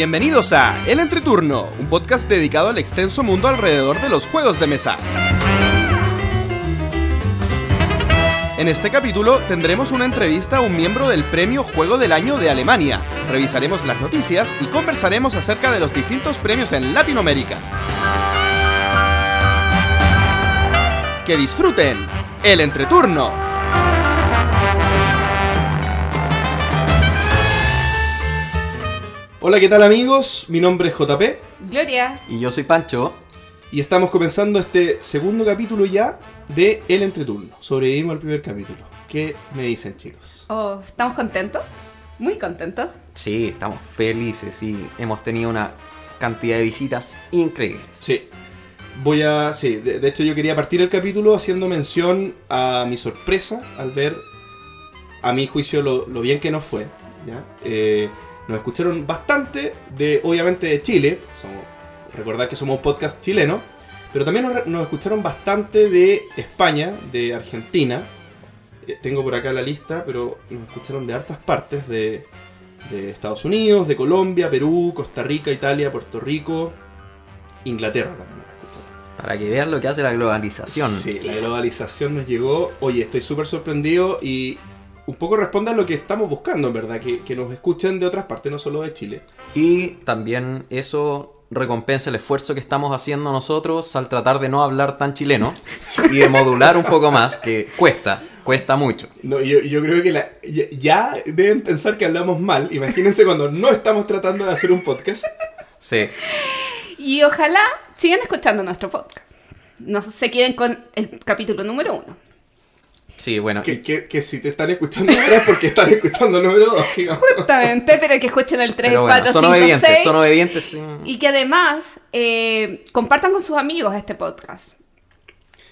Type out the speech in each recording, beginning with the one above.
Bienvenidos a El Entreturno, un podcast dedicado al extenso mundo alrededor de los juegos de mesa. En este capítulo tendremos una entrevista a un miembro del premio Juego del Año de Alemania. Revisaremos las noticias y conversaremos acerca de los distintos premios en Latinoamérica. Que disfruten el entreturno. Hola, ¿qué tal amigos? Mi nombre es JP Gloria. Y yo soy Pancho. y estamos comenzando este segundo capítulo ya de El Entreturno. Sobrevivimos al primer capítulo. ¿Qué me dicen chicos? Oh, ¿Estamos contentos? Muy contentos. Sí, estamos felices y hemos tenido una cantidad de visitas increíbles. Sí. Voy a... Sí, de, de hecho yo quería partir el capítulo haciendo mención a mi sorpresa al ver, a mi juicio, lo, lo bien que nos fue. ¿ya? Eh, nos escucharon bastante de, obviamente, de Chile. Somos, recordad que somos un podcast chileno. Pero también nos, nos escucharon bastante de España, de Argentina. Eh, tengo por acá la lista, pero nos escucharon de hartas partes de, de Estados Unidos, de Colombia, Perú, Costa Rica, Italia, Puerto Rico, Inglaterra también nos escucharon. Para que vean lo que hace la globalización. Sí, la globalización nos llegó. Oye, estoy súper sorprendido y un poco responde a lo que estamos buscando, en verdad, que, que nos escuchen de otras partes, no solo de Chile. Y también eso recompensa el esfuerzo que estamos haciendo nosotros al tratar de no hablar tan chileno y de modular un poco más, que cuesta, cuesta mucho. No, yo, yo creo que la- ya, ya deben pensar que hablamos mal. Imagínense cuando no estamos tratando de hacer un podcast. Sí, Y ojalá sigan escuchando nuestro podcast. No se queden con el capítulo número uno. Sí, bueno. Que, y- que, que si te están escuchando ahora es porque están escuchando el número 2, digamos. Justamente, pero que escuchen el 3, pero bueno, 4, son 5, obedientes, 6. son obedientes. sí. Y que además eh, compartan con sus amigos este podcast.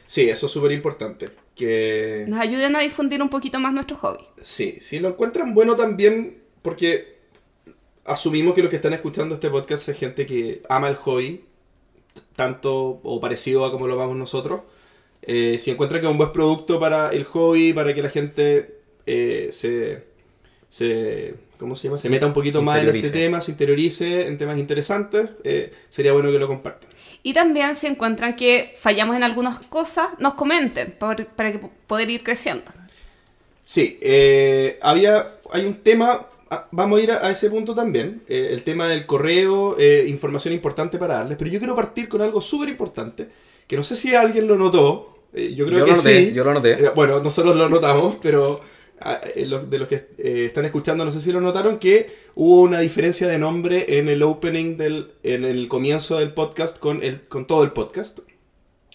Sí, eso es súper importante. Que Nos ayuden a difundir un poquito más nuestro hobby. Sí, si lo encuentran bueno también, porque asumimos que los que están escuchando este podcast es gente que ama el hobby, tanto o parecido a como lo amamos nosotros. Eh, si encuentran que es un buen producto para el hobby, para que la gente eh, se, se, ¿cómo se llama? se meta un poquito más en este tema, se interiorice en temas interesantes, eh, sería bueno que lo compartan. Y también si encuentran que fallamos en algunas cosas, nos comenten por- para que, poder ir creciendo. Sí, eh, había, hay un tema, ah, vamos a ir a, a ese punto también, eh, el tema del correo, eh, información importante para darles, pero yo quiero partir con algo súper importante, que no sé si alguien lo notó, eh, yo creo Yo que lo noté, sí. yo lo noté. Eh, bueno, nosotros lo notamos, pero ah, eh, de los que eh, están escuchando no sé si lo notaron, que hubo una diferencia de nombre en el opening, del, en el comienzo del podcast con, el, con todo el podcast.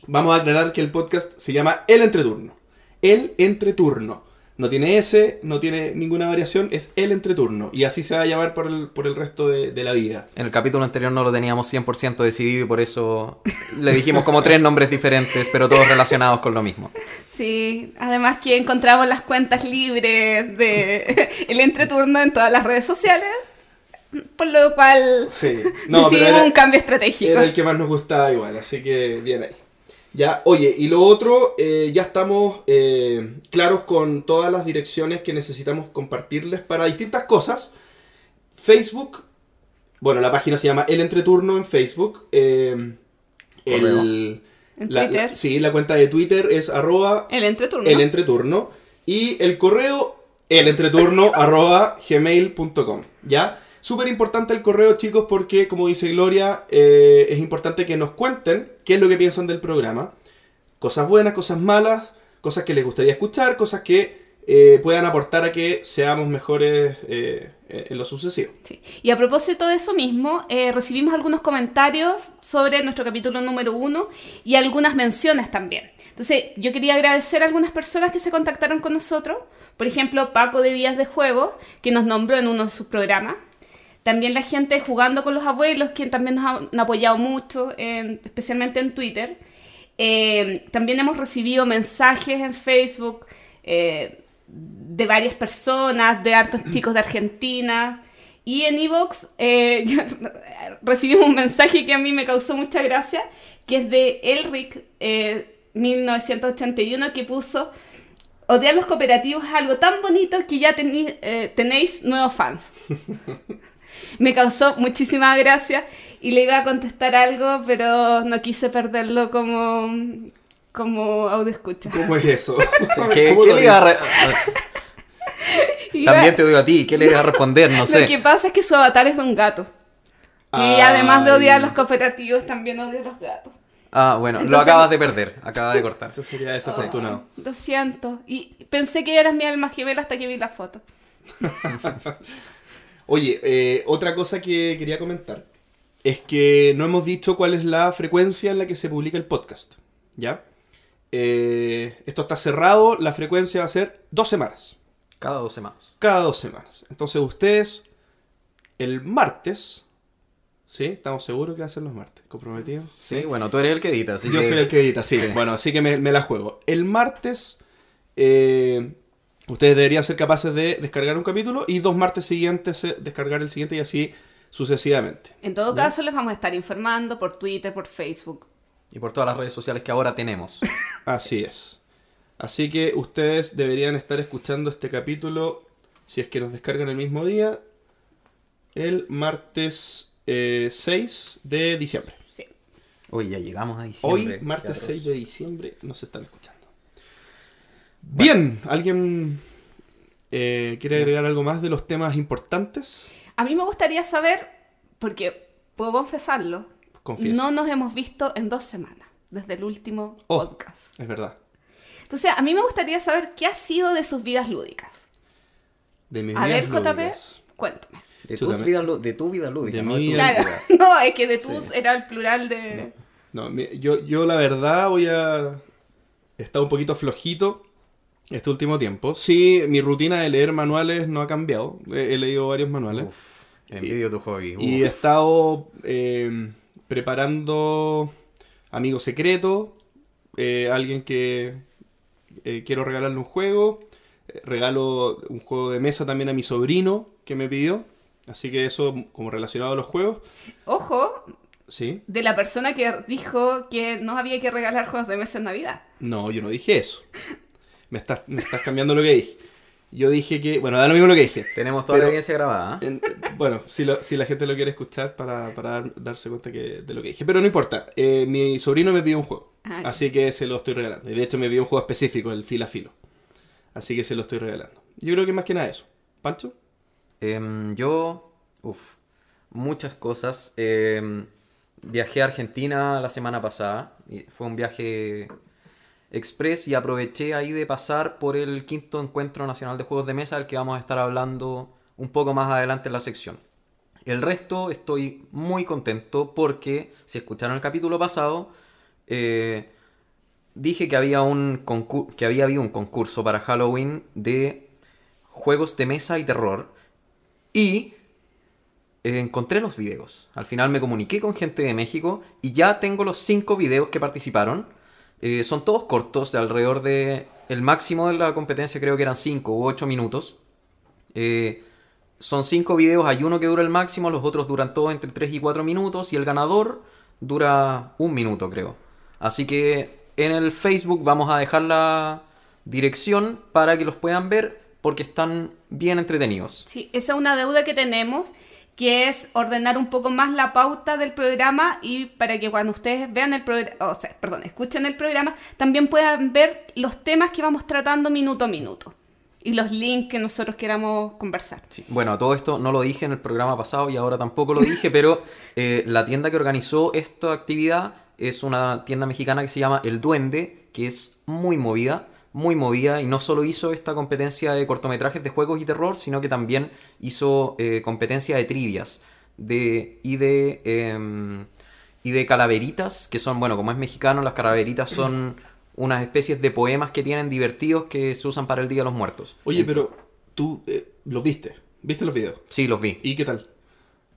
Vamos a aclarar que el podcast se llama El Entreturno. El Entreturno. No tiene S, no tiene ninguna variación, es El Entreturno. Y así se va a llamar por el, por el resto de, de la vida. En el capítulo anterior no lo teníamos 100% decidido y por eso le dijimos como tres nombres diferentes, pero todos relacionados con lo mismo. Sí, además que encontramos las cuentas libres de el entreturno en todas las redes sociales, por lo cual Sí. decidimos era- un cambio estratégico. Era el que más nos gustaba igual, así que bien ahí. Ya, oye, y lo otro, eh, ya estamos eh, claros con todas las direcciones que necesitamos compartirles para distintas cosas. Facebook, bueno, la página se llama El Entreturno en Facebook. eh, el, En la- Twitter. la- sí, la cuenta de Twitter es arroba El entreturno. el entreturno. Y el correo, elentreturno arroba gmail.com. ¿Ya? Súper importante el correo, chicos, porque, como dice Gloria, eh, es importante que nos cuenten qué es lo que piensan del programa. Cosas buenas, cosas malas, cosas que les gustaría escuchar, cosas que eh, puedan aportar a que seamos mejores eh, en lo sucesivo. Sí. Y a propósito de eso mismo, eh, recibimos algunos comentarios sobre nuestro capítulo número uno y algunas menciones también. Entonces, yo quería agradecer a algunas personas que se contactaron con nosotros. Por ejemplo, Paco de Días de Juego, que nos nombró en uno de sus programas. También la gente jugando con los abuelos, quien también nos han apoyado mucho, en- especialmente en Twitter. Eh, también hemos recibido mensajes en Facebook eh, de varias personas, de hartos chicos de Argentina. Y en Evox eh, recibimos un mensaje que a mí me causó mucha gracia, que es de Elric eh, 1981, que puso, odiar los cooperativos es algo tan bonito que ya tenéis nuevos fans. Me causó muchísima gracia y le iba a contestar algo, pero no quise perderlo como, como audio escucha. ¿Cómo es eso? ¿Qué, ¿Cómo qué lo le iba a re- También te digo a ti, ¿qué le iba a responder? No Lo sé. que pasa es que su avatar es de un gato. Y Ay. además de odiar los cooperativos, también odio los gatos. Ah, bueno, lo Entonces- acabas de perder, acaba de cortar. Eso sería desafortunado. Lo siento. Y pensé que eras mi alma gemela hasta que vi la foto. Oye, eh, otra cosa que quería comentar es que no hemos dicho cuál es la frecuencia en la que se publica el podcast. ¿Ya? Eh, esto está cerrado, la frecuencia va a ser dos semanas. Cada dos semanas. Cada dos semanas. Entonces ustedes, el martes, ¿sí? ¿Estamos seguros que va a ser los martes? ¿Comprometidos? Sí, bueno, tú eres el que edita, así Yo que... soy el que edita, sí. Bueno, así que me, me la juego. El martes, eh, ustedes deberían ser capaces de descargar un capítulo y dos martes siguientes eh, descargar el siguiente y así sucesivamente. En todo ¿Ya? caso, les vamos a estar informando por Twitter, por Facebook. Y por todas las redes sociales que ahora tenemos. Así es. Así que ustedes deberían estar escuchando este capítulo, si es que nos descargan el mismo día, el martes eh, 6 de diciembre. Sí. Uy, ya llegamos a diciembre. Hoy, martes Qué 6 atroz. de diciembre, nos están escuchando. Bien, ¿alguien eh, quiere agregar algo más de los temas importantes? A mí me gustaría saber, porque puedo confesarlo, no nos hemos visto en dos semanas, desde el último Oh. podcast. Es verdad. Entonces, a mí me gustaría saber qué ha sido de sus vidas lúdicas. De mis A ver, JP, cuéntame. De, tus de tu vida lúdica, De no mi tus vida- Claro, no, es que de tus Sí. era el plural de... No, yo, yo la verdad voy a... Está un poquito flojito este último tiempo. Sí, mi rutina de leer manuales no ha cambiado. He, he leído varios manuales. Uf, envidio tu hobby. Y he estado eh, preparando Amigo Secreto, eh, alguien que eh, quiero regalarle un juego. Regalo un juego de mesa también a mi sobrino que me pidió. Así que eso como relacionado a los juegos. Ojo, Sí. de la persona que dijo que no había que regalar juegos de mesa en Navidad. No, yo no dije eso. Me estás, me estás cambiando lo que dije. Yo dije que... Bueno, da lo mismo lo que dije. Tenemos toda la Pero- audiencia grabada. ¿eh? En- bueno, si, lo- si la gente lo quiere escuchar para, para dar- darse cuenta que, de lo que dije. Pero no importa. eh, mi sobrino me pidió un juego. Ah, ya. así que se lo estoy regalando. Y de hecho me pidió un juego específico, el fila filo. Así que se lo estoy regalando. Yo creo que más que nada eso. ¿Pancho? Em, yo, uff, muchas cosas. Em, viajé a Argentina la semana pasada. y fue un viaje express y aproveché ahí de pasar por el quinto encuentro nacional de juegos de mesa, del que vamos a estar hablando un poco más adelante en la sección. El resto estoy muy contento porque, si escucharon el capítulo pasado, eh, dije que había, un que había habido un concurso para Halloween de juegos de mesa y terror. Y eh, encontré los videos. Al final me comuniqué con gente de México y ya tengo los cinco videos que participaron. Eh, son todos cortos, de alrededor de... El máximo de la competencia creo que eran 5 u 8 minutos. Eh, son cinco videos, hay uno que dura el máximo, los otros duran todos entre 3 y 4 minutos y el ganador dura un minuto creo. Así que en el Facebook vamos a dejar la dirección para que los puedan ver porque están bien entretenidos. Sí, esa es una deuda que tenemos, que es ordenar un poco más la pauta del programa y para que cuando ustedes vean el programa, o sea, perdón, escuchen el programa, también puedan ver los temas que vamos tratando minuto a minuto y los links que nosotros queramos conversar. Sí. Bueno, todo esto no lo dije en el programa pasado y ahora tampoco lo dije, pero eh, la tienda que organizó esta actividad es una tienda mexicana que se llama El Duende, que es muy movida, muy movida y no solo hizo esta competencia de cortometrajes de juegos y terror, sino que también hizo eh, competencia de trivias de, y de... em, y de calaveritas, que son, bueno, como es mexicano, las calaveritas son unas especies de poemas que tienen divertidos que se usan para el Día de los Muertos. Oye, pero tú eh, los viste. ¿Viste los videos? Sí, los vi. ¿Y qué tal?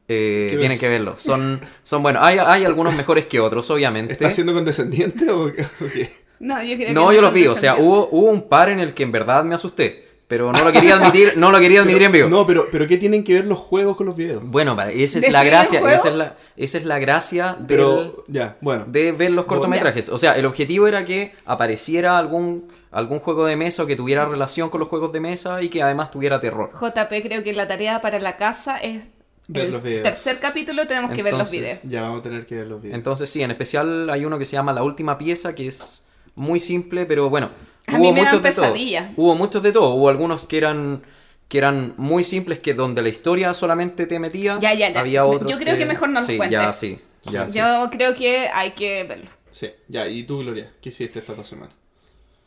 Eh, ¿Qué tienen ves? que verlo. Son, son buenos. Hay, hay algunos mejores que otros, obviamente. ¿Estás siendo condescendiente o qué? No, yo, No, que yo no los vi. O sea, hubo, hubo un par en el que en verdad me asusté. Pero no lo quería admitir, no lo quería admitir en vivo. No, pero, pero ¿qué tienen que ver los juegos con los videos? Bueno, esa es ¿De la gracia. Esa es la, esa es la gracia del- Pero, ya, bueno. de ver los cortometrajes. O sea, el objetivo era que apareciera algún, algún juego de mesa o que tuviera relación con los juegos de mesa y que además tuviera terror. JP creo que la tarea para la casa es Ver el los videos. tercer capítulo tenemos que ver los videos. Ya vamos a tener que ver los videos. Entonces sí, en especial hay uno que se llama La Última Pieza, que es muy simple, pero bueno. A mí me dan muchos de todo. Hubo muchos de todo. Hubo algunos que eran que eran muy simples, que donde la historia solamente te metía. Ya, ya, ya. Había otros Yo creo que mejor no los sí, cuentes. Ya, sí. Ya, sí. Yo creo que hay que verlo. Sí, ya, ¿y tú, Gloria? ¿Qué hiciste estas dos semanas?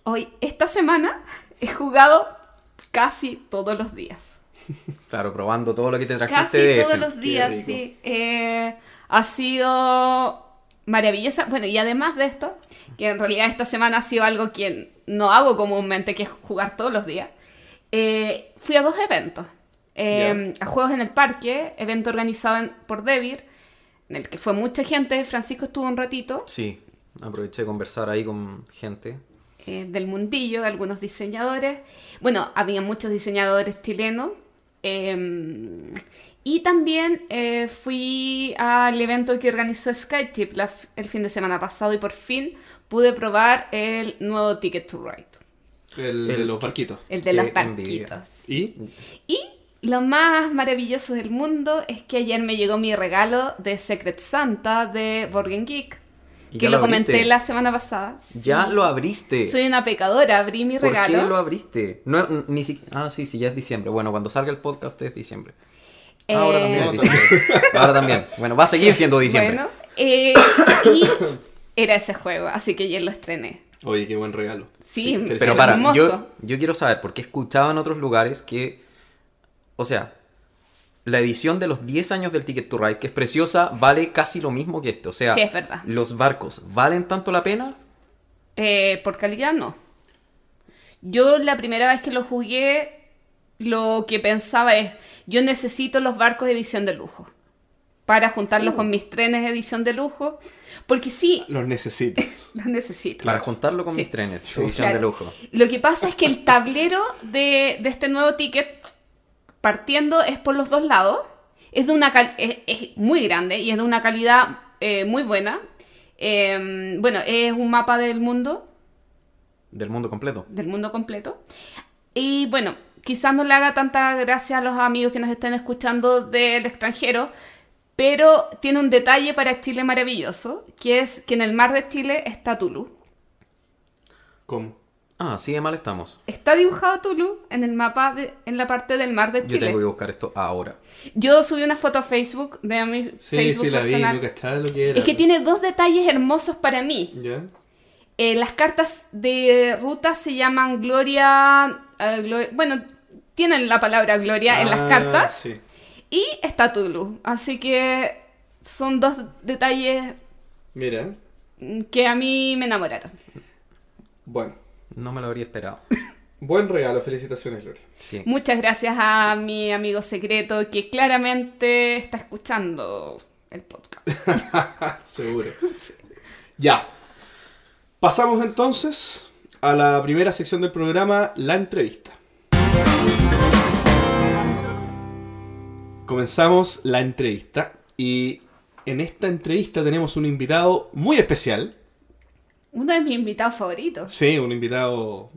Hoy, esta semana, he jugado casi todos los días. Claro, probando todo lo que te trajiste Casi de todos ese. los días, sí. Eh, ha sido maravillosa. Bueno, y además de esto, que en realidad esta semana ha sido algo que no hago comúnmente, que es jugar todos los días, eh, fui a dos eventos. Eh, a Juegos en el Parque, evento organizado en- por Devir, en el que fue mucha gente. Francisco estuvo un ratito. Sí, aproveché de conversar ahí con gente. eh, del mundillo, algunos diseñadores. Bueno, había muchos diseñadores chilenos. eh, y también eh, fui al evento que organizó Skytip el fin de semana pasado y por fin pude probar el nuevo Ticket to Ride. El, de los barquitos. El de los barquitos. ¿Y? Y lo más maravilloso del mundo es que ayer me llegó mi regalo de Secret Santa de Borgen Geek. ¿Y Que lo, lo comenté abriste? la semana pasada. Ya Sí. lo abriste. Soy una pecadora, abrí mi ¿Por regalo. qué lo abriste? No, ni si... Ah, sí, sí, ya es diciembre. Bueno, cuando salga el podcast es diciembre. Ahora Eh, también es diciembre. Ahora también. Bueno, va a seguir siendo diciembre. Bueno, eh, y era ese juego, así que ayer lo estrené. Oye, qué buen regalo. Sí. Pero para, hermoso. yo, yo quiero saber, porque he escuchado en otros lugares que, o sea, la edición de los 10 años del Ticket to Ride, que es preciosa, vale casi lo mismo que esto. O sea, Sí, es verdad. los barcos, ¿valen tanto la pena? Eh, por calidad no. Yo la primera vez que lo jugué, lo que pensaba es, yo necesito los barcos de edición de lujo. Para juntarlos con mis trenes de edición de lujo. Porque sí, Los necesito. los necesito. Para juntarlo con Sí. mis trenes, Sí. edición Claro. de lujo. Lo que pasa es que el tablero de, de este nuevo ticket, partiendo, es por los dos lados. Es, de una cal- es, es muy grande y es de una calidad eh, muy buena. Eh, bueno, es un mapa del mundo, Del mundo completo. del mundo completo. Y bueno, quizás no le haga tanta gracia a los amigos que nos estén escuchando del extranjero, pero tiene un detalle para Chile maravilloso, que es que en el mar de Chile está Tulu. ¿Cómo? Ah, sí, de mal estamos. Está dibujado Tulu en el mapa, de- en la parte del mar de Yo Chile. tengo que buscar esto ahora. Yo subí una foto a Facebook de mi Sí, Facebook sí, la vi, no cachaba lo que era. es que tiene dos detalles hermosos para mí. ¿Ya? Eh, las cartas de ruta se llaman Gloria, eh, Glo- Bueno, tienen la palabra Gloria en las Ah, cartas. Sí. Y está Tulu. Así que son dos detalles Mira, que a mí me enamoraron. bueno. No me lo habría esperado. Buen regalo, felicitaciones. Sí. Muchas gracias a mi amigo secreto que claramente está escuchando el podcast. Seguro. Ya. Pasamos entonces a la primera sección del programa, la entrevista. Comenzamos la entrevista y en esta entrevista tenemos un invitado muy especial. Uno de mis invitados favoritos. Sí, un invitado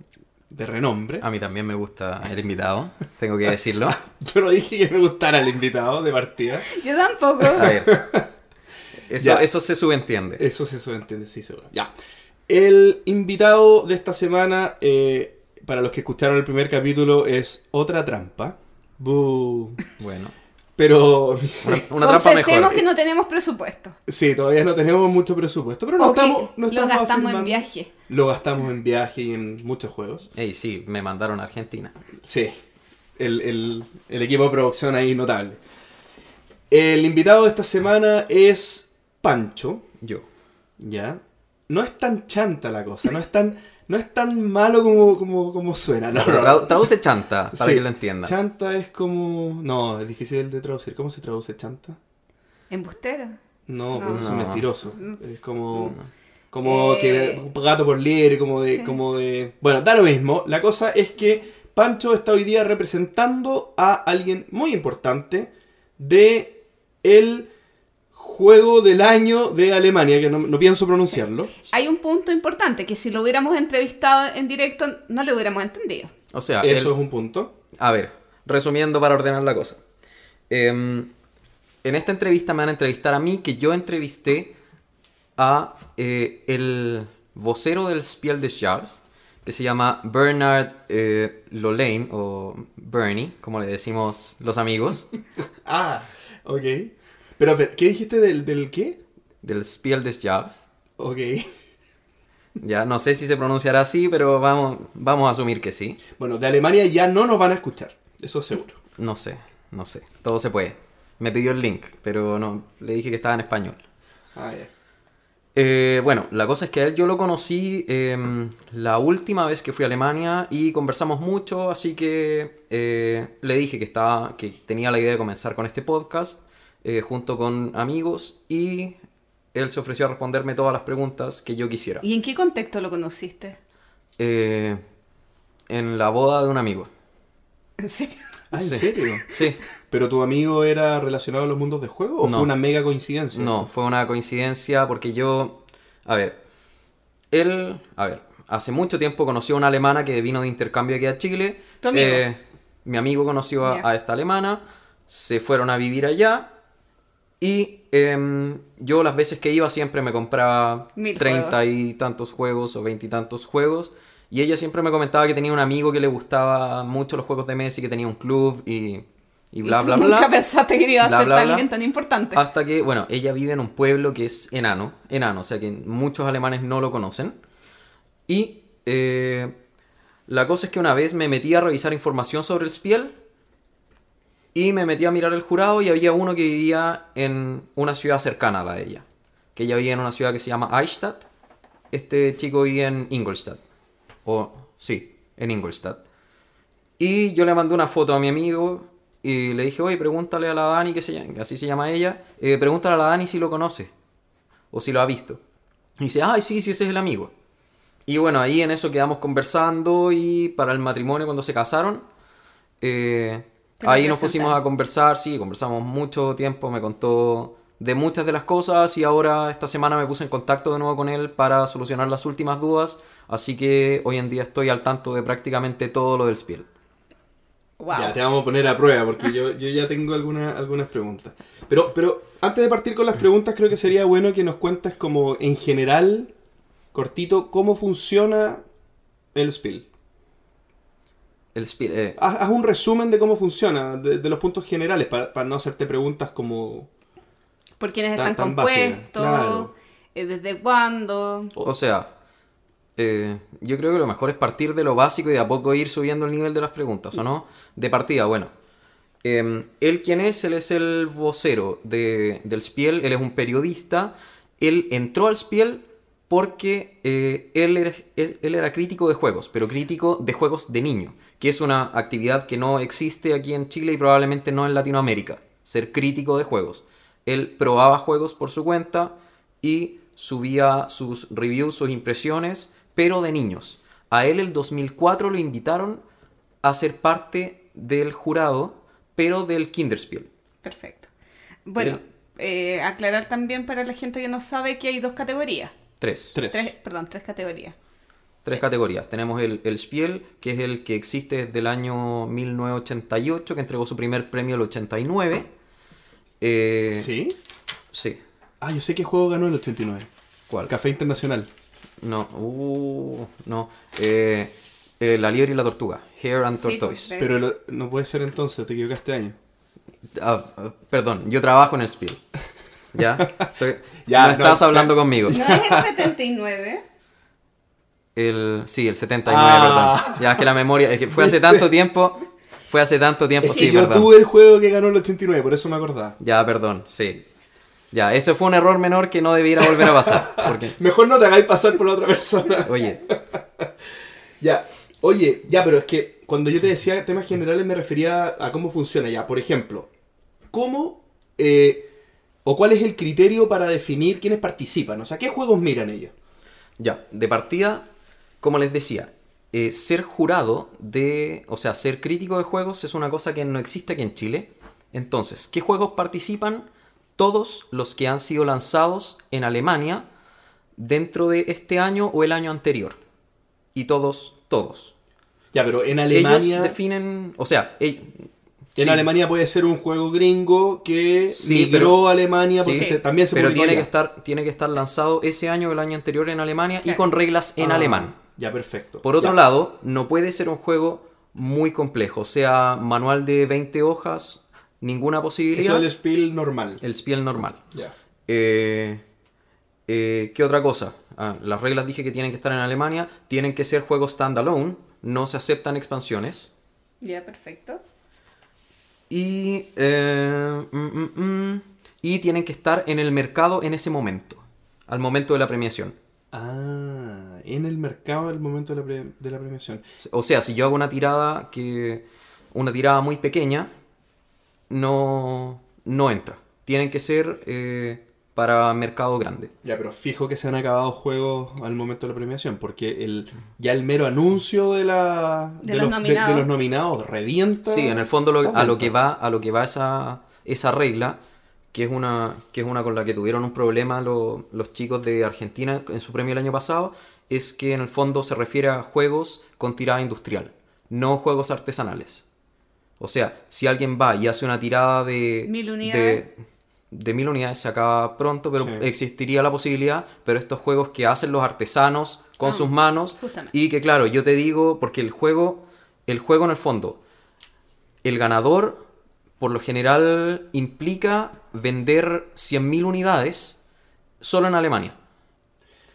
de renombre. A mí también me gusta el invitado, tengo que decirlo. Yo no dije que me gustara el invitado de partida. Yo tampoco. A ver. Eso, Ya. eso se subentiende. Eso se entiende, sí, seguro. Ya. El invitado de esta semana, eh, para los que escucharon el primer capítulo, es otra trampa. Bu. Bueno, Pero una, una trampa Confesemos mejor. que no tenemos presupuesto. sí, todavía no tenemos mucho presupuesto, pero no estamos, no lo estamos gastamos en viaje. Lo gastamos en viaje y en muchos juegos. Ey, sí, me mandaron a Argentina. Sí, el, el- el equipo de producción ahí notable. El invitado de esta semana es Pancho. Yo. ¿Ya? No es tan chanta la cosa, no es tan, no es tan malo como, como, como suena. No, no, no. Tradu- traduce chanta, para Sí, que lo entiendan. Chanta es como... No, es difícil de traducir. ¿Cómo se traduce chanta? ¿Embustero? No, No. porque es un mentiroso. Es como... Como Eh, que gato por liebre, como de, sí. como de... Bueno, da lo mismo. La cosa es que Pancho está hoy día representando a alguien muy importante de el juego del año de Alemania, que no, no pienso pronunciarlo. Hay un punto importante, que si lo hubiéramos entrevistado en directo no lo hubiéramos entendido. O sea, Eso el- es un punto. a ver, resumiendo para ordenar la cosa. Em, en esta entrevista me van a entrevistar a mí, que yo entrevisté a eh, el vocero del Spiel des Jahres, que se llama Bernard eh, Lolaine, o Bernie, como le decimos los amigos, Ah, ok. Pero, pero, ¿qué dijiste del, del qué? del Spiel des Jahres. Ok. Ya, no sé si se pronunciará así, pero vamos, vamos a asumir que sí. Bueno, de Alemania ya no nos van a escuchar, eso seguro. No sé, no sé. Todo se puede. Me pidió el link, pero no, le dije que estaba en español. Ah, ya. Eh, bueno, la cosa es que a él yo lo conocí em, la última vez que fui a Alemania y conversamos mucho, así que eh, le dije que, estaba, que tenía la idea de comenzar con este podcast eh, junto con amigos y él se ofreció a responderme todas las preguntas que yo quisiera. ¿Y en qué contexto lo conociste? Eh, en la boda de un amigo. ¿En serio? Ah, ¿en Sí. serio? Sí, ¿Pero tu amigo era relacionado a los mundos de juego o No. fue una mega coincidencia? No, fue una coincidencia porque yo, a ver, él, a ver, hace mucho tiempo conoció a una alemana que vino de intercambio aquí a Chile. ¿Tu amigo? Eh, mi amigo conoció a esta alemana, se fueron a vivir allá y em, yo las veces que iba siempre me compraba treinta y tantos juegos o veintitantos juegos. Y ella siempre me comentaba que tenía un amigo que le gustaba mucho los juegos de Messi, que tenía un club y, y bla, tú bla, bla. nunca pensaste que iba a Bla, ser bla, bla. alguien tan importante. Hasta que, bueno, ella vive en un pueblo que es enano, enano, o sea que muchos alemanes no lo conocen. Y eh, la cosa es que una vez me metí a revisar información sobre el Spiel y me metí a mirar el jurado y había uno que vivía en una ciudad cercana a la de ella. Que ella vivía en una ciudad que se llama Eichstätt. Este chico vivía en Ingolstadt. O, sí, en Ingolstadt. Y yo le mandé una foto a mi amigo y le dije, oye, pregúntale a la Dani, que, se llama, que así se llama ella, eh, pregúntale a la Dani si lo conoce o si lo ha visto. Y dice, ay, sí, sí, ese es el amigo. Y bueno, ahí en eso quedamos conversando y para el matrimonio cuando se casaron, eh, ahí nos pusimos a conversar, sí, conversamos mucho tiempo, me contó de muchas de las cosas y ahora esta semana me puse en contacto de nuevo con él para solucionar las últimas dudas, así que hoy en día estoy al tanto de prácticamente todo lo del Spiel. Wow. Ya, te vamos a poner a prueba porque yo, yo ya tengo alguna- algunas preguntas. Pero, pero antes de partir con las preguntas, creo que sería bueno que nos cuentes como en general, cortito, cómo funciona el Spiel. El Spiel, eh, Haz, haz un resumen de cómo funciona, de, de los puntos generales, para, para no hacerte preguntas como... ¿Por quiénes Tan- están tan básica, compuestos? claro. Eh, ¿Desde cuándo? O sea, eh, yo creo que lo mejor es partir de lo básico y de a poco ir subiendo el nivel de las preguntas, ¿o no? De partida, bueno. Eh, él quién es, él es el vocero de- del Spiel, él es un periodista. Él entró al Spiel porque eh, él, era, él era crítico de juegos, pero crítico de juegos de niño, que es una actividad que no existe aquí en Chile y probablemente no en Latinoamérica, ser crítico de juegos. Él probaba juegos por su cuenta y subía sus reviews, sus impresiones, pero de niños. A él el 2004 lo invitaron a ser parte del jurado, pero del Kinderspiel. Perfecto. Bueno, El- eh, aclarar también para la gente que no sabe que hay dos categorías. Tres. Tres. Tres, perdón, tres categorías. Tres categorías. Tenemos el, el Spiel, que es el que existe desde el año 1988, que entregó su primer premio el 89. Eh, ¿Sí? Sí. Ah, yo sé qué juego ganó el 89. ¿Cuál? Café Internacional. No, uh, no. Eh, eh, la liebre y la tortuga. Hare and Sí, Tortoise. pues, Pero lo- no puede ser entonces, te equivocaste año. Ah, ah, perdón, yo trabajo en el Spiel. ¿Ya? Estoy- Ya, no no, estás no. hablando conmigo. ¿No es el 79? El, sí, el 79, Ah. perdón. Ya es que la memoria, es que fue hace tanto tiempo. Fue hace tanto tiempo, Es sí, que yo perdón. tuve el juego que ganó el 89, por eso me acordaba. Ya, perdón, sí. Ya, ese fue un error menor que no debiera volver a pasar. Porque, Mejor no te hagáis pasar por la otra persona. oye, Ya, oye, ya, pero es que cuando yo te decía temas generales me refería a cómo funciona ya. Por ejemplo, ¿cómo eh, o cuál es el criterio para definir quiénes participan? O sea, ¿qué juegos miran ellos? ya, de partida, como les decía, eh, ser jurado de, o sea, ser crítico de juegos es una cosa que no existe aquí en Chile. Entonces, ¿qué juegos participan? Todos los que han sido lanzados en Alemania dentro de este año o el año anterior. Y todos, todos. Ya, pero en Alemania... Ellos definen, o sea, ell- En Sí. Alemania puede ser un juego gringo que Sí, migró pero- a Alemania porque Sí, se- también se pero tiene que, estar, tiene que estar lanzado ese año o el año anterior en Alemania y con reglas en Ah, alemán. Ya, perfecto. Por otro Ya. lado, no puede ser un juego muy complejo, o sea, manual de 20 hojas, ninguna Eso posibilidad. es el spiel normal. El spiel normal. Ya. Eh, eh, ¿Qué otra cosa? Ah, las reglas dije que tienen que estar en Alemania, tienen que ser juegos standalone, no se aceptan expansiones. Ya, perfecto. Y, eh, mm, mm, mm, y tienen que estar en el mercado en ese momento, al momento de la premiación. Ah, en el mercado al momento de la, pre- de la premiación. O sea, si yo hago una tirada que. una tirada muy pequeña, no. no entra. Tienen que ser eh, para mercado grande. Ya, pero fijo que se han acabado juegos al momento de la premiación, porque el ya el mero anuncio de la De los nominados. de los nominados revienta. Sí, en el fondo lo- a lo que va, a lo que va esa, esa regla, que es una, que es una con la que tuvieron un problema lo- los chicos de Argentina en su premio el año pasado, es que en el fondo se refiere a juegos con tirada industrial, no juegos artesanales. O sea, si alguien va y hace una tirada de Mil unidades. de, de mil unidades se acaba pronto, pero Sí. existiría la posibilidad, pero estos juegos que hacen los artesanos con Ah, sus manos justamente. y que claro, yo te digo, porque el juego, el juego en el fondo, el ganador por lo general implica vender 100.000 unidades solo en Alemania.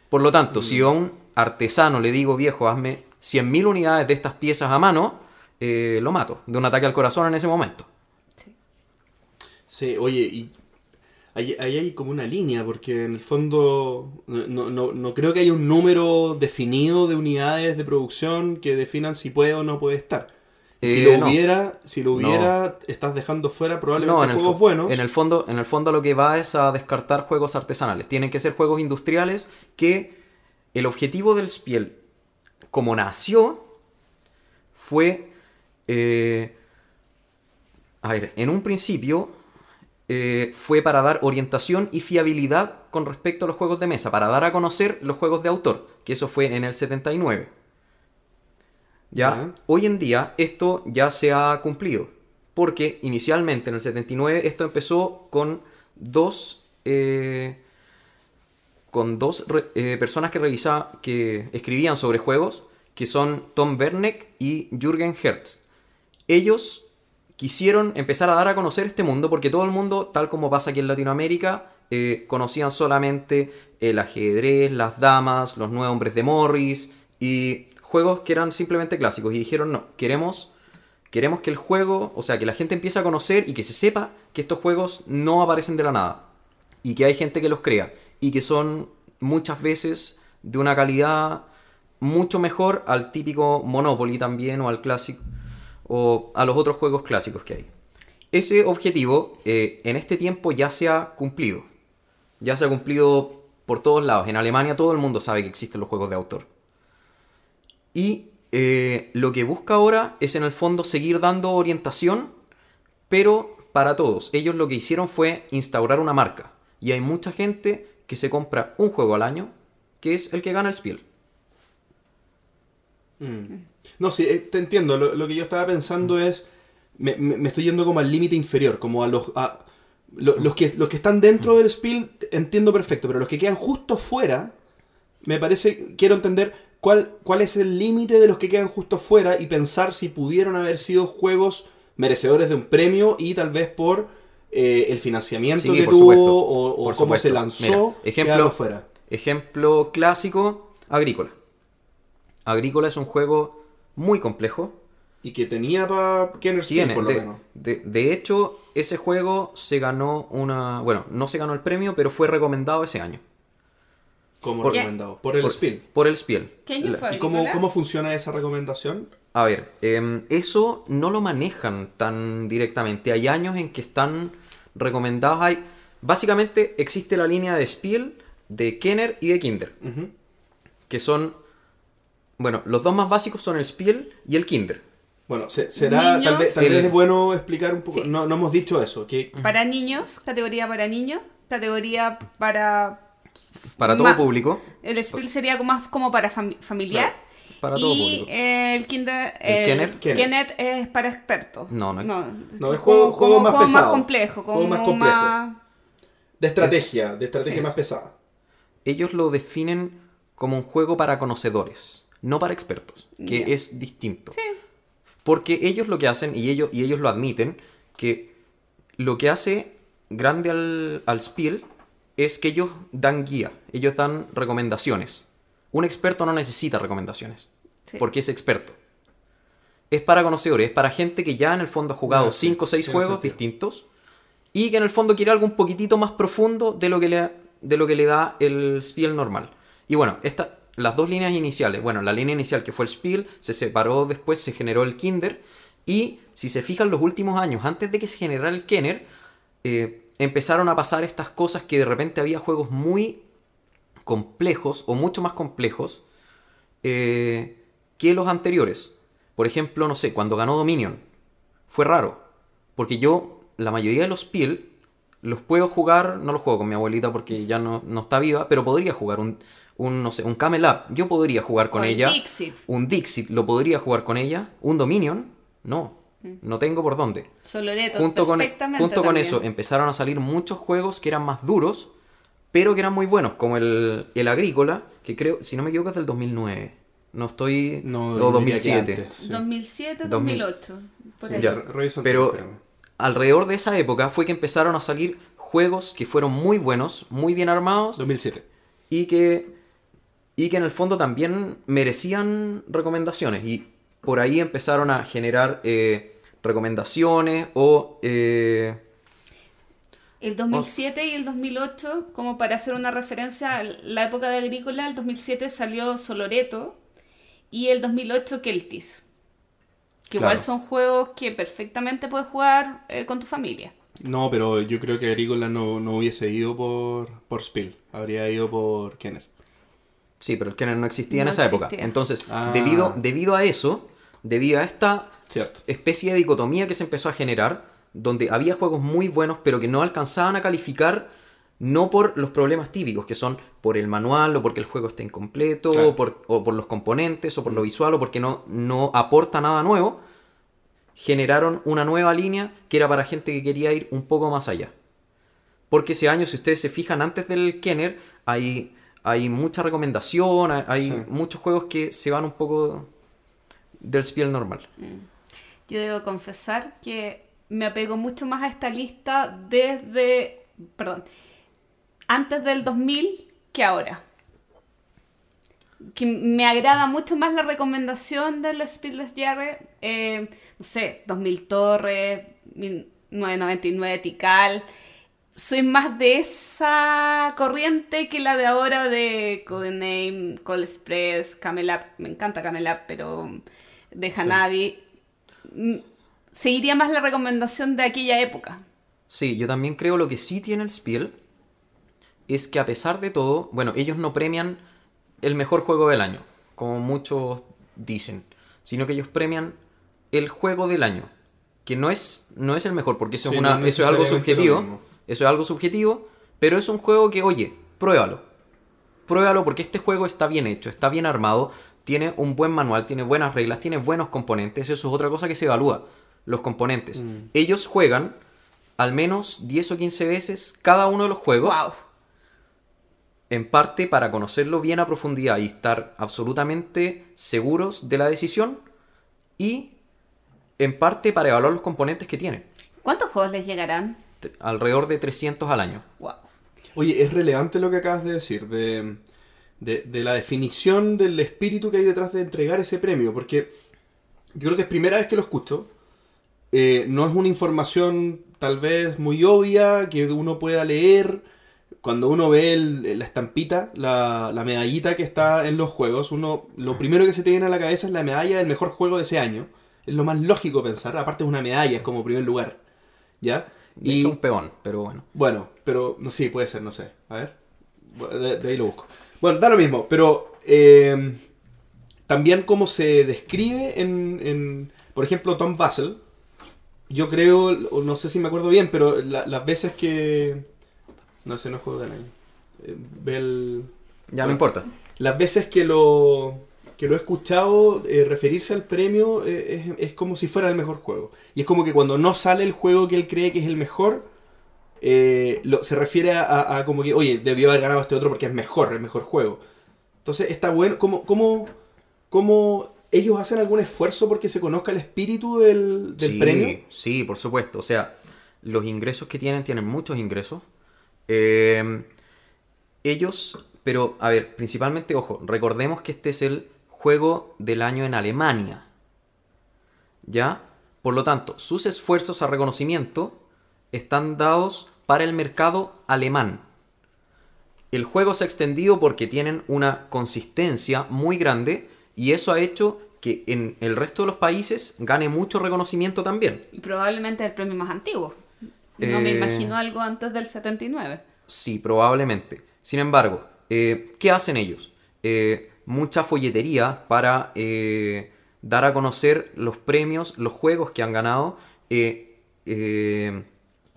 Por lo tanto, si un artesano le digo, viejo, hazme 100.000 unidades de estas piezas a mano, eh, lo mato de un ataque al corazón en ese momento. Sí. Sí, oye, y ahí, ahí hay como una línea, porque en el fondo no, no, no creo que haya un número definido de unidades de producción que definan si puede o no puede estar. Si Eh, lo no. hubiera, si lo hubiera, estás dejando fuera probablemente No, en el, juegos buenos. en el fondo, en el fondo lo que va es a descartar juegos artesanales. Tienen que ser juegos industriales que el objetivo del Spiel, como nació, fue... eh, a ver, en un principio eh, fue para dar orientación y fiabilidad con respecto a los juegos de mesa, para dar a conocer los juegos de autor, que eso fue en el 79. ¿Ya? Hoy en día esto ya se ha cumplido, porque inicialmente en el 79 esto empezó con dos, eh, con dos eh, personas que, revisa- que escribían sobre juegos, que son Tom Werneck y Jürgen Hertz. Ellos quisieron empezar a dar a conocer este mundo porque todo el mundo, tal como pasa aquí en Latinoamérica, eh, conocían solamente el ajedrez, las damas, los nueve hombres de Morris y juegos que eran simplemente clásicos. Y dijeron, no, queremos, queremos que el juego, o sea, que la gente empiece a conocer y que se sepa que estos juegos no aparecen de la nada y que hay gente que los crea y que son muchas veces de una calidad mucho mejor al típico Monopoly también o al clásico o a los otros juegos clásicos que hay. Ese objetivo eh, en este tiempo ya se ha cumplido. Ya se ha cumplido por todos lados. En Alemania todo el mundo sabe que existen los juegos de autor. Y eh, lo que busca ahora es en el fondo seguir dando orientación, pero para todos. Ellos lo que hicieron fue instaurar una marca. Y hay mucha gente que se compra un juego al año, que es el que gana el Spiel. Mm. No, sí, eh, te entiendo. Lo, lo que yo estaba pensando es. Me, me- me estoy yendo como al límite inferior, como a los. a- lo- los, que, los que están dentro del spiel, entiendo perfecto, pero los que quedan justo fuera, me parece. Quiero entender cuál, cuál es el límite de los que quedan justo fuera y pensar si pudieron haber sido juegos merecedores de un premio y tal vez por eh, el financiamiento Sí, que por tuvo supuesto, o, o por cómo se lanzó. Mira, ejemplo- fuera. Ejemplo clásico, Agrícola. Agrícola es un juego muy complejo. Y que tenía para Kenner Spiel, Tiene, por lo de, menos. de- de hecho, ese juego se ganó una... Bueno, no se ganó el premio, pero fue recomendado ese año. Como Por- recomendado. Por el por, Spiel. Por el Spiel. ¿Qué año La- fue? ¿Y cómo, cómo funciona esa recomendación? A ver, em, eso no lo manejan tan directamente. Hay años en que están recomendados. Hay, básicamente existe la línea de Spiel, de Kenner y de Kinder. Que son... Bueno, los dos más básicos son el Spiel y el Kinder. Bueno, se- será, Niños. tal vez, tal vez es bueno explicar un poco, Sí. no, no hemos dicho eso, que Para niños, categoría para niños, categoría para... Para todo Ma- público. El Spiel sería como más como para fami- familiar. Para todo y público. eh, el Kinder, ¿El? Kenner es para expertos. No, no es- No, es como- juego- juego como más juego pesado. complejo, como Juego más complejo. más- De estrategia, de estrategia Sí. más pesada. Ellos lo definen como un juego para conocedores, no para expertos, que es distinto. Sí. Porque ellos lo que hacen, y ellos, y ellos lo admiten, que lo que hace grande al, al Spiel es que ellos dan guía, ellos dan recomendaciones. Un experto no necesita recomendaciones, Sí. porque es experto. Es para conocedores, es para gente que ya en el fondo ha jugado Ah, sí, 5 o 6 tiene juegos sentido. distintos y que en el fondo quiere algo un poquitito más profundo de lo que le, de lo que le da el Spiel normal. Y bueno, esta, las dos líneas iniciales, bueno, la línea inicial que fue el Spiel, se separó después, se generó el Kinder, y si se fijan los últimos años, antes de que se generara el Kenner, eh, empezaron a pasar estas cosas que de repente había juegos muy complejos o mucho más complejos eh, que los anteriores. Por ejemplo, no sé, cuando ganó Dominion, fue raro, porque yo la mayoría de los Spiel los puedo jugar, no los juego con mi abuelita porque ya no, no está viva, pero podría jugar un, un, no sé, un Camel Up, yo podría jugar con O el ella. Dixit. Un Dixit, lo podría jugar con ella. Un Dominion, no, no tengo por dónde. Soloreto, Junto con, perfectamente junto con eso empezaron a salir muchos juegos que eran más duros, pero que eran muy buenos, como el, el Agrícola, que creo, si no me equivoco, es del 2009. No estoy... No, o diría que 2007. antes, sí. 2007, 2000. 2008. por Sí, ahí. Ya, pero alrededor de esa época fue que empezaron a salir juegos que fueron muy buenos, muy bien armados 2007. y que, y que en el fondo también merecían recomendaciones. Y por ahí empezaron a generar eh, recomendaciones o... eh, El 2007 y el 2008, como para hacer una referencia a la época de Agrícola, el 2007 salió Soloreto y el 2008 Keltis. Que igual son juegos que perfectamente puedes jugar eh, con tu familia. No, pero yo creo que Agrícola no, no hubiese ido por, por Spiel. Habría ido por Kenner. Sí, pero el Kenner no existía en esa época. Entonces, Ah. debido, debido a eso, debido a esta Cierto. especie de dicotomía que se empezó a generar, donde había juegos muy buenos, pero que no alcanzaban a calificar no por los problemas típicos, que son por el manual, o porque el juego está incompleto, Claro. o, por, o por los componentes, o por lo visual, o porque no, no aporta nada nuevo, generaron una nueva línea que era para gente que quería ir un poco más allá. Porque ese año, si ustedes se fijan, antes del Kenner, hay, hay mucha recomendación, hay, hay Sí. muchos juegos que se van un poco del spiel normal. Yo debo confesar que me apego mucho más a esta lista desde, perdón, antes del 2000 que ahora. Que me agrada mucho más la recomendación del Speedless Jarre, eh, no sé, 2000 Torres, 1999 Tikal. Soy más de esa corriente que la de ahora de Codename, Call Express, Camel Up. Me encanta Camel Up, pero de Hanabi. Seguiría más la recomendación de aquella época. Sí, yo también creo lo que sí tiene el Spiel es que a pesar de todo, bueno, ellos no premian el mejor juego del año, como muchos dicen, sino que ellos premian el juego del año, que no es, no es el mejor, porque eso, Sí, es, una, no eso es algo subjetivo, eso es algo subjetivo, pero es un juego que, oye, pruébalo, pruébalo porque este juego está bien hecho, está bien armado, tiene un buen manual, tiene buenas reglas, tiene buenos componentes, eso es otra cosa que se evalúa, los componentes. Mm. Ellos juegan al menos 10 o 15 veces cada uno de los juegos, ¡Wow! en parte para conocerlo bien a profundidad y estar absolutamente seguros de la decisión, y en parte para evaluar los componentes que tienen, ¿Cuántos juegos les llegarán? T- alrededor de 300 al año. ¡Wow! Oye, es relevante lo que acabas de decir, de, de, de la definición del espíritu que hay detrás de entregar ese premio, porque yo creo que es primera vez que lo escucho. Eh, no es una información tal vez muy obvia que uno pueda leer. Cuando uno ve el- la estampita, la, la medallita que está en los juegos, uno lo primero que se te viene a la cabeza es la medalla del mejor juego de ese año. Es lo más lógico pensar, aparte es una medalla, es como primer lugar. ¿Ya? De hecho, un peón, pero bueno. Bueno, pero no sí, puede ser, no sé. A ver. De, de ahí lo busco. Bueno, da lo mismo, pero eh, también como se describe en, en, por ejemplo, Tom Basel, yo creo, no sé si me acuerdo bien, pero la- las veces que... No sé, no juego del año. Eh, Ya no importa. las veces que lo que lo he escuchado eh, referirse al premio eh, es, es como si fuera el mejor juego. Y es como que cuando no sale el juego que él cree que es el mejor, eh, lo- se refiere a como que, oye, debió haber ganado este otro porque es mejor, el mejor juego. Entonces está bueno, ¿cómo, cómo, cómo ellos hacen algún esfuerzo porque se conozca el espíritu del, del sí, premio? Sí, por supuesto. O sea, los ingresos que tienen, tienen muchos ingresos. Eh, ellos, pero, a ver, principalmente, ojo, recordemos que este es el juego del año en Alemania. ¿Ya? Por lo tanto, sus esfuerzos a reconocimiento están dados para el mercado alemán. El juego se ha extendido porque tienen una consistencia muy grande y eso ha hecho que en el resto de los países gane mucho reconocimiento también. Y probablemente el premio más antiguo. No me Eh, imagino algo antes del 79. Sí, probablemente. Sin embargo, eh, ¿qué hacen ellos? Eh, mucha folletería para dar a conocer los premios, los juegos que han ganado.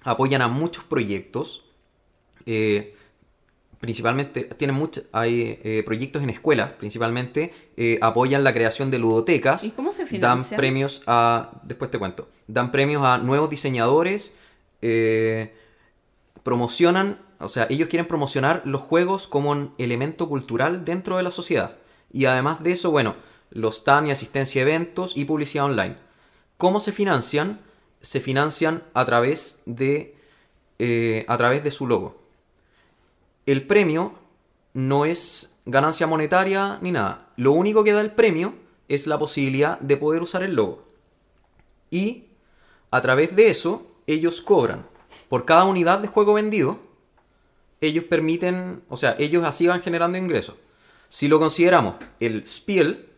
apoyan a muchos proyectos. eh, principalmente, tienen muchos, hay eh, proyectos en escuelas, principalmente eh, apoyan la creación de ludotecas. ¿Y cómo se Dan financian? premios a, después te cuento, dan premios a nuevos diseñadores, eh, promocionan, o sea, ellos quieren promocionar los juegos como un elemento cultural dentro de la sociedad. Y además de eso, bueno, los stand y asistencia a eventos y publicidad online. ¿Cómo se financian? Se financian a través de, a través de su logo. El premio no es ganancia monetaria ni nada. Lo único que da el premio es la posibilidad de poder usar el logo. Y a través de eso, ellos cobran. Por cada unidad de juego vendido, ellos permiten, o sea, ellos así van generando ingresos. Si lo consideramos, el Spiel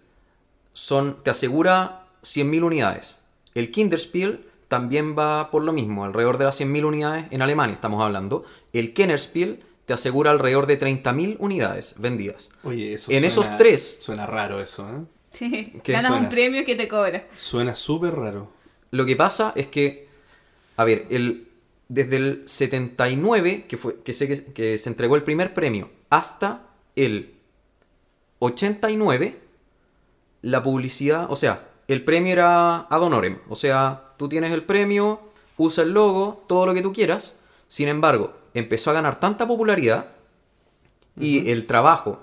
son, te asegura 100.000 unidades. El Kinderspiel también va por lo mismo, alrededor de las 100.000 unidades en Alemania estamos hablando. El Kennerspiel te asegura alrededor de 30.000 unidades vendidas. Oye, eso En suena- esos tres- Suena raro eso, ¿eh? Sí, ¿Qué ganas suena? un premio que te cobra. Suena súper raro. Lo que pasa es que, a ver, el, desde el 79, que, fue, que, sé que, que se entregó el primer premio, hasta el 89, la publicidad, o sea, el premio era ad honorem. O sea, tú tienes el premio, usa el logo, todo lo que tú quieras. Sin embargo, empezó a ganar tanta popularidad y el trabajo,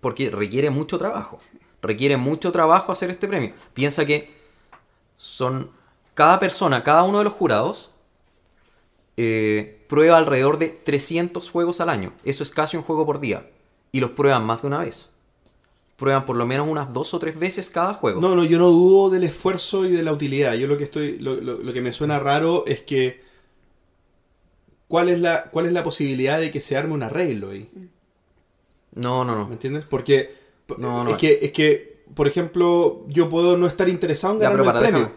porque requiere mucho trabajo. Requiere mucho trabajo hacer este premio. Piensa que son cada persona, cada uno de los jurados eh, prueba alrededor de 300 juegos al año. Eso es casi un juego por día. Y los prueban más de una vez. Prueban por lo menos unas dos o tres veces cada juego. No, no, yo no dudo del esfuerzo y de la utilidad. Yo lo que estoy, lo, lo- lo que me suena raro es que ¿cuál es la, cuál es la posibilidad de que se arme un arreglo ahí? no, no. ¿Me no. entiendes? Porque No, no. es que, es que, por ejemplo, yo puedo no estar interesado en ganar el para, premio.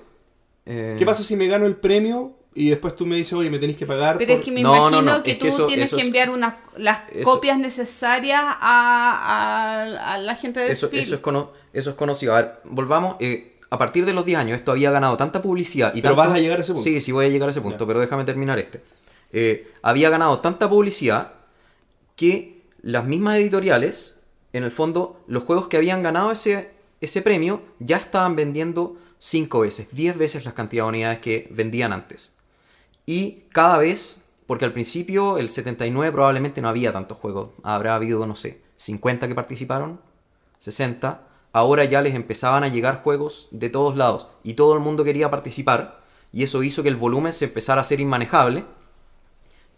Eh, ¿Qué pasa si me gano el premio y después tú me dices, oye, me tenéis que pagar? Pero por-" es que me No, no, imagino no, que es tú que eso- tienes eso que enviar unas, las eso- copias necesarias a, a- a la gente de Eso, Spiel. eso, es cono- eso es conocido. A ver, volvamos. eh, a partir de los 10 años, esto había ganado tanta publicidad. Y Pero tanto- vas a llegar a ese punto. Sí, sí, voy a llegar a ese punto, pero déjame terminar este. Eh, había ganado tanta publicidad que las mismas editoriales, en el fondo, los juegos que habían ganado ese, ese premio ya estaban vendiendo 5 veces, 10 veces las cantidades de unidades que vendían antes. Y cada vez, porque al principio, el 79 probablemente no había tantos juegos. Habrá habido, no sé, 50 que participaron, 60. Ahora ya les empezaban a llegar juegos de todos lados y todo el mundo quería participar. Y eso hizo que el volumen se empezara a hacer inmanejable.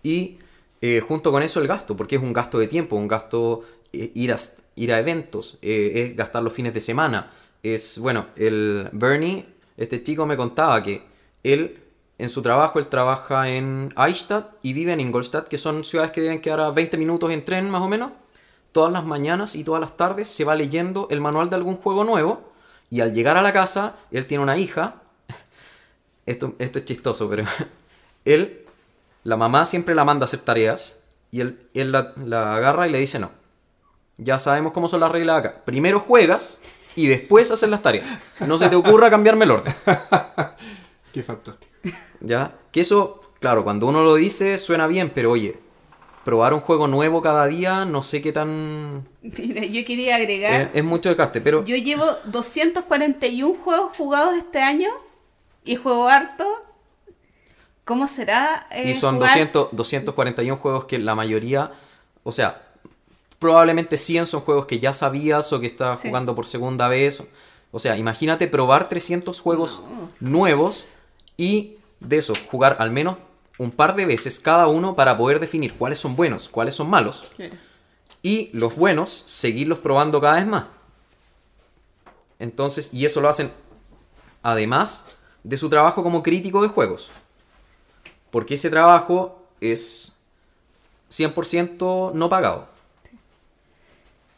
Y eh, junto con eso el gasto, porque es un gasto de tiempo, un gasto eh, ir, a, ir a eventos, eh, es gastar los fines de semana. Es, bueno, el Bernie, este chico me contaba que él, en su trabajo, él trabaja en Eichstätt y vive en Ingolstadt, que son ciudades que deben quedar a 20 minutos en tren más o menos. Todas las mañanas y todas las tardes se va leyendo el manual de algún juego nuevo. Y al llegar a la casa, él tiene una hija. Esto, esto es chistoso, pero él la mamá siempre la manda a hacer tareas y él, él la, la agarra y le dice no. Ya sabemos cómo son las reglas acá. Primero juegas y después haces las tareas. No se te ocurra cambiarme el orden. Qué fantástico. ¿Ya? Que eso, claro, cuando uno lo dice suena bien, pero oye, probar un juego nuevo cada día, no sé qué tan... Mira, yo quería agregar... Es, es mucho desgaste, pero... Yo llevo 241 juegos jugados este año y juego harto. ¿Cómo será? eh, Y son jugar? 200, 241 juegos que la mayoría, o sea, probablemente 100 son juegos que ya sabías o que estabas Sí. jugando por segunda vez. O sea, imagínate probar 300 juegos nuevos y de esos jugar al menos un par de veces cada uno para poder definir cuáles son buenos, cuáles son malos. Y los buenos, seguirlos probando cada vez más. Entonces, y eso lo hacen además de su trabajo como crítico de juegos. Porque ese trabajo es 100% no pagado.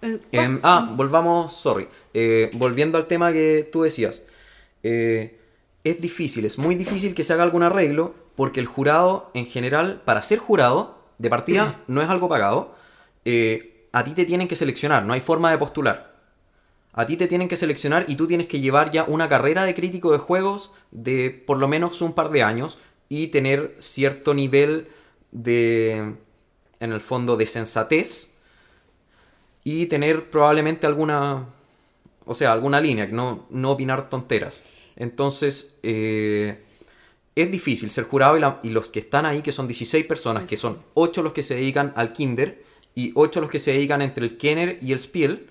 Eh, Em, ah, volvamos, sorry. Eh, volviendo al tema que tú decías. Eh, es difícil, es muy difícil que se haga algún arreglo porque el jurado, en general, para ser jurado, de partida, no es algo pagado. A ti te tienen que seleccionar, no hay forma de postular. A ti te tienen que seleccionar y tú tienes que llevar ya una carrera de crítico de juegos de por lo menos un par de años y tener cierto nivel de, en el fondo, de sensatez y tener probablemente alguna, o sea, alguna línea, no, no opinar tonteras. Entonces, eh, es difícil ser jurado y, la- y los que están ahí, que son 16 personas, que son 8 los que se dedican al Kinder y 8 los que se dedican entre el Kenner y el Spiel,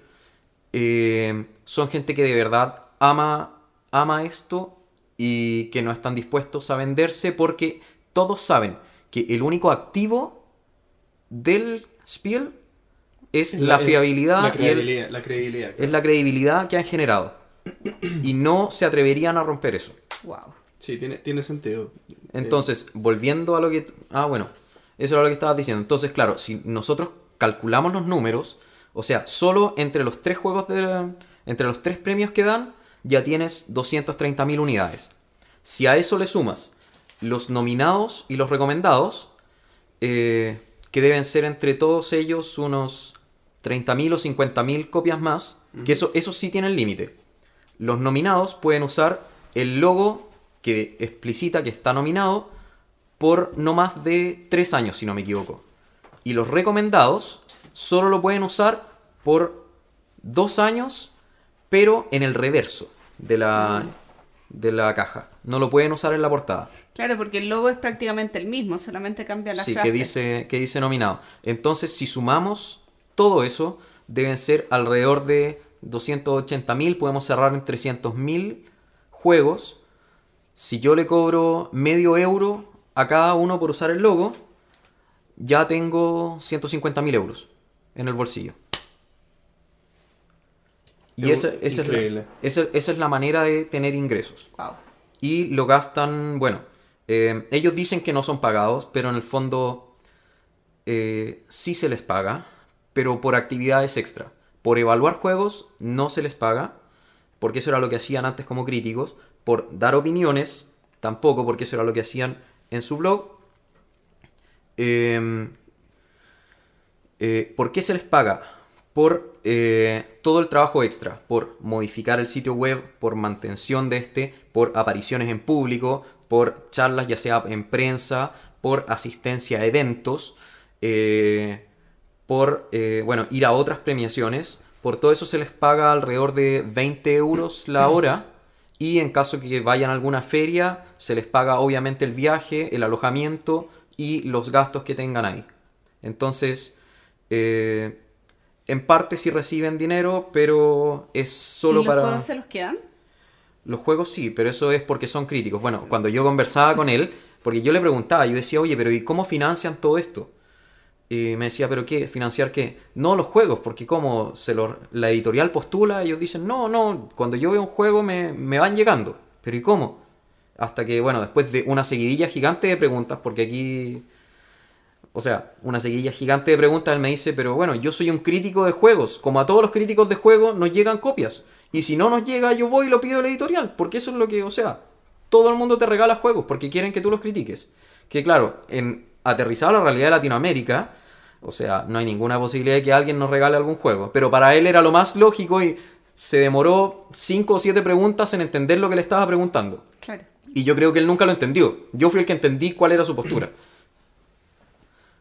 eh, son gente que de verdad ama, ama esto y que no están dispuestos a venderse porque todos saben que el único activo del Spiel es la, fiabilidad La y el- credibilidad. la credibilidad, es la credibilidad que han generado. Y no se atreverían a romper eso. Wow. Sí, tiene, tiene sentido. Entonces, volviendo a lo que... Ah, bueno, eso era lo que estabas diciendo. Entonces, claro, si nosotros calculamos los números, o sea, solo entre los tres juegos de... Entre los tres premios que dan, ya tienes 230.000 unidades. Si a eso le sumas los nominados y los recomendados, eh, que deben ser entre todos ellos unos 30.000 o 50.000 copias más, que eso, eso sí tiene el límite. Los nominados pueden usar el logo que explicita que está nominado por no más de 3 años, si no me equivoco. Y los recomendados solo lo pueden usar por 2 años, pero en el reverso de la, de la caja. No lo pueden usar en la portada. Claro, porque el logo es prácticamente el mismo, solamente cambia la sí, frase. que dice, que dice nominado. Entonces, si sumamos todo eso, deben ser alrededor de 280.000, podemos cerrar en 300.000 juegos. Si yo le cobro medio euro a cada uno por usar el logo, ya tengo 150.000 euros en el bolsillo. Y Es esa, esa es la, es la manera de tener ingresos Wow. y lo gastan, bueno, eh, ellos dicen que no son pagados, pero en el fondo eh, sí se les paga, pero por actividades extra. Por evaluar juegos no se les paga, porque eso era lo que hacían antes como críticos. Por dar opiniones tampoco, porque eso era lo que hacían en su blog. Eh, eh, ¿Por qué se les paga? Por eh, todo el trabajo extra, por modificar el sitio web, por mantención de este, por apariciones en público, por charlas ya sea en prensa, por asistencia a eventos, eh, por eh, bueno, ir a otras premiaciones. Por todo eso se les paga alrededor de 20 euros la hora. Y en caso que vayan a alguna feria, se les paga obviamente el viaje, el alojamiento y los gastos que tengan ahí. Entonces, eh, en parte sí reciben dinero, pero es solo ¿Y los para... juegos se los quedan? Los juegos sí, pero eso es porque son críticos. Bueno, cuando yo conversaba con él, porque yo le preguntaba, yo decía, oye, pero ¿y cómo financian todo esto? Y me decía, ¿pero qué? ¿Financiar qué? No los juegos, porque como se lo, la editorial postula, ellos dicen, no, no, cuando yo veo un juego me, me van llegando. ¿Pero y cómo? Hasta que, bueno, después de una seguidilla gigante de preguntas, porque aquí... O sea, una seguidilla gigante de preguntas, él me dice, pero bueno, yo soy un crítico de juegos. Como a todos los críticos de juegos, nos llegan copias. Y si no nos llega, yo voy y lo pido a la editorial. Porque eso es lo que, o sea, todo el mundo te regala juegos porque quieren que tú los critiques. Que claro, en aterrizado a la realidad de Latinoamérica, o sea, no hay ninguna posibilidad de que alguien nos regale algún juego. Pero para él era lo más lógico y se demoró 5 o 7 preguntas en entender lo que le estaba preguntando. Claro. Y yo creo que él nunca lo entendió. Yo fui el que entendí cuál era su postura.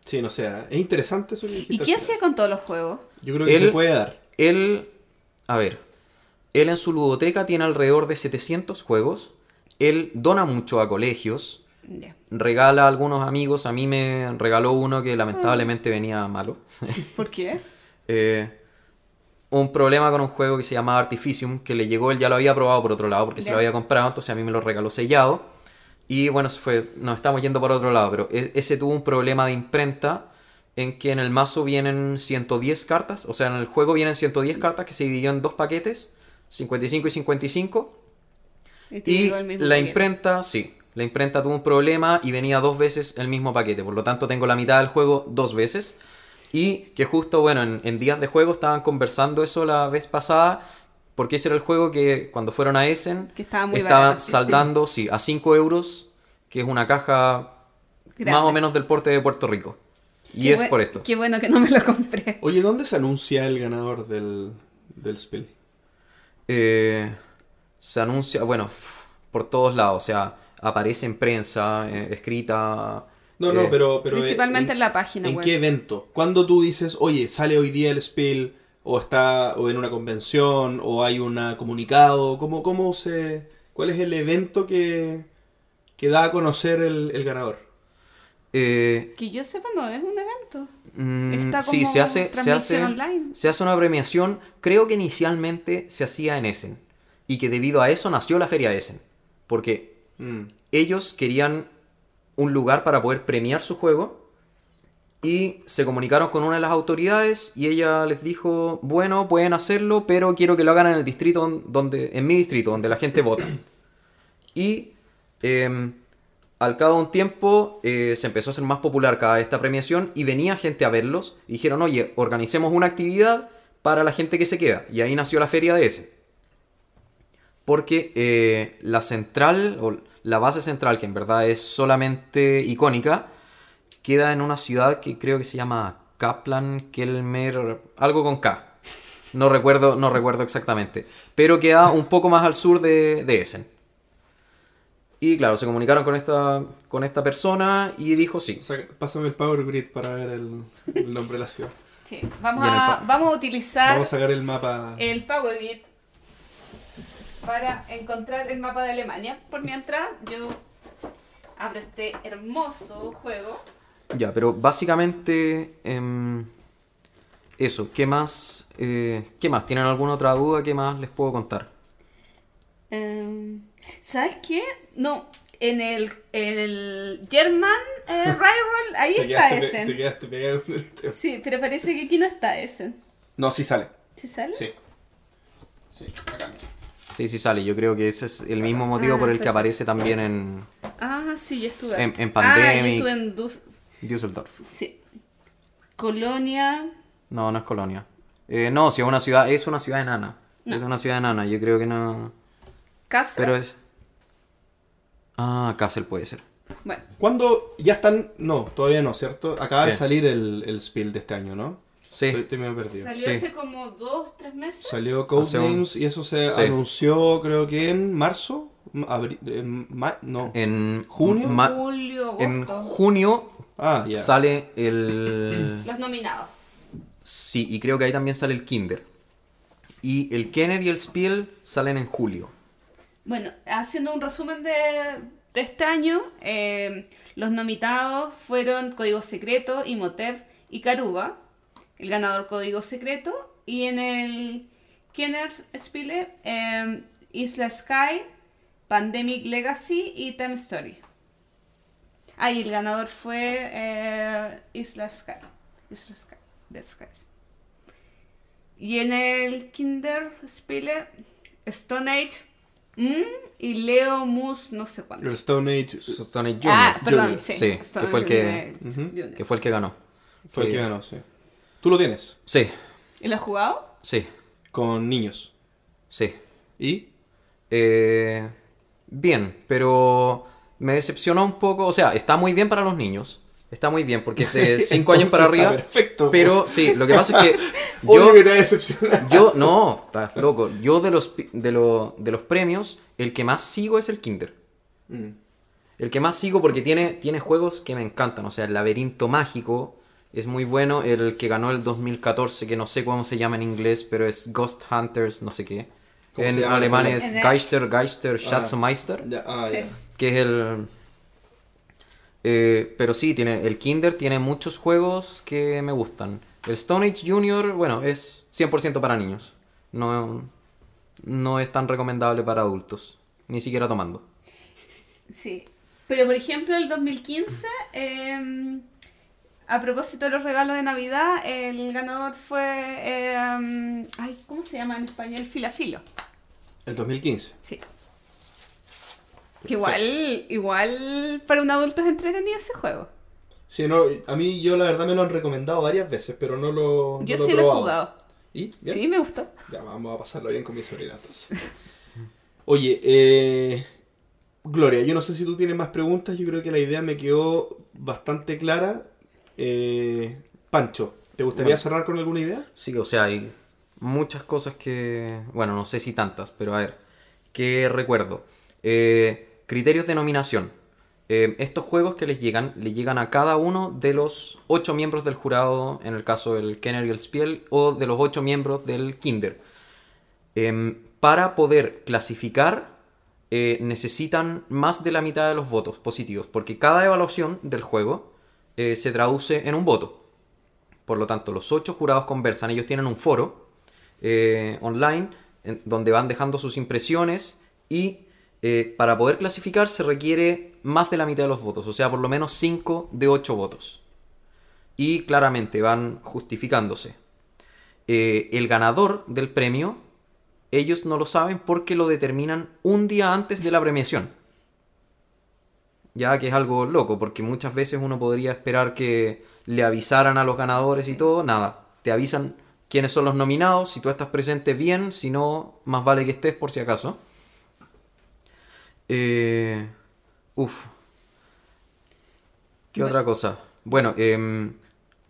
Sí, no sé. Es interesante eso que dijiste ¿Y qué hacía con todos los juegos? Yo creo que Él- se puede dar. Él, a ver, él en su ludoteca tiene alrededor de 700 juegos. Él dona mucho a colegios, regala a algunos amigos. A mí me regaló uno que lamentablemente venía malo. ¿Por qué? Eh, un problema con un juego que se llamaba Artificium, que le llegó, él ya lo había probado por otro lado, porque se Ya. lo había comprado, entonces a mí me lo regaló sellado. Y bueno, fue, nos estamos yendo por otro lado, pero e- ese tuvo un problema de imprenta en que en el mazo vienen 110 cartas, o sea, en el juego vienen 110 cartas que se dividió en dos paquetes, 55 y 55. te Y la paquete. imprenta, sí, la imprenta tuvo un problema y venía dos veces el mismo paquete, por lo tanto tengo la mitad del juego dos veces. Y que justo, bueno, en, en días de juego estaban conversando eso la vez pasada, porque ese era el juego que cuando fueron a Essen Que estaba muy estaban barato. saldando, sí, a 5 euros, que es una caja Grande. más o menos del porte de Puerto Rico. Y Qué es por esto. Qué bueno que no me lo compré. Oye, ¿dónde se anuncia el ganador del, del Spiel? Eh, se anuncia, bueno, por todos lados, o sea, aparece en prensa, eh, escrita. No, no, eh, pero... pero Principalmente en la página ¿En web. qué evento? ¿Cuándo tú dices, oye, sale hoy día el Spiel, o está o en una convención, o hay un comunicado? ¿Cómo, cómo se...? ¿Cuál es el evento que, que da a conocer el, el ganador? eh, Que yo sepa, no es un evento. mm, Está sí, como se hace, se hace, online. se hace una premiación. Creo que inicialmente se hacía en Essen. Y que debido a eso nació la Feria Essen. Porque Mm. ellos querían un lugar para poder premiar su juego y se comunicaron con una de las autoridades y ella les dijo, bueno, pueden hacerlo, pero quiero que lo hagan en el distrito donde, en mi distrito, donde la gente vota. Y em, al cabo de un tiempo eh, se empezó a hacer más popular cada esta premiación y venía gente a verlos y dijeron, oye, organicemos una actividad para la gente que se queda. Y ahí nació la feria de ese. Porque eh, la central, o la base central, que en verdad es solamente icónica, queda en una ciudad que creo que se llama Kaplan, Kelmer, algo con K. No recuerdo, no recuerdo exactamente. Pero queda un poco más al sur de, de Essen. Y claro, se comunicaron con esta, con esta persona y dijo sí. Saca- pásame el Power Grid para ver el, el nombre de la ciudad. Sí. Vamos, a, vamos a utilizar Vamos a sacar el mapa. el PowerBit para encontrar el mapa de Alemania. Por mientras, yo abro este hermoso juego. Ya, pero básicamente em, eso. ¿Qué más? eh, ¿Qué más? ¿Tienen alguna otra duda? ¿Qué más les puedo contar? Em, ¿Sabes qué? No, en el, en el German eh, Rival, ahí está Essen. te quedaste pegado con el tema. Sí, pero parece que aquí no está Essen. No, sí sale. ¿Sí sale? Sí. Sí, acá. Sí, sí sale. Yo creo que ese es el mismo motivo Ah, por el que aparece también en Ah, sí, yo estuve. En- en Ah, Pandemic. yo estuve en Dus- Düsseldorf. Sí. Colonia. No, no es Colonia. Eh, no, si es una ciudad, es una ciudad enana. Es una ciudad enana, yo creo que no. Casa. Pero es. Ah, Kassel puede ser. Bueno, ¿Cuándo ya están? No, todavía no, ¿cierto? Acaba de salir el, el Spiel de este año, ¿no? Sí. Estoy, estoy medio perdido. salió Sí. hace como dos, tres meses. Salió Hace un- Codenames y eso se Sí. anunció creo que en marzo. Abri- en ma- no. En ¿Junio? ma- Julio, en agosto. junio Ah, ya. sale el. Los nominados. Sí, y creo que ahí también sale el Kinder. Y el Kenner y el Spiel salen en julio. Bueno, haciendo un resumen de, de este año, eh, los nominados fueron Código Secreto, Imhotep y Caruba. El ganador Código Secreto. Y en el Kenner Spiele, eh, Isla Sky, Pandemic Legacy y Time Story. Ah, y el ganador fue eh, Isla Sky. Isla Sky. Dead Skies. Y en el Kinderspiele, Stone Age mm, y Leo Mus, no sé cuándo. El Stone Age Stone Age Junior, Ah, perdón, Junior. sí. Sí, Stone que fue el que- que fue el que ganó. fue el que ganó, sí. ¿Tú lo tienes? Sí, ¿Y lo has jugado? sí, Con niños. sí. ¿Y? Eh, bien, pero me decepcionó un poco. O sea, está muy bien para los niños. Está muy bien porque es de 5 años para arriba. Perfecto. Pero sí, lo que pasa es que Obvio yo, que te yo no, estás loco. Yo de los, pi- de, lo- de los premios, el que más sigo es el Kinder. Mm. el que más sigo porque tiene, tiene juegos que me encantan. O sea, el laberinto mágico es muy bueno. El que ganó el 2014, que no sé cómo se llama en inglés, pero es Ghost Hunters, no sé qué. ¿Cómo se En alemán es Geister, Geister, Ah. Schatzmeister. Ah, Sí. Que es el... eh, pero sí, tiene el Kinder tiene muchos juegos que me gustan. El Stone Age Junior, bueno, es 100% para niños. No, no es tan recomendable para adultos. Ni siquiera tomando. Sí. Pero por ejemplo, el 2015, eh, a propósito de los regalos de Navidad, el ganador fue. eh, ay, ¿Cómo se llama en español? Filafilo. El 2015. Sí. Que Igual, igual para un adulto es entretenido ese juego. Sí, no, a mí yo la verdad me lo han recomendado varias veces, pero no lo, no Yo lo he sí lo he jugado. ¿Y? Sí, me gustó. Ya, vamos a pasarlo bien con mi sobrina entonces. Oye, eh, Gloria, yo no sé si tú tienes más preguntas, yo creo que la idea me quedó bastante clara. Eh, Pancho, ¿te gustaría Bueno. cerrar con alguna idea? Sí, o sea, hay muchas cosas que... Bueno, no sé si tantas, pero a ver, ¿qué recuerdo? Eh, criterios de nominación. Eh, estos juegos que les llegan, le llegan a cada uno de los ocho miembros del jurado, en el caso del Kenner y el Spiel, o de los ocho miembros del Kinder. Em, para poder clasificar, eh, necesitan más de la mitad de los votos positivos, porque cada evaluación del juego eh, se traduce en un voto. Por lo tanto, los ocho jurados conversan, ellos tienen un foro online donde van dejando sus impresiones y eh, para poder clasificar se requiere más de la mitad de los votos, o sea, por lo menos 5 de 8 votos. Y claramente van justificándose. Eh, el ganador del premio, ellos no lo saben porque lo determinan un día antes de la premiación. Ya que es algo loco, porque muchas veces uno podría esperar que le avisaran a los ganadores y todo. Nada, te avisan quiénes son los nominados. Si tú estás presente, bien. Si no, más vale que estés por si acaso. Eh, uf. ¿Qué otra cosa? Bueno, em,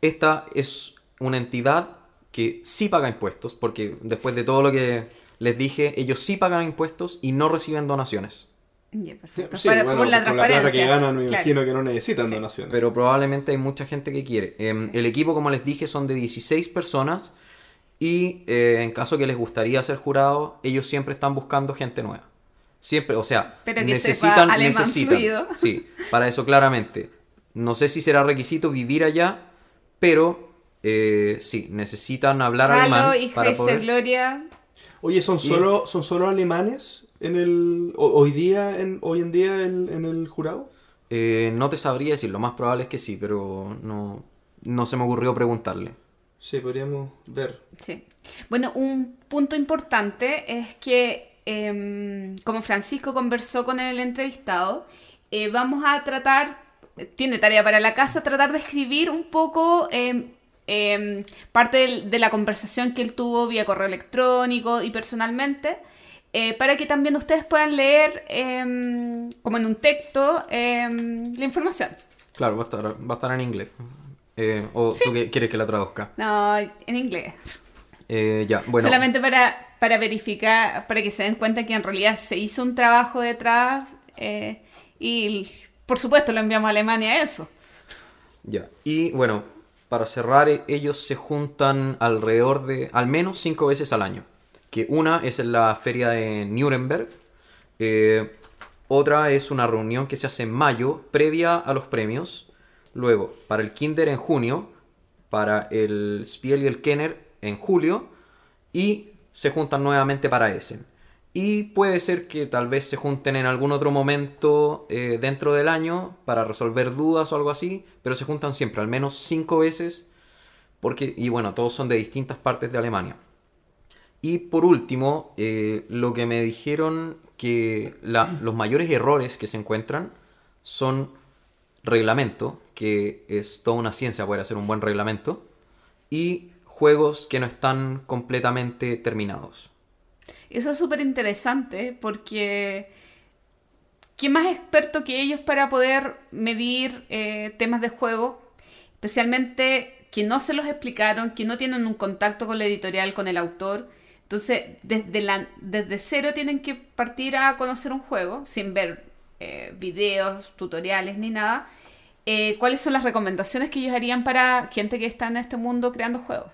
esta es una entidad que sí paga impuestos, porque después de todo lo que les dije, ellos sí pagan impuestos y no reciben donaciones. Perfecto. Sí, Para- bueno, por la con la plata que ganan me Claro. imagino que no necesitan Sí. donaciones. Pero probablemente hay mucha gente que quiere. Em, El equipo, como les dije, son de 16 personas. Y eh, en caso que les gustaría ser jurado, ellos siempre están buscando gente nueva. Siempre, o sea, Pero que sepa necesitan, necesitan. fluido. Sí, para eso claramente. No sé si será requisito vivir allá, pero eh, sí, necesitan hablar Halo alemán y para poder. Gloria. Oye, ¿son solo, ¿son solo alemanes en el ho- hoy día en, hoy en día en, en el jurado? Eh, no te sabría decir, lo más probable es que sí, pero no, no se me ocurrió preguntarle. Sí, podríamos ver. Sí. Bueno, un punto importante es que, em, como Francisco conversó con el entrevistado, eh, vamos a tratar, tiene tarea para la casa, tratar de escribir un poco em, em, parte de la conversación que él tuvo vía correo electrónico y personalmente, eh, para que también ustedes puedan leer, como en un texto, la información. Claro, va a estar, va a estar en inglés. Eh, ¿O tú quieres que la traduzca? No, en inglés. Ya, bueno. Solamente para, para verificar, para que se den cuenta que en realidad se hizo un trabajo detrás eh, y por supuesto lo enviamos a Alemania eso. Ya. Y bueno, para cerrar, e- ellos se juntan alrededor de al menos cinco veces al año. Que una es en la feria de Nuremberg. eh, otra es una reunión que se hace en mayo, previa a los premios. Luego, para el Kinder en junio. Para el Spiel y el Kenner en julio. Y se juntan nuevamente para Essen. Y puede ser que tal vez se junten en algún otro momento eh, dentro del año para resolver dudas o algo así, pero se juntan siempre, al menos cinco veces, porque, y bueno, todos son de distintas partes de Alemania. Y por último, eh, lo que me dijeron que los mayores errores que se encuentran son reglamento, que es toda una ciencia poder hacer un buen reglamento, y juegos que no están completamente terminados. Eso es súper interesante porque ¿quién más experto que ellos para poder medir eh, temas de juego? Especialmente que no se los explicaron, que no tienen un contacto con la editorial, con el autor. Entonces, desde, la, desde cero tienen que partir a conocer un juego sin ver eh, videos, tutoriales ni nada, eh, ¿cuáles son las recomendaciones que ellos harían para gente que está en este mundo creando juegos?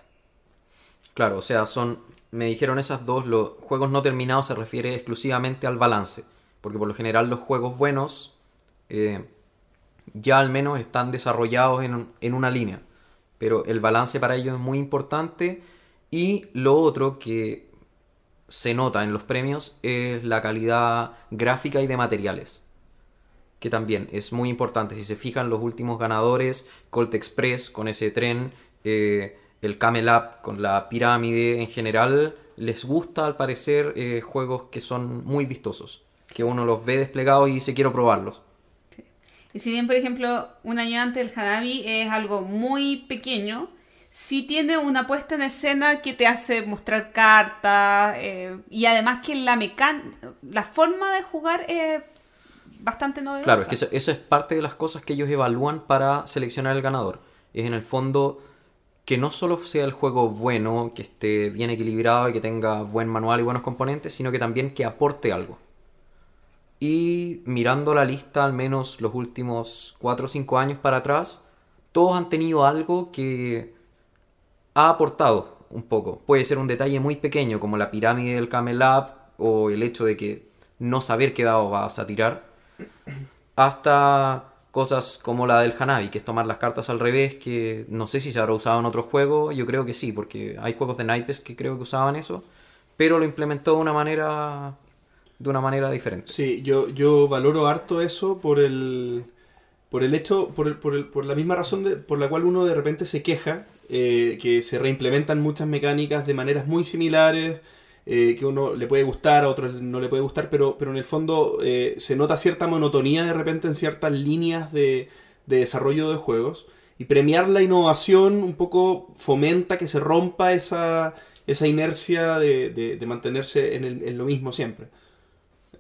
Claro, o sea, son. Me dijeron esas dos. Los juegos no terminados se refiere exclusivamente al balance. Porque por lo general los juegos buenos eh, ya al menos están desarrollados en, en una línea. Pero el balance para ellos es muy importante. Y lo otro que se nota en los premios es la calidad gráfica y de materiales. Que también es muy importante. Si se fijan, los últimos ganadores, Colt Express con ese tren, eh, el Camel Up con la pirámide en general, les gusta al parecer eh, juegos que son muy vistosos. Que uno los ve desplegados y dice quiero probarlos. Y si bien, por ejemplo, un año antes el Hanabi es algo muy pequeño, sí tiene una puesta en escena que te hace mostrar cartas eh, y además que la mecan la forma de jugar es bastante novedosa. Claro, es que eso, eso es parte de las cosas que ellos evalúan para seleccionar el ganador. Es en el fondo que no solo sea el juego bueno, que esté bien equilibrado y que tenga buen manual y buenos componentes, sino que también que aporte algo. Y mirando la lista, al menos los últimos 4 o 5 años para atrás, todos han tenido algo que ha aportado un poco. Puede ser un detalle muy pequeño, como la pirámide del Camel o el hecho de que no saber qué dado vas a tirar, hasta cosas como la del Hanabi, que es tomar las cartas al revés, que no sé si se habrá usado en otro juego, yo creo que sí, porque hay juegos de naipes que creo que usaban eso, pero lo implementó de una manera de una manera diferente. Sí, yo, yo valoro harto eso por el, por el hecho, por, el- por, el- por la misma razón de- por la cual uno de repente se queja, eh, que se reimplementan muchas mecánicas de maneras muy similares, eh, que uno le puede gustar, a otro no le puede gustar, pero, pero en el fondo eh, se nota cierta monotonía de repente en ciertas líneas de, de desarrollo de juegos. Y premiar la innovación un poco fomenta que se rompa esa, esa inercia de, de- mantenerse en, el- en lo mismo siempre.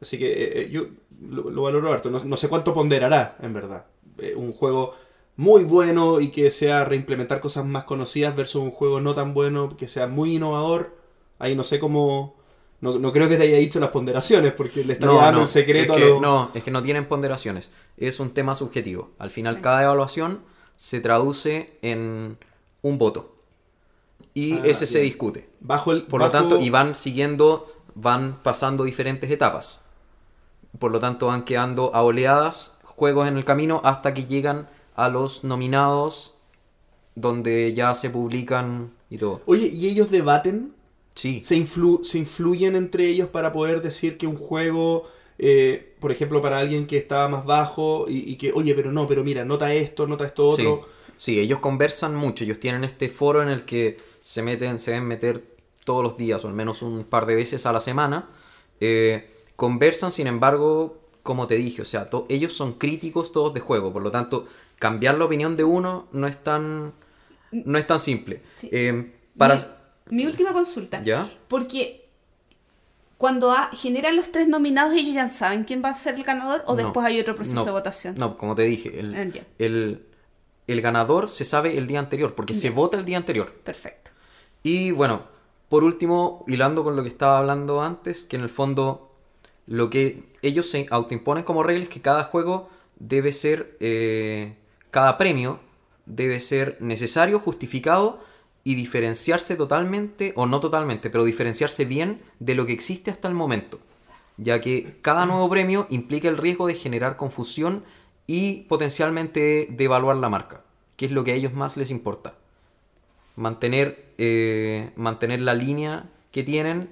Así que eh, eh, yo lo, lo valoro harto. No, no sé cuánto ponderará, en verdad. Eh, un juego muy bueno y que sea reimplementar cosas más conocidas versus un juego no tan bueno, que sea muy innovador. Ahí no sé cómo... No, no creo que te haya dicho las ponderaciones, porque le estaría dando el secreto es a que, los- no, es que no tienen ponderaciones. Es un tema subjetivo. Al final, cada evaluación se traduce en un voto. Y Ah, ese se discute. Bajo el, Por lo tanto, y van siguiendo, van pasando diferentes etapas. Por lo tanto, van quedando a oleadas juegos en el camino hasta que llegan a los nominados donde ya se publican y todo. Oye, ¿y ellos debaten? Sí, se, influ- se influyen entre ellos para poder decir que un juego, eh, por ejemplo, para alguien que estaba más bajo y, y que, oye, pero no, pero mira, nota esto, nota esto Sí, otro. sí, ellos conversan mucho, ellos tienen este foro en el que se meten, se deben meter todos los días, o al menos un par de veces a la semana. Eh, conversan, sin embargo, como te dije, o sea, ellos son críticos todos de juego, por lo tanto, cambiar la opinión de uno no es tan, no es tan simple. Sí. Eh, para... Mi, última consulta. ¿Ya? Porque cuando generan los tres nominados, ellos ya saben quién va a ser el ganador o No, después hay otro proceso no, de votación. No, como te dije, el, Entiendo. el, el ganador se sabe el día anterior, porque se vota el día anterior. Perfecto. Y bueno, por último, hilando con lo que estaba hablando antes, que en el fondo lo que ellos se autoimponen como regla es que cada juego debe ser, eh, cada premio debe ser necesario, justificado y diferenciarse totalmente, o no totalmente, pero diferenciarse bien de lo que existe hasta el momento. Ya que cada nuevo premio implica el riesgo de generar confusión y potencialmente de evaluar la marca, que es lo que a ellos más les importa mantener, eh, mantener la línea que tienen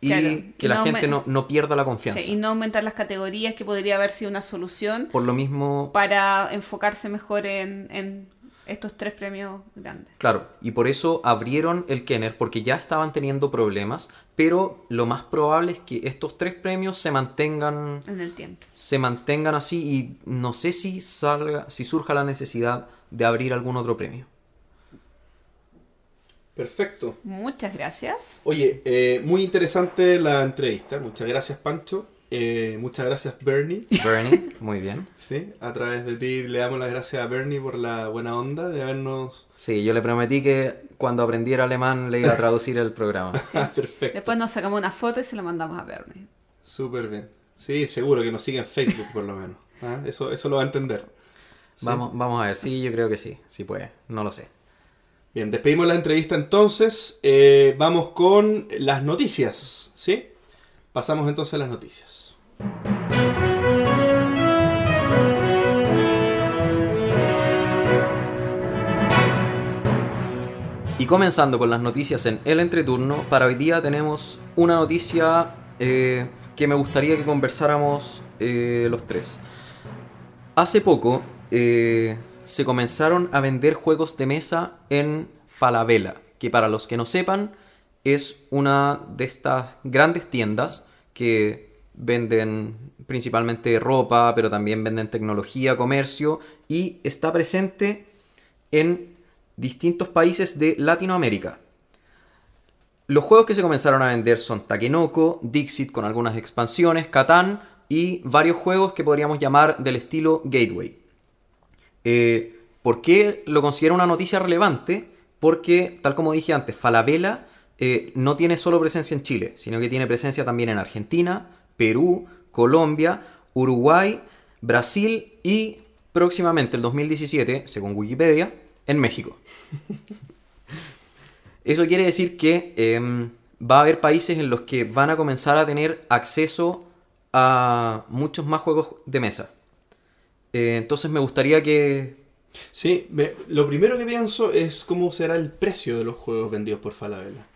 y Claro, que la no gente no, no pierda la confianza. Sí, y no aumentar las categorías, que podría haber sido una solución Por lo mismo, para enfocarse mejor en, en estos tres premios grandes. claro, y por eso abrieron el Kenner, porque ya estaban teniendo problemas, pero lo más probable es que estos tres premios se mantengan, En el tiempo. se mantengan así y no sé si salga, si surja la necesidad de abrir algún otro premio. Perfecto. Muchas gracias. Oye, eh, muy interesante la entrevista. Muchas gracias, Pancho. Eh, muchas gracias, Bernie. Bernie, muy bien. Sí, a través de ti le damos las gracias a Bernie por la buena onda de habernos... Sí, yo le prometí que cuando aprendiera alemán le iba a traducir el programa. Ah, Perfecto. Después nos sacamos una foto y se la mandamos a Bernie. Súper bien. Sí, seguro que nos sigue en Facebook por lo menos. ¿ah? Eso, eso lo va a entender. Sí. Vamos, vamos a ver, sí, yo creo que sí, sí puede, no lo sé. Bien, despedimos la entrevista entonces. Eh, vamos con las noticias, ¿sí? Pasamos entonces a las noticias. Y comenzando con las noticias en el entreturno, para hoy día tenemos una noticia eh, que me gustaría que conversáramos eh, los tres. Hace poco eh, se comenzaron a vender juegos de mesa en Falabella, que para los que no sepan es una de estas grandes tiendas que venden principalmente ropa, pero también venden tecnología, comercio y está presente en distintos países de Latinoamérica. Los juegos que se comenzaron a vender son Takenoko, Dixit con algunas expansiones, Catán y varios juegos que podríamos llamar del estilo Gateway. Eh, ¿Por qué lo considero una noticia relevante? Porque, tal como dije antes, Falabella eh, no tiene solo presencia en Chile, sino que tiene presencia también en Argentina, Perú, Colombia, Uruguay, Brasil y próximamente, el 2017, según Wikipedia, en México. Eso quiere decir que eh, va a haber países en los que van a comenzar a tener acceso a muchos más juegos de mesa. Eh, entonces me gustaría que... Sí, lo primero que pienso es cómo será el precio de los juegos vendidos por Falabella.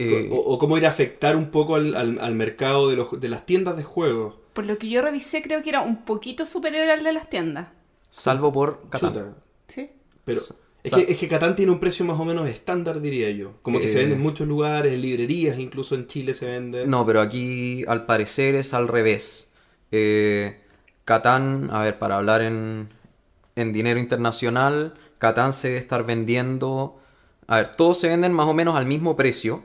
Eh, o, o cómo ir a afectar un poco al, al- al mercado de, los, de las tiendas de juegos. Por lo que yo revisé, creo que era un poquito superior al de las tiendas. salvo por Catán. Chuta. ¿Sí? Pero S- es que, es que Catán tiene un precio más o menos estándar, diría yo. Como que se Eh. vende en muchos lugares, en librerías, incluso en Chile se vende. No, pero aquí al parecer es al revés. Eh, Catán, a ver, para hablar en, en dinero internacional, Catán se debe estar vendiendo... A ver, todos se venden más o menos al mismo precio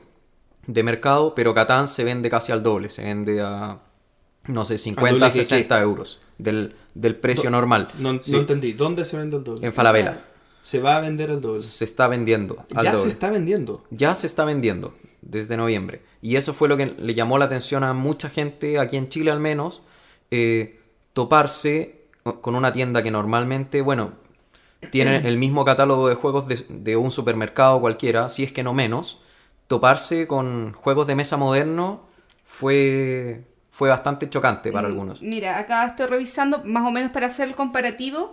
de mercado, pero Catán se vende casi al doble, se vende a, no sé, 50, doble que 60 euros del, del precio Do- normal. No, Sí, no entendí. ¿Dónde se vende el doble? En Falabella. Se va a vender el doble. Se está vendiendo al Ya doble. se está vendiendo. ya se está vendiendo desde noviembre. Y eso fue lo que le llamó la atención a mucha gente, aquí en Chile al menos, eh, toparse con una tienda que normalmente, bueno, tiene el mismo catálogo de juegos de, de un supermercado cualquiera, si es que no menos. Toparse con juegos de mesa moderno fue, fue bastante chocante para Mm, algunos. Mira, acá estoy revisando más o menos para hacer el comparativo.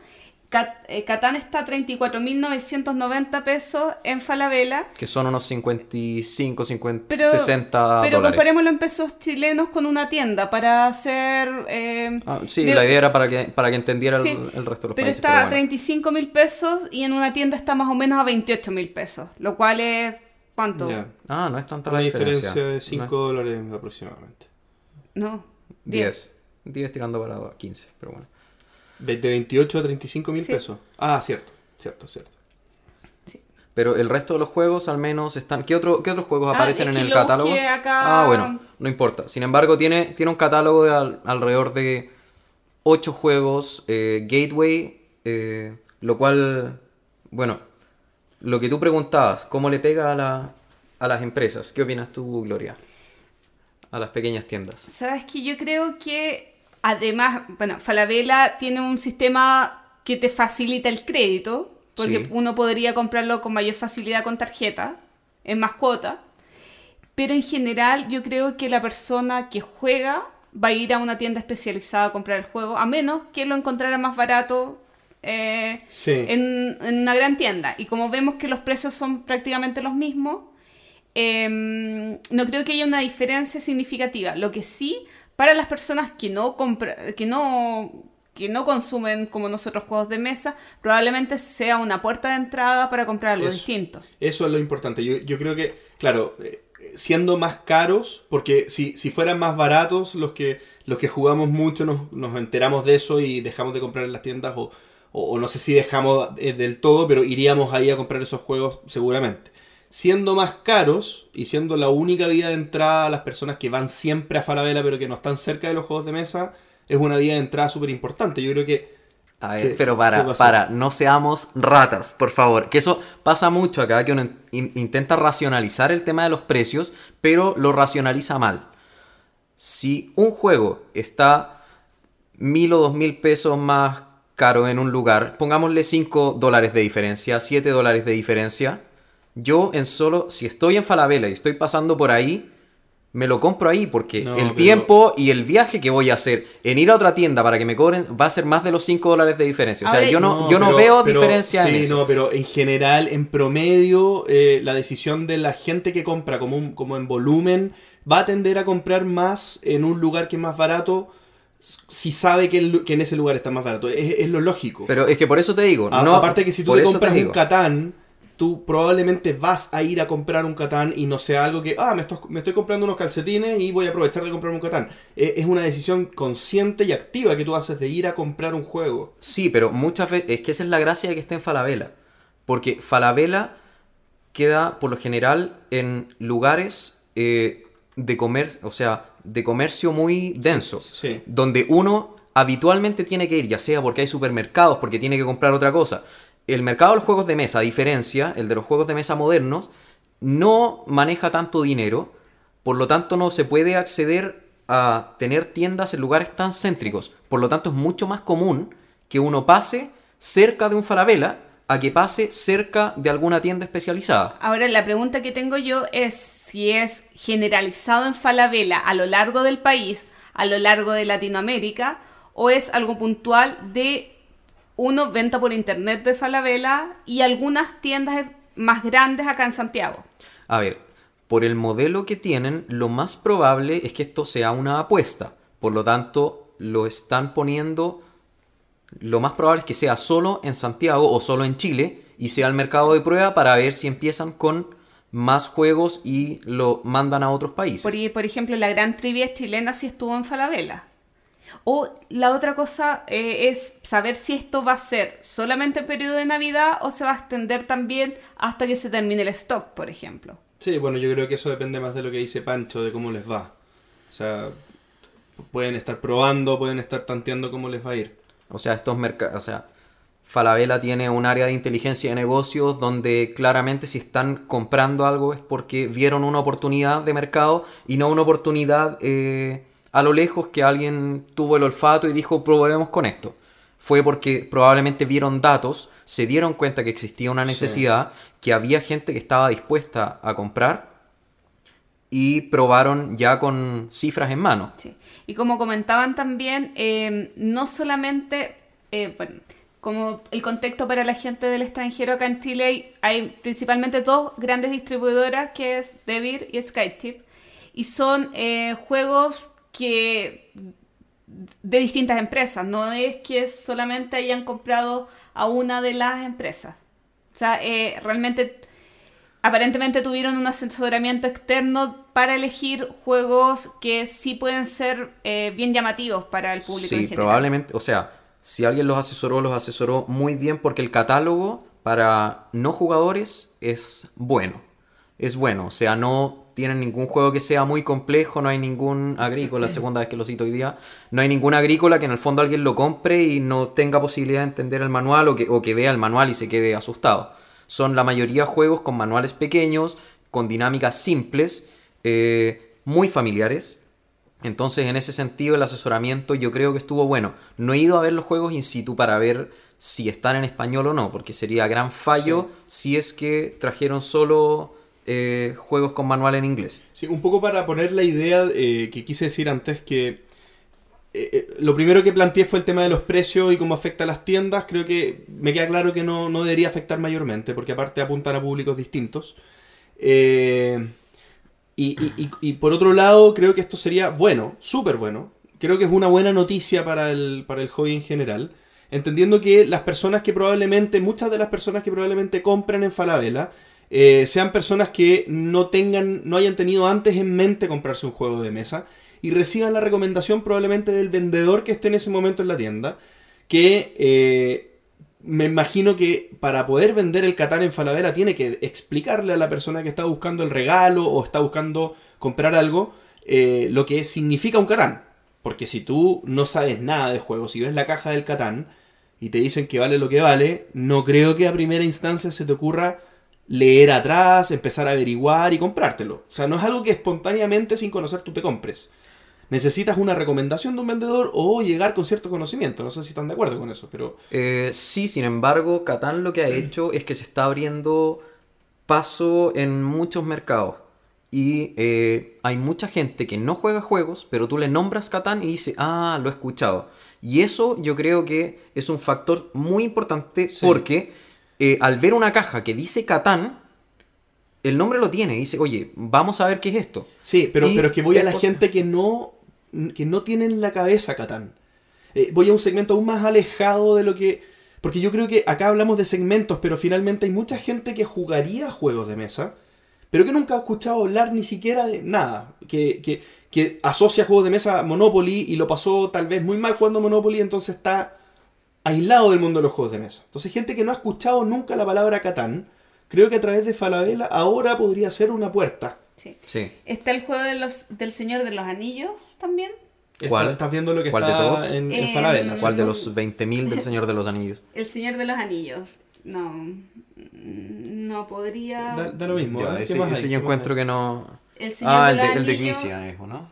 Cat- eh, Catán está a 34.990 pesos en Falabella. Que son unos 55, 50, Pero, 60 pero dólares. comparémoslo en pesos chilenos con una tienda para hacer... eh, Ah, sí, de- la idea era para que, para que entendiera el, Sí, el resto de los pero países. está pero a bueno. 35 mil pesos y en una tienda está más o menos a 28 mil pesos, lo cual es... ¿Cuánto? Ya. Ah, no es tanta Una la diferencia, diferencia. de 5 dólares aproximadamente. No. 10. 10 tirando para 15, pero bueno. De, de 28 a 35 mil Sí. pesos. Ah, cierto, cierto, cierto. Pero el resto de los juegos al menos están... ¿Qué, otro, qué otros juegos Ah, aparecen en el lo catálogo? acá. Ah, bueno, no importa. Sin embargo, tiene, tiene un catálogo de al- alrededor de 8 juegos eh, Gateway, eh, lo cual, bueno, lo que tú preguntabas, ¿cómo le pega a, la- a las empresas? ¿Qué opinas tú, Gloria? A las pequeñas tiendas. Sabes que yo creo que además, bueno, Falabella tiene un sistema que te facilita el crédito, porque Sí. uno podría comprarlo con mayor facilidad con tarjeta, en más cuota. Pero en general yo creo que la persona que juega va a ir a una tienda especializada a comprar el juego, a menos que lo encontrara más barato eh, Sí. en, en una gran tienda. Y como vemos que los precios son prácticamente los mismos, em, no creo que haya una diferencia significativa. Lo que sí, para las personas que no compra- que no que no consumen como nosotros juegos de mesa, probablemente sea una puerta de entrada para comprar algo Eso. distinto. Eso es lo importante. Yo, yo creo que, claro, eh, siendo más caros, porque si, si fueran más baratos, los que, los que jugamos mucho nos, nos enteramos de eso y dejamos de comprar en las tiendas, o, o- o no sé si dejamos eh, del todo, pero iríamos ahí a comprar esos juegos seguramente. Siendo más caros y siendo la única vía de entrada a las personas que van siempre a Falabella pero que no están cerca de los juegos de mesa, es una vía de entrada súper importante. Yo creo que A ver, ¿Qué- pero para, para, no seamos ratas, por favor. Que eso pasa mucho acá, que uno in- intenta racionalizar el tema de los precios, pero lo racionaliza mal. Si un juego está mil o dos mil pesos más caro en un lugar, pongámosle 5 dólares de diferencia, 7 dólares de diferencia, yo en solo, si estoy en Falabella y estoy pasando por ahí, me lo compro ahí porque No, el pero- tiempo y el viaje que voy a hacer en ir a otra tienda para que me cobren va a ser más de los 5 dólares de diferencia. O sea, yo no, No, yo no pero- veo pero- diferencia en sí, eso. no, pero en general, en promedio, eh, la decisión de la gente que compra como, un- como en volumen va a tender a comprar más en un lugar que es más barato si sabe que, el- que en ese lugar está más barato. Es, es lo lógico. Pero es que por eso te digo, A- no, aparte que si tú te eso compras un. Catán, tú probablemente vas a ir a comprar un Catán y no sea algo que, ah, me estoy, me estoy comprando unos calcetines y voy a aprovechar de comprarme un Catán. Eh, Es una decisión consciente y activa que tú haces de ir a comprar un juego. Sí, pero muchas veces. Es que esa es la gracia de que esté en Falabella. Porque Falabella queda por lo general en lugares eh, de comercio, o sea, de comercio muy denso. Sí. Donde uno habitualmente tiene que ir, ya sea porque hay supermercados, porque tiene que comprar otra cosa. El mercado de los juegos de mesa, a diferencia, el de los juegos de mesa modernos, no maneja tanto dinero, por lo tanto no se puede acceder a tener tiendas en lugares tan céntricos. Por lo tanto es mucho más común que uno pase cerca de un Falabella a que pase cerca de alguna tienda especializada. Ahora, la pregunta que tengo yo es si es generalizado en Falabella a lo largo del país, a lo largo de Latinoamérica, o es algo puntual de uno venta por internet de Falabella y algunas tiendas más grandes acá en Santiago. A ver, por el modelo que tienen, lo más probable es que esto sea una apuesta. Por lo tanto, lo están poniendo... Lo más probable es que sea solo en Santiago o solo en Chile y sea el mercado de prueba para ver si empiezan con más juegos y lo mandan a otros países. Por, por ejemplo, la gran trivia chilena sí estuvo en Falabella. O la otra cosa eh, es saber si esto va a ser solamente el periodo de Navidad o se va a extender también hasta que se termine el stock, por ejemplo. Sí, bueno, yo creo que eso depende más de lo que dice Pancho, de cómo les va. O sea, pueden estar probando, pueden estar tanteando cómo les va a ir. O sea, estos mercados, o sea, Falabella tiene un área de inteligencia de negocios donde claramente si están comprando algo es porque vieron una oportunidad de mercado y no una oportunidad eh, a lo lejos que alguien tuvo el olfato y dijo probemos con esto. Fue porque probablemente vieron datos, se dieron cuenta que existía una necesidad, que había gente que estaba dispuesta a comprar y probaron ya con cifras en mano. Sí. Y como comentaban también, eh, no solamente, eh, bueno, como el contexto para la gente del extranjero acá en Chile, hay, hay principalmente dos grandes distribuidoras, que es Devir y Skytip, y son eh, juegos que de distintas empresas, no es que solamente hayan comprado a una de las empresas. O sea, eh, realmente aparentemente tuvieron un asesoramiento externo para elegir juegos que sí pueden ser eh, bien llamativos para el público en Sí, general. probablemente, o sea, si alguien los asesoró, los asesoró muy bien porque el catálogo para no jugadores es bueno. Es bueno, o sea, no tienen ningún juego que sea muy complejo, no hay ningún agrícola, segunda vez que lo cito hoy día, no hay ningún agrícola que en el fondo alguien lo compre y no tenga posibilidad de entender el manual o que, o que vea el manual y se quede asustado. Son la mayoría juegos con manuales pequeños, con dinámicas simples, eh, muy familiares, entonces, en ese sentido, el asesoramiento yo creo que estuvo bueno. No he ido a ver los juegos in situ para ver si están en español o no, porque sería gran fallo si es que trajeron solo eh, juegos con manual en inglés. Sí, un poco para poner la idea eh, que quise decir antes que eh, lo primero que planteé fue el tema de los precios y cómo afecta a las tiendas. Creo que me queda claro que no, no debería afectar mayormente, porque aparte apuntan a públicos distintos. Eh, y, y- y- y por otro lado, creo que esto sería bueno, súper bueno. Creo que es una buena noticia para el, para el hobby en general. Entendiendo que las personas que probablemente, muchas de las personas que probablemente compran en Falabella, eh, sean personas que no tengan, no hayan tenido antes en mente comprarse un juego de mesa y reciban la recomendación probablemente del vendedor que esté en ese momento en la tienda, que eh, me imagino que para poder vender el Catán en Falabella tiene que explicarle a la persona que está buscando el regalo o está buscando comprar algo eh, lo que significa un Catán. Porque si tú no sabes nada de juegos, si ves la caja del Catán y te dicen que vale lo que vale, no creo que a primera instancia se te ocurra leer atrás, empezar a averiguar y comprártelo. O sea, no es algo que espontáneamente sin conocer tú te compres. Necesitas una recomendación de un vendedor o llegar con cierto conocimiento. No sé si están de acuerdo con eso, pero... Eh, sí, sin embargo, Catán lo que ha hecho es que se está abriendo paso en muchos mercados. Y eh, hay mucha gente que no juega juegos, pero tú le nombras Catán y dice, ah, lo he escuchado. Y eso yo creo que es un factor muy importante Sí. porque eh, al ver una caja que dice Catán, el nombre lo tiene. Dice, oye, vamos a ver qué es esto. Sí, pero, Y pero es que voy a la gente que no, que no tiene en la cabeza Catán. Eh, voy a un segmento aún más alejado de lo que... Porque yo creo que acá hablamos de segmentos, pero finalmente hay mucha gente que jugaría juegos de mesa, pero que nunca ha escuchado hablar ni siquiera de nada. Que, que, que asocia juegos de mesa a Monopoly y lo pasó tal vez muy mal jugando Monopoly, entonces está aislado del mundo de los juegos de mesa. Entonces gente que no ha escuchado nunca la palabra Catán, creo que a través de Falabella ahora podría ser una puerta. Sí. Sí. Está el juego de los, del Señor de los Anillos también. ¿Cuál? Está- Estás viendo lo que ¿Cuál de está todos? en, en Eh, Falabella. ¿Cuál de los 20.000 del Señor de los Anillos? El Señor de los Anillos. No. No podría. Da, da lo mismo. ¿eh? ese, ¿Qué más hay? ese ¿Qué yo encuentro hay? que no... El Señor Ah, de el los de, el de. Ignicia es, ¿o ¿no?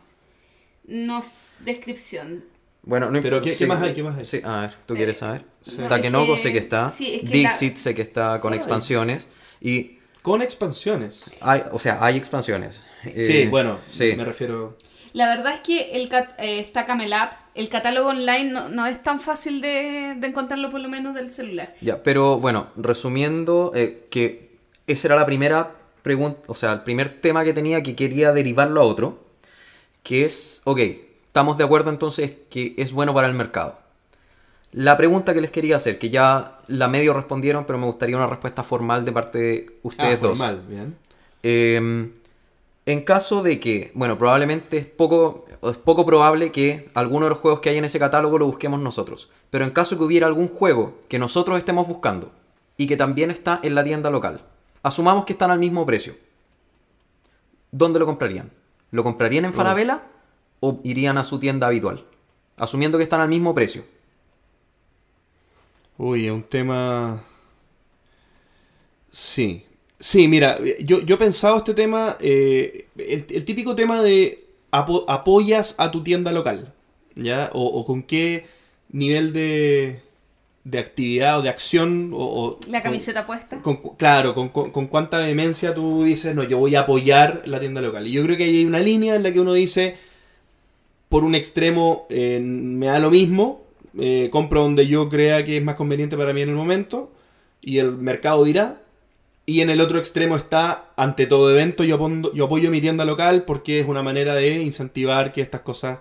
No descripción. Bueno, no Pero importa, ¿qué- qué más hay? ¿Qué más hay? Sí, a ver, ¿tú quieres saber? Sí. No, Takenoko es que- sé que está, sí, es que Dixit la- sé que está con Sí. expansiones y Con expansiones. hay, o sea, hay expansiones. Eh, sí, bueno, sí. me refiero. La verdad es que el cat- eh, está Camelap. El catálogo online no, no es tan fácil de, de encontrarlo, por lo menos del celular. Ya, pero bueno, resumiendo, eh, que esa era la primera pregunta, o sea, el primer tema que tenía que quería derivarlo a otro, que es, ok, estamos de acuerdo entonces que es bueno para el mercado. La pregunta que les quería hacer, que ya la medio respondieron, pero me gustaría una respuesta formal de parte de ustedes ah, dos. formal, bien. Eh, en caso de que, bueno, probablemente es poco, es poco probable que alguno de los juegos que hay en ese catálogo lo busquemos nosotros. Pero en caso que hubiera algún juego que nosotros estemos buscando y que también está en la tienda local, asumamos que están al mismo precio. ¿Dónde lo comprarían? ¿Lo comprarían en Falabella o irían a su tienda habitual? Asumiendo que están al mismo precio. Uy, es un tema. Sí. Sí, mira, yo, yo he pensado este tema, eh, el, el típico tema de apo- apoyas a tu tienda local, ¿ya? O, o con qué nivel de, de actividad o de acción, o, o- La con- camiseta puesta. con claro, con, con- con cuánta vehemencia tú dices, no, yo voy a apoyar la tienda local. Y yo creo que hay una línea en la que uno dice, por un extremo, eh, me da lo mismo, eh, compro donde yo crea que es más conveniente para mí en el momento, y el mercado dirá. Y en el otro extremo está, ante todo evento, yo, apoyo mi tienda local porque es una manera de incentivar que estas cosas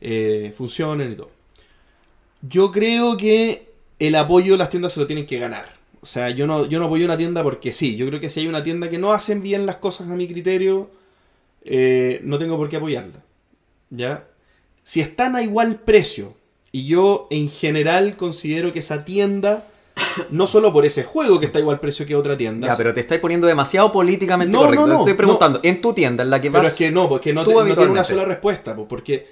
eh, funcionen y todo. Yo creo que el apoyo las tiendas se lo tienen que ganar. O sea, yo no, yo no apoyo una tienda porque sí. Yo creo que si hay una tienda que no hacen bien las cosas a mi criterio, eh, no tengo por qué apoyarla. ¿Ya? Si están a igual precio, y yo en general considero que esa tienda, no solo por ese juego que está igual precio que otra tienda, Ya, pero te estáis poniendo demasiado políticamente No, correcto. no, no, Estoy no. preguntando, en tu tienda, en la que vas... Pero es que no, porque no, te- no tiene una sola respuesta, po, porque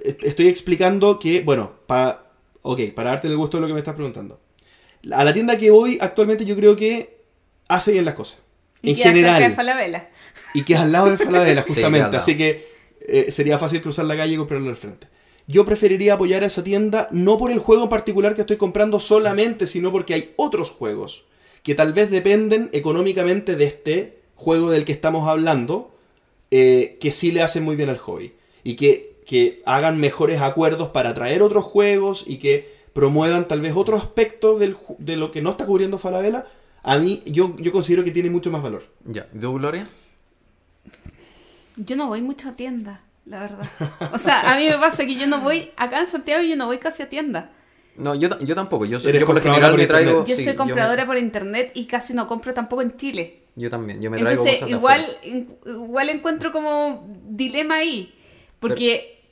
est- estoy explicando que, bueno, para, ok, para darte el gusto de lo que me estás preguntando. A la tienda que voy actualmente yo creo que hace bien las cosas. Y en queda cerca de general. Falabella. Y que es al lado de Falabella, justamente. así que eh, sería fácil cruzar la calle y comprarlo al frente. Yo preferiría apoyar a esa tienda no por el juego en particular que estoy comprando solamente, sino porque hay otros juegos que tal vez dependen económicamente de este juego del que estamos hablando, eh, que sí le hacen muy bien al hobby. Y que, que hagan mejores acuerdos para traer otros juegos y que promuevan tal vez otro aspecto del de lo que no está cubriendo Falabella. A mí, yo, yo considero que tiene mucho más valor. Ya, ¿tú, Gloria? Yo no voy mucho a tiendas, la verdad. O sea, a mí me pasa que yo no voy, acá en Santiago yo no voy casi a tiendas. No, yo, yo tampoco. Yo, soy- yo por lo general por me traigo... internet. Yo sí, soy me- compradora por internet y casi no compro tampoco en Chile. Yo también, yo me traigo Entonces, cosas de igual, afuera. igual encuentro como dilema ahí. Porque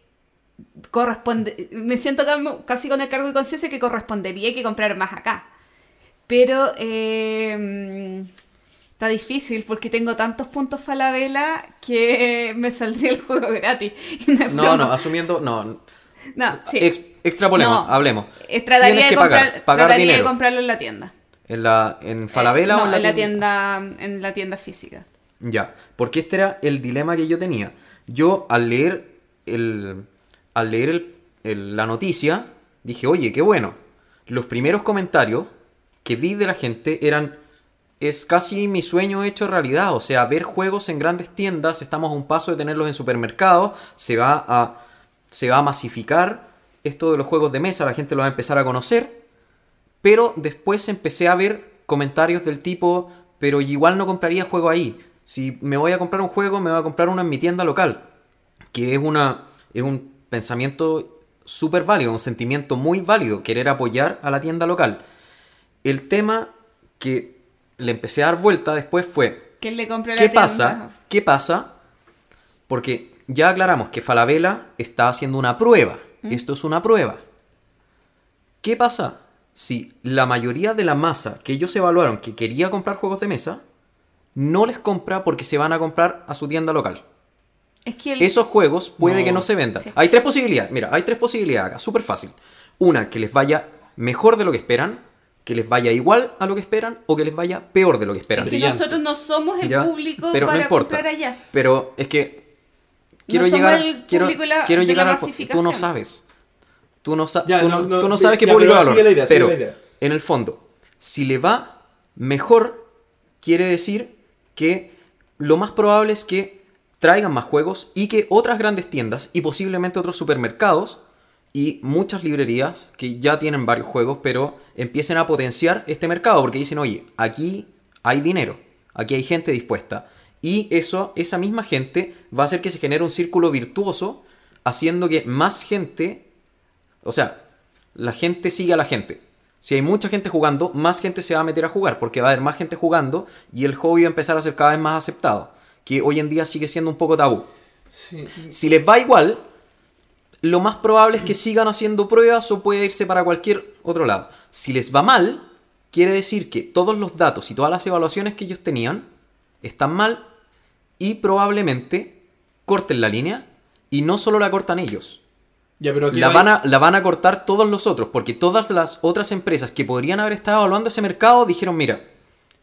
corresponde. Me siento casi con el cargo de conciencia que correspondería que comprar más acá. Pero eh, está difícil porque tengo tantos puntos Falabella que me saldría el juego gratis. No, No, asumiendo... No, No, sí. Ex- extrapolemos, No. hablemos. Eh, trataría Tienes de, que comprar, pagar, pagar trataría de comprarlo en la tienda. ¿En, la, ¿En Falabella Eh, no, o en la, tienda? En la tienda física. Ya, porque este era el dilema que yo tenía. Yo al leer el, al leer el- el- la noticia, dije, oye, qué bueno. Los primeros comentarios que vi de la gente eran, es casi mi sueño hecho realidad. O sea, ver juegos en grandes tiendas, estamos a un paso de tenerlos en supermercados, se va a, se va a masificar esto de los juegos de mesa, la gente lo va a empezar a conocer. Pero después empecé a ver comentarios del tipo, pero igual no compraría juego ahí. Si me voy a comprar un juego, me voy a comprar uno en mi tienda local. Que es, una, es un pensamiento súper válido, un sentimiento muy válido, querer apoyar a la tienda local. El tema que le empecé a dar vuelta después fue, Que le compré la ¿qué tienda. pasa? ¿Qué pasa? Porque ya aclaramos que Falabella está haciendo una prueba. Esto es una prueba. ¿Qué pasa si la mayoría de la masa que ellos evaluaron que quería comprar juegos de mesa no les compra porque se van a comprar a su tienda local? Es que el- Esos juegos puede No. que no se vendan. Sí. Hay tres posibilidades. Mira, hay tres posibilidades acá. Súper fácil. Una, que les vaya mejor de lo que esperan, que les vaya igual a lo que esperan o que les vaya peor de lo que esperan. es que nosotros no somos el ¿Ya? público Pero no para importa. comprar allá. Pero es que quiero No somos llegar, el quiero, la- quiero de llegar la al tú no sabes. Tú no, sa- Ya, tú no, no- no, tú no ya, sabes qué ya, público pero valor. la idea, pero la idea. en el fondo, si le va mejor, quiere decir que lo más probable es que traigan más juegos y que otras grandes tiendas y posiblemente otros supermercados y muchas librerías que ya tienen varios juegos, pero empiecen a potenciar este mercado porque dicen, oye, aquí hay dinero, aquí hay gente dispuesta. Y eso, esa misma gente va a hacer que se genere un círculo virtuoso, haciendo que más gente, o sea, la gente sigue a la gente. Si hay mucha gente jugando, más gente se va a meter a jugar, porque va a haber más gente jugando y el hobby va a empezar a ser cada vez más aceptado, que hoy en día sigue siendo un poco tabú. Sí. Si les va igual, lo más probable es que sigan haciendo pruebas o puede irse para cualquier otro lado. Si les va mal, quiere decir que todos los datos y todas las evaluaciones que ellos tenían están mal y probablemente corten la línea y no solo la cortan ellos. Ya, pero La va- van, a, la van a cortar todos los otros, porque todas las otras empresas que podrían haber estado evaluando ese mercado dijeron, mira,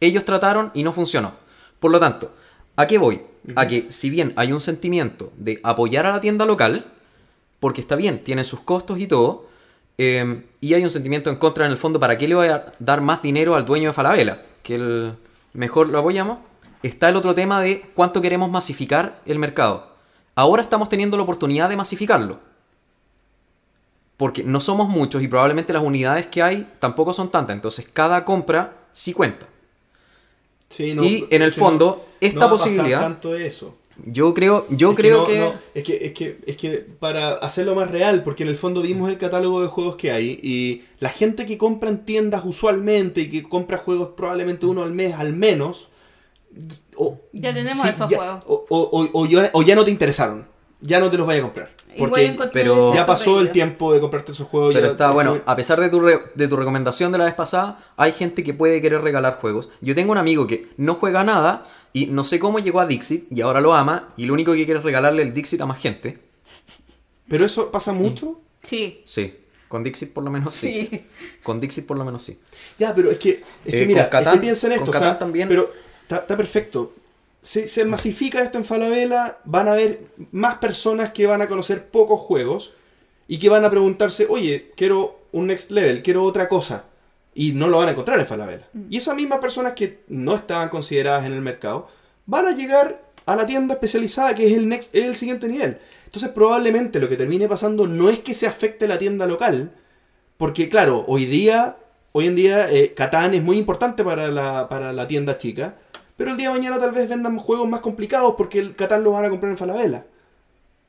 ellos trataron y no funcionó. Por lo tanto, ¿a qué voy? A que si bien hay un sentimiento de apoyar a la tienda local, porque está bien, tiene sus costos y todo, eh, y hay un sentimiento en contra en el fondo, ¿para qué le voy a dar más dinero al dueño de Falabella? Que el mejor lo apoyamos. Está el otro tema de cuánto queremos masificar el mercado. Ahora estamos teniendo la oportunidad de masificarlo. Porque no somos muchos y probablemente las unidades que hay tampoco son tantas. Entonces cada compra sí cuenta. Sí, no, y en el no- fondo, esta no va a pasar posibilidad- tanto eso. Yo creo, yo Es que creo no- que... no, es que es que es que para hacerlo más real, porque en el fondo vimos el catálogo de juegos que hay y la gente que compra en tiendas usualmente y que compra juegos probablemente uno al mes al menos o- Ya tenemos esos ya- juegos. O, o- o- o ya, o ya no te interesaron, ya no te los vaya a comprar, Igual porque pero- ya pasó el tiempo de comprarte esos juegos. Pero ya- está es bueno, a pesar de tu, re- de tu recomendación de la vez pasada, hay gente que puede querer regalar juegos. Yo tengo un amigo que no juega nada y no sé cómo llegó a Dixit y ahora lo ama y lo único que quiere es regalarle el Dixit a más gente. Pero eso pasa mucho. Sí. Sí, con Dixit por lo menos sí. Sí. Con Dixit por lo menos sí. Ya, pero es que, es que Eh, mira, Catán- es que piensa en esto, con o sea, Catán también. pero está, está perfecto. Se, se masifica esto en Falabella, van a haber más personas que van a conocer pocos juegos y que van a preguntarse, oye, quiero un next level, quiero otra cosa. Y no lo van a encontrar en Falabella. Y esas mismas personas que no estaban consideradas en el mercado van a llegar a la tienda especializada que es el, next, es el siguiente nivel. Entonces probablemente lo que termine pasando no es que se afecte la tienda local, porque claro, hoy día, hoy en día, eh, Catán es muy importante para la, para la tienda chica, pero el día de mañana tal vez vendan juegos más complicados porque el Catán lo van a comprar en Falabella.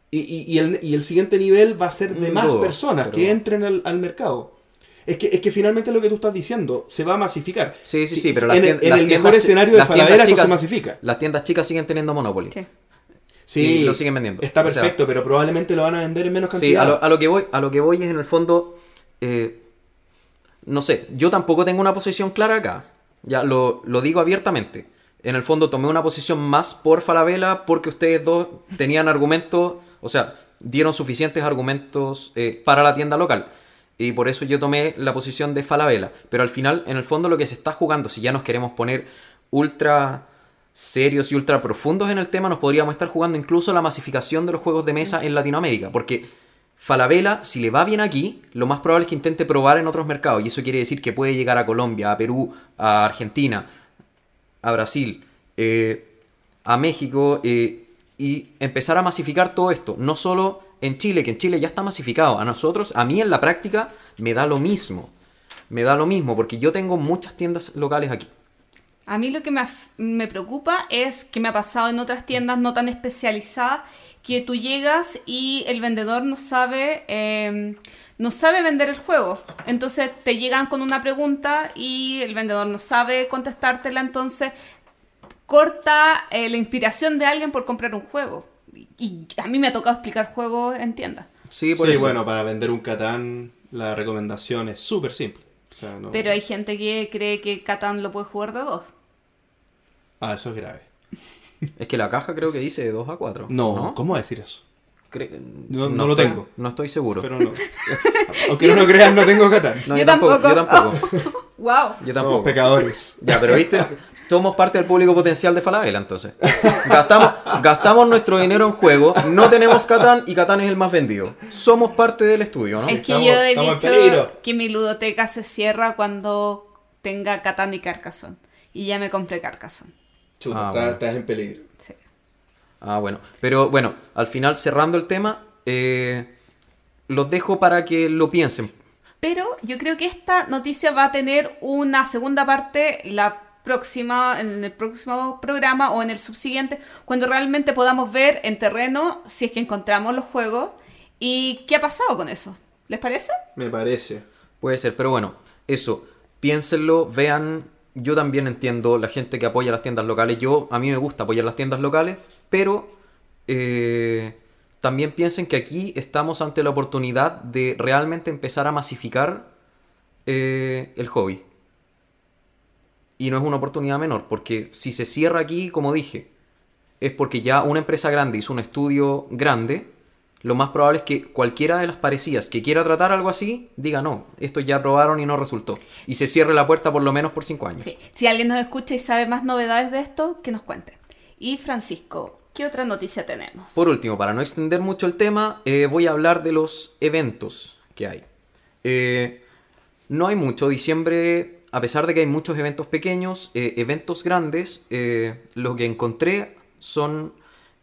Y, y- y el, y el siguiente nivel va a ser de Mm, más personas pero- que entren al, al mercado. Es que, es que finalmente lo que tú estás diciendo se va a masificar. Sí, sí, sí, pero las en, en el mejor escenario de Falabella esto chicas- se masifica. Las tiendas chicas siguen teniendo Monopoly. Sí. Sí, y lo siguen vendiendo. Está O sea, perfecto, pero probablemente lo van a vender en menos Sí, cantidad. a lo, a lo que voy, a lo que voy es en el fondo. eh, no sé, yo tampoco tengo una posición clara acá. Ya lo, lo digo abiertamente. En el fondo tomé una posición más por Falabella porque ustedes dos tenían argumentos, o sea, dieron suficientes argumentos eh, para la tienda local. Y por eso yo tomé la posición de Falabella. Pero al final, en el fondo, lo que se está jugando, si ya nos queremos poner ultra serios y ultra profundos en el tema, nos podríamos estar jugando incluso la masificación de los juegos de mesa en Latinoamérica. Porque Falabella, si le va bien aquí, lo más probable es que intente probar en otros mercados. Y eso quiere decir que puede llegar a Colombia, a Perú, a Argentina, a Brasil, eh, a México eh, y empezar a masificar todo esto. No solo en Chile, que en Chile ya está masificado. A nosotros, a mí en la práctica, me da lo mismo. Me da lo mismo, porque yo tengo muchas tiendas locales aquí. A mí lo que me, preocupa es que me ha pasado en otras tiendas no tan especializadas que tú llegas y el vendedor no sabe eh, no sabe vender el juego. Entonces te llegan con una pregunta y el vendedor no sabe contestártela, entonces corta eh, la inspiración de alguien por comprar un juego. Y- a mí me ha tocado explicar juegos en tiendas. Sí, por Sí, eso. bueno, para vender un Catán la recomendación es súper simple. O sea, no- Pero hay gente que cree que Catán lo puede jugar de dos. Ah, eso es grave. Es que la caja creo que dice de 2 a 4. No, ¿cómo va a decir eso? Cre- No- no lo estoy- tengo. No estoy seguro. Pero no. Aunque no lo crean, no tengo Catán. No, Yo yo, tampoco. tampoco. Yo tampoco. ¡Wow! Yo Somos tampoco. pecadores. Ya, pero viste, somos parte del público potencial de Falabella, entonces. Gastamos, gastamos nuestro dinero en juego, no tenemos Catán y Catán es el más vendido. Somos parte del estudio, ¿no? Es que estamos- yo he dicho que mi ludoteca se cierra cuando tenga Catán y Carcassonne. Y ya me compré Carcassonne. Chuta, Ah, estás, bueno. estás en peligro. Sí. Ah, bueno. Pero bueno, al final cerrando el tema, eh, los dejo para que lo piensen. Pero yo creo que esta noticia va a tener una segunda parte la próxima, en el próximo programa o en el subsiguiente, cuando realmente podamos ver en terreno si es que encontramos los juegos y qué ha pasado con eso. ¿Les parece? Me parece. Puede ser, pero bueno, eso, piénsenlo, vean. Yo también entiendo la gente que apoya las tiendas locales. Yo, a mí me gusta apoyar las tiendas locales, pero eh, también piensen que aquí estamos ante la oportunidad de realmente empezar a masificar eh, el hobby. Y no es una oportunidad menor, porque si se cierra aquí, como dije, es porque ya una empresa grande hizo un estudio grande, lo más probable es que cualquiera de las parecidas que quiera tratar algo así, diga no, esto ya probaron y no resultó. Y se cierre la puerta por lo menos por cinco años. Si alguien nos escucha y sabe más novedades de esto, que nos cuente. Y Francisco, ¿qué otra noticia tenemos? Por último, para no extender mucho el tema, eh, voy a hablar de los eventos que hay. Eh, no hay mucho. Diciembre, a pesar de que hay muchos eventos pequeños, eh, eventos grandes, lo que encontré son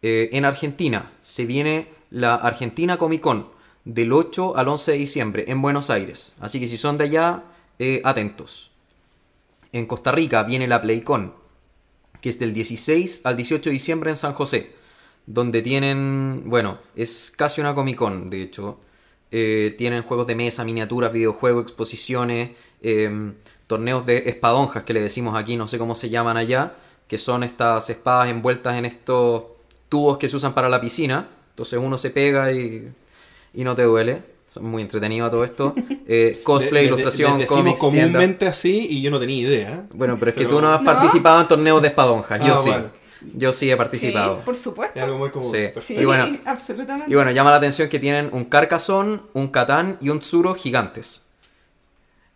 en Argentina. Se viene la Argentina Comic Con del 8 al 11 de diciembre en Buenos Aires. Así que si son de allá, atentos. En Costa Rica viene la PlayCon, que es del 16 al 18 de diciembre en San José, donde tienen, bueno, es casi una Comic Con, de hecho. Eh, tienen juegos de mesa, miniaturas, videojuegos, exposiciones, em, torneos de espadonjas que le decimos aquí, no sé cómo se llaman allá, que son estas espadas envueltas en estos tubos que se usan para la piscina. Entonces uno se pega y, y no te duele. Son muy entretenido todo esto. Eh, cosplay, Le- le- ilustración, cómics, tiendas. comúnmente así y yo no tenía idea. Bueno, pero es que Pero- tú no has ¿No? participado en torneos de espadonjas. Yo Ah, sí. bueno. Yo sí he participado. Sí, por supuesto. Es algo muy común. Sí. Sí, Y bueno- absolutamente. Y bueno, llama la atención que tienen un Carcassonne, un Catán y un Tsuro gigantes.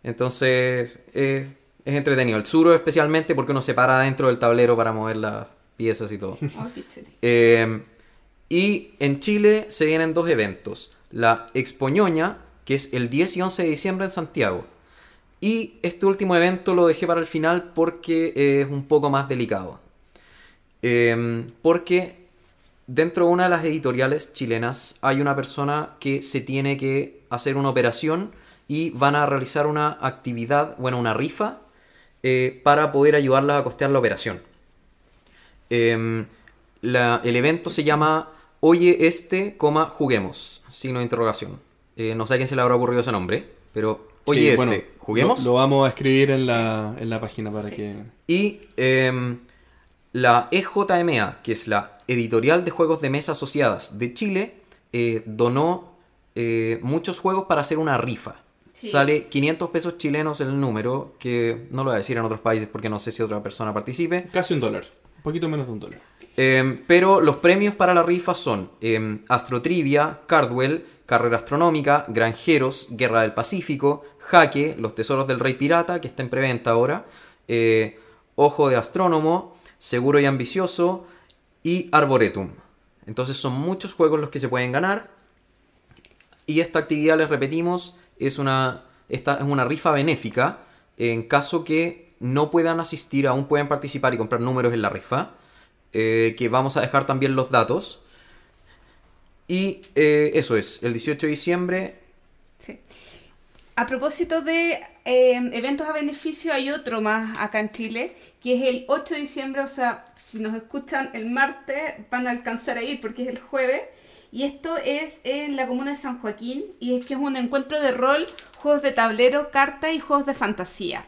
Entonces, eh, es entretenido. El Tsuro especialmente porque uno se para dentro del tablero para mover las piezas y todo. Oh. Eh, y en Chile se vienen dos eventos. La Expoñoña, que es el 10 y 11 de diciembre en Santiago. Y este último evento lo dejé para el final porque es un poco más delicado. Eh, porque dentro de una de las editoriales chilenas hay una persona que se tiene que hacer una operación y van a realizar una actividad, bueno, una rifa, eh, para poder ayudarlas a costear la operación. Em, el evento se llama Oye este, coma, juguemos, signo de interrogación. Eh, no sé a quién se le habrá ocurrido ese nombre, pero Oye Sí, este, bueno, juguemos. Lo, lo vamos a escribir en la, en la página para Sí. que. Y em, la EJMA, que es la Editorial de Juegos de Mesa Asociadas de Chile, eh, donó eh, muchos juegos para hacer una rifa. Sí. Sale 500 pesos chilenos el número, que no lo voy a decir en otros países porque no sé si otra persona participe. Casi un dólar. Un poquito menos de un dólar. Em, pero los premios para la rifa son em, Astrotrivia, Cardwell, Carrera Astronómica, Granjeros, Guerra del Pacífico, Jaque, Los Tesoros del Rey Pirata, que está en preventa ahora, eh, Ojo de Astrónomo, Seguro y Ambicioso y Arboretum. Entonces son muchos juegos los que se pueden ganar. Y esta actividad, les repetimos, es una, esta es una rifa benéfica. En caso que no puedan asistir, aún pueden participar y comprar números en la rifa. Eh, que vamos a dejar también los datos. Y eh, eso es, el 18 de diciembre. Sí. A propósito de eh, eventos a beneficio, hay otro más acá en Chile, que es el 8 de diciembre, o sea, si nos escuchan el martes, van a alcanzar a ir porque es el jueves. Y esto es en la comuna de San Joaquín, y es que es un encuentro de rol, juegos de tablero, cartas y juegos de fantasía.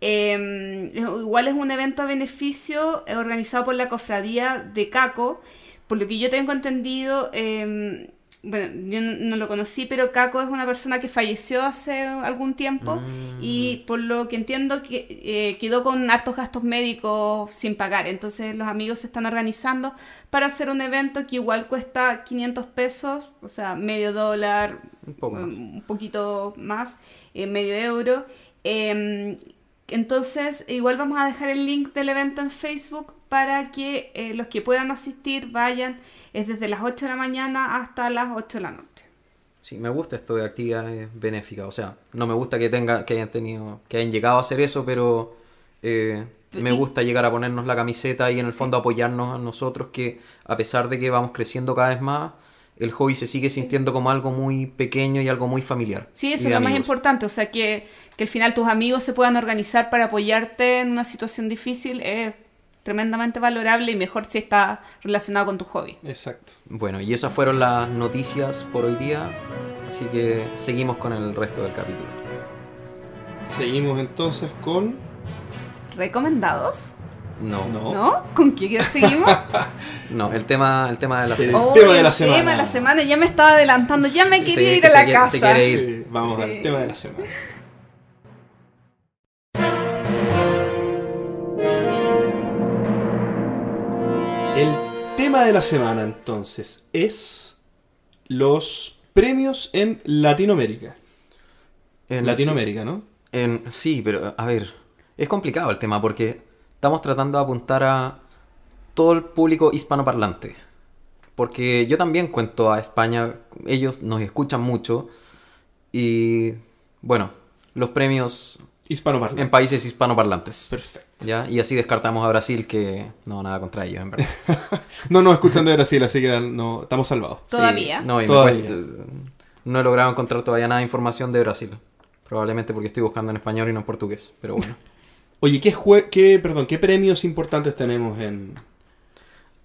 Eh, igual es un evento a beneficio eh, organizado por la cofradía de Caco. Por lo que yo tengo entendido, eh, bueno, yo no, no lo conocí, pero Caco es una persona que falleció hace algún tiempo Mm. y por lo que entiendo que eh, quedó con hartos gastos médicos sin pagar. Entonces los amigos se están organizando para hacer un evento que igual cuesta 500 pesos, o sea, medio dólar, Un poco más. un poquito más, eh, medio euro. Eh, entonces, igual vamos a dejar el link del evento en Facebook para que eh, los que puedan asistir vayan. Es desde las 8 de la mañana hasta las 8 de la noche. Sí, me gusta esto de actividades benéficas. O sea, no me gusta que tenga, que hayan tenido, que hayan llegado a hacer eso, pero eh, me gusta llegar a ponernos la camiseta y en el fondo apoyarnos a nosotros, que a pesar de que vamos creciendo cada vez más, el hobby se sigue sintiendo como algo muy pequeño y algo muy familiar. Sí, eso es lo más amigos. importante. O sea, que, que al final tus amigos se puedan organizar para apoyarte en una situación difícil es tremendamente valorable y mejor si está relacionado con tu hobby. Exacto. Bueno, y esas fueron las noticias por hoy día, así que seguimos con el resto del capítulo. Seguimos entonces con. ¿Recomendados? No, no, No. ¿No? ¿Con qué seguimos? el tema, el tema de la El semana. Oh, tema de el la semana. tema de la semana. Ya me estaba adelantando. Ya me Sí, quería ir que a la quiere- casa. quiere ir. Sí, vamos Sí. al tema de la semana. El tema de la semana entonces es los premios en Latinoamérica. En- Latinoamérica, ¿no? En- sí, pero a ver, es complicado el tema porque estamos tratando de apuntar a todo el público hispanoparlante. Porque yo también cuento a España, ellos nos escuchan mucho y bueno, los premios Hispanoparlante. en países hispanoparlantes. Perfecto. ¿Ya? Y así descartamos a Brasil que no, nada contra ellos, en verdad. No nos escuchan de Brasil, así que no, estamos salvados. Todavía. Sí, no, y Todavía. cuesta- no he logrado encontrar todavía nada de información de Brasil. Probablemente porque estoy buscando en español y no en portugués, pero bueno. Oye, ¿qué, jue- qué, perdón, ¿qué premios importantes tenemos en,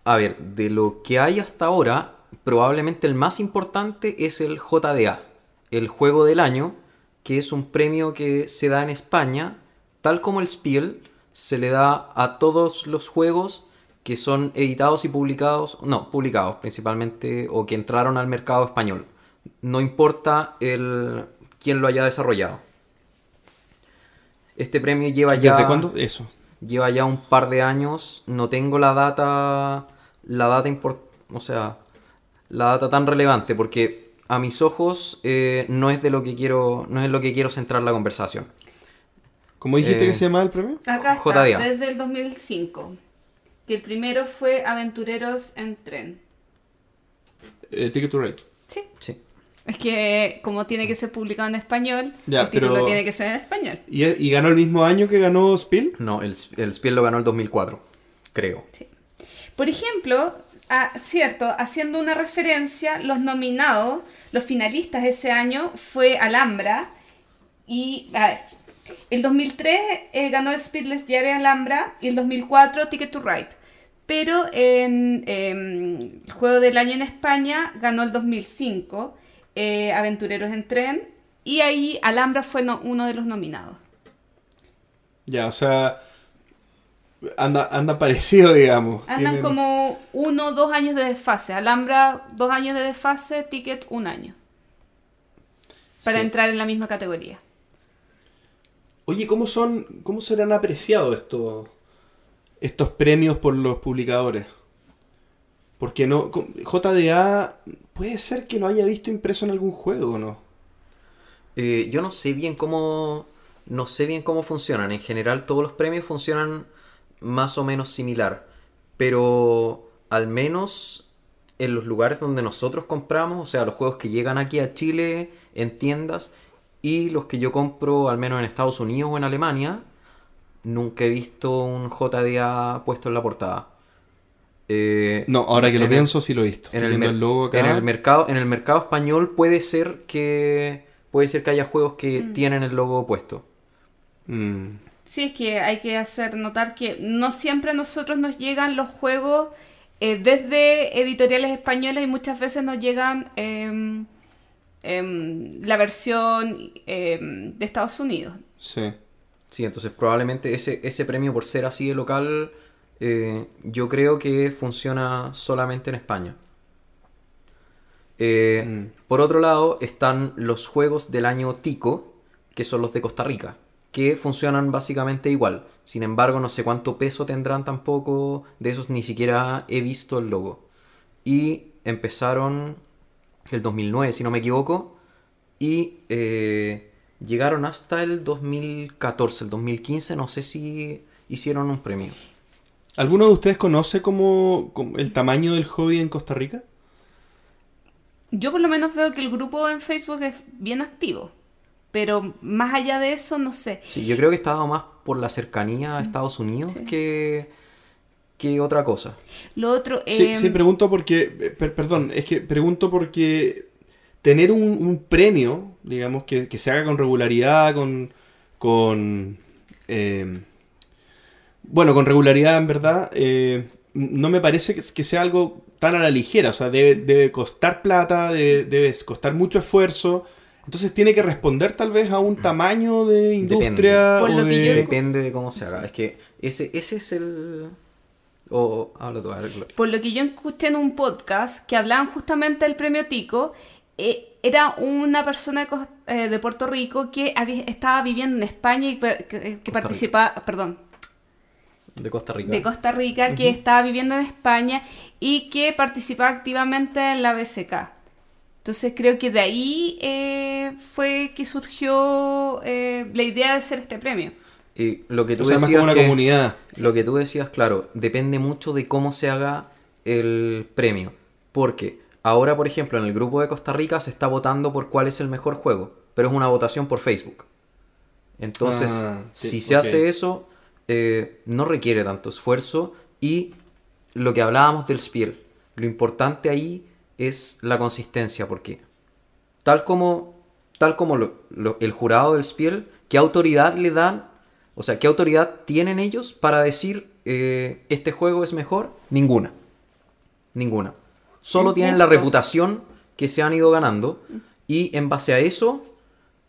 A ver, de lo que hay hasta ahora, probablemente el más importante es el JDA, el juego del año, que es un premio que se da en España, tal como el Spiel, se le da a todos los juegos que son editados y publicados, no, publicados principalmente, o que entraron al mercado español. No importa el quién lo haya desarrollado. Este premio lleva ya ¿Desde cuándo? Eso. lleva ya un par de años, no tengo la data, la data import- o sea, la data tan relevante porque a mis ojos eh, no es de lo que quiero, no es en lo que quiero centrar la conversación. ¿Cómo dijiste Eh, que se llama el premio? Acá está, JDA. desde el 2005. Que el primero fue Aventureros en Tren. Eh, Ticket to Ride. Sí. Sí. Es que como tiene que ser publicado en español, Ya, el título pero- tiene que ser en español. ¿Y, y ganó el mismo año que ganó Spiel? No, el, el Spiel lo ganó el 2004, creo. Sí. Por ejemplo, a- cierto, haciendo una referencia, los nominados, los finalistas ese año fue Alhambra y a ver, el 2003 eh, ganó el Speedless Diario Alhambra y el 2004 Ticket to Ride. Pero en em, el juego del año en España ganó el 2005 eh, Aventureros en Tren y ahí Alhambra fue no- uno de los nominados. Ya, o sea, anda, anda parecido, digamos. Andan Tienen- como uno o dos años de desfase. Alhambra, dos años de desfase, Ticket, un año. Para Sí. entrar en la misma categoría. Oye, ¿cómo son, cómo serán apreciados estos, estos premios por los publicadores? Porque no, JDA puede ser que lo haya visto impreso en algún juego, ¿o no? Eh, yo no sé bien cómo. No sé bien cómo funcionan. En general, todos los premios funcionan más o menos similar. pero al menos en los lugares donde nosotros compramos, o sea, los juegos que llegan aquí a Chile en tiendas y los que yo compro al menos en Estados Unidos o en Alemania, nunca he visto un JDA puesto en la portada. Eh, No, ahora que lo el- pienso, sí lo he visto. en el, viendo mer- el logo acá. en el mercado en el mercado español puede ser que puede ser que haya juegos que tienen el logo puesto Mm, Sí, es que hay que hacer notar que no siempre a nosotros nos llegan los juegos eh, desde editoriales españolas y muchas veces nos llegan em, em, la versión em, de Estados Unidos. sí. sí entonces probablemente ese ese premio por ser así de local eh, yo creo que funciona solamente en España. Eh, Mm. por otro lado están los juegos del año Tico que son los de Costa Rica que funcionan básicamente igual. Sin embargo no sé cuánto peso tendrán tampoco de esos ni siquiera he visto el logo. Y empezaron el 2009 si no me equivoco y eh, llegaron hasta el 2014 el 2015 no sé si hicieron un premio ¿Alguno de ustedes conoce como, el tamaño del hobby en Costa Rica? Yo por lo menos veo que el grupo en Facebook es bien activo, pero más allá de eso no sé. sí, yo creo que estaba más por la cercanía a Estados Unidos Sí. que que otra cosa Lo otro... Sí, em, sí, pregunto porque, eh, per- perdón, es que pregunto porque tener un, un premio, digamos, que, que se haga con regularidad, con, con eh, bueno, con regularidad en verdad, eh, no me parece que, que sea algo tan a la ligera, o sea, debe, debe costar plata, debe, debe costar mucho esfuerzo, entonces tiene que responder tal vez a un tamaño de industria Por o de- yo- depende de cómo se haga. Es que ese ese es el o habla tú. Por lo que yo escuché en un podcast que hablaban justamente del premio Tico, eh, era una persona de, eh, de Puerto Rico que había- estaba viviendo en España y pe- que, participaba, perdón, de Costa Rica de Costa Rica, que estaba viviendo en España y que participaba activamente en la BSK. Entonces creo que de ahí eh, fue que surgió eh, la idea de hacer este premio. y lo que tú o sea, más decías como una que- comunidad. Lo que tú decías, claro, depende mucho de cómo se haga el premio. Porque ahora, por ejemplo, en el grupo de Costa Rica se está votando por cuál es el mejor juego, pero es una votación por Facebook. Entonces, Ah, sí, si se hace eso, eh, no requiere tanto esfuerzo y lo que hablábamos del Spiel, lo importante ahí es la consistencia, porque tal como, tal como lo- lo- el jurado del Spiel, ¿qué autoridad le dan? O sea, ¿qué autoridad tienen ellos para decir eh, este juego es mejor? Ninguna. Ninguna. Solo tienen la reputación que se han ido ganando y en base a eso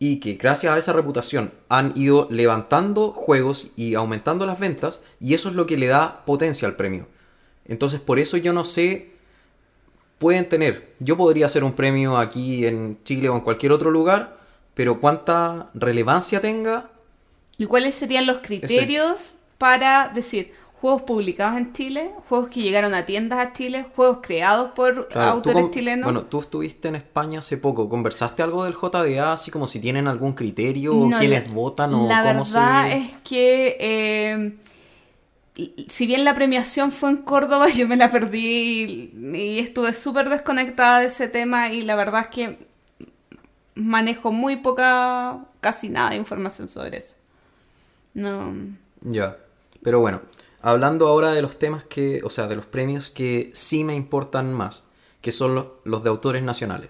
y que gracias a esa reputación han ido levantando juegos y aumentando las ventas y eso es lo que le da potencia al premio. Entonces por eso yo no sé, pueden tener, yo podría hacer un premio aquí en Chile o en cualquier otro lugar, pero cuánta relevancia tenga, ¿Y cuáles serían los criterios para decir juegos publicados en Chile, juegos que llegaron a tiendas a Chile, juegos creados por Claro, autores chilenos? Bueno, tú estuviste en España hace poco. ¿Conversaste algo del JDA? Así como si tienen algún criterio, o quiénes la- votan o La cómo verdad se. es que eh, si bien la premiación fue en Córdoba, yo me la perdí y, y estuve súper desconectada de ese tema y la verdad es que manejo muy poca, casi nada de información sobre eso. No. Ya. Pero bueno, hablando ahora de los temas que. O sea, de los premios que sí me importan más, que son los, de autores nacionales.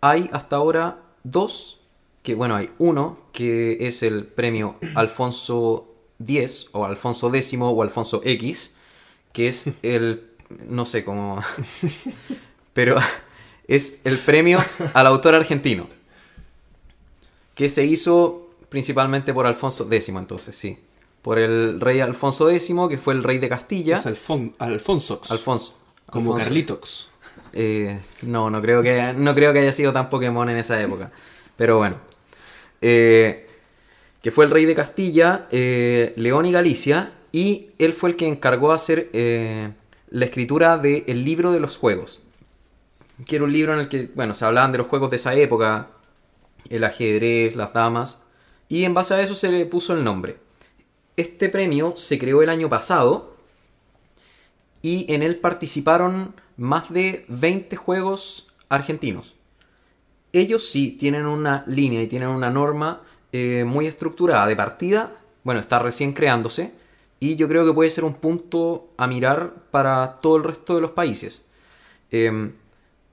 Hay hasta ahora dos. Que bueno, hay uno que es el premio Alfonso X o Alfonso X o Alfonso X, que es el. No sé cómo. pero es el premio al autor argentino. Que se hizo principalmente por Alfonso X, entonces, sí. Por el rey Alfonso X, que fue el rey de Castilla. Es Alfon Alfonsox. Alfonso. Como Alfonso. Carlitox. Eh, no, no creo, que, no creo que haya sido tan Pokémon en esa época. Pero bueno. Eh, que fue el rey de Castilla, eh, León y Galicia. Y él fue el que encargó hacer la escritura del libro de los juegos. Que era un libro en el que, bueno, se hablaban de los juegos de esa época. El ajedrez, las damas. Y en base a eso se le puso el nombre. Este premio se creó el año pasado y en él participaron más de 20 juegos argentinos. Ellos sí tienen una línea y tienen una norma eh, muy estructurada de partida. Bueno, está recién creándose y yo creo que puede ser un punto a mirar para todo el resto de los países. Em,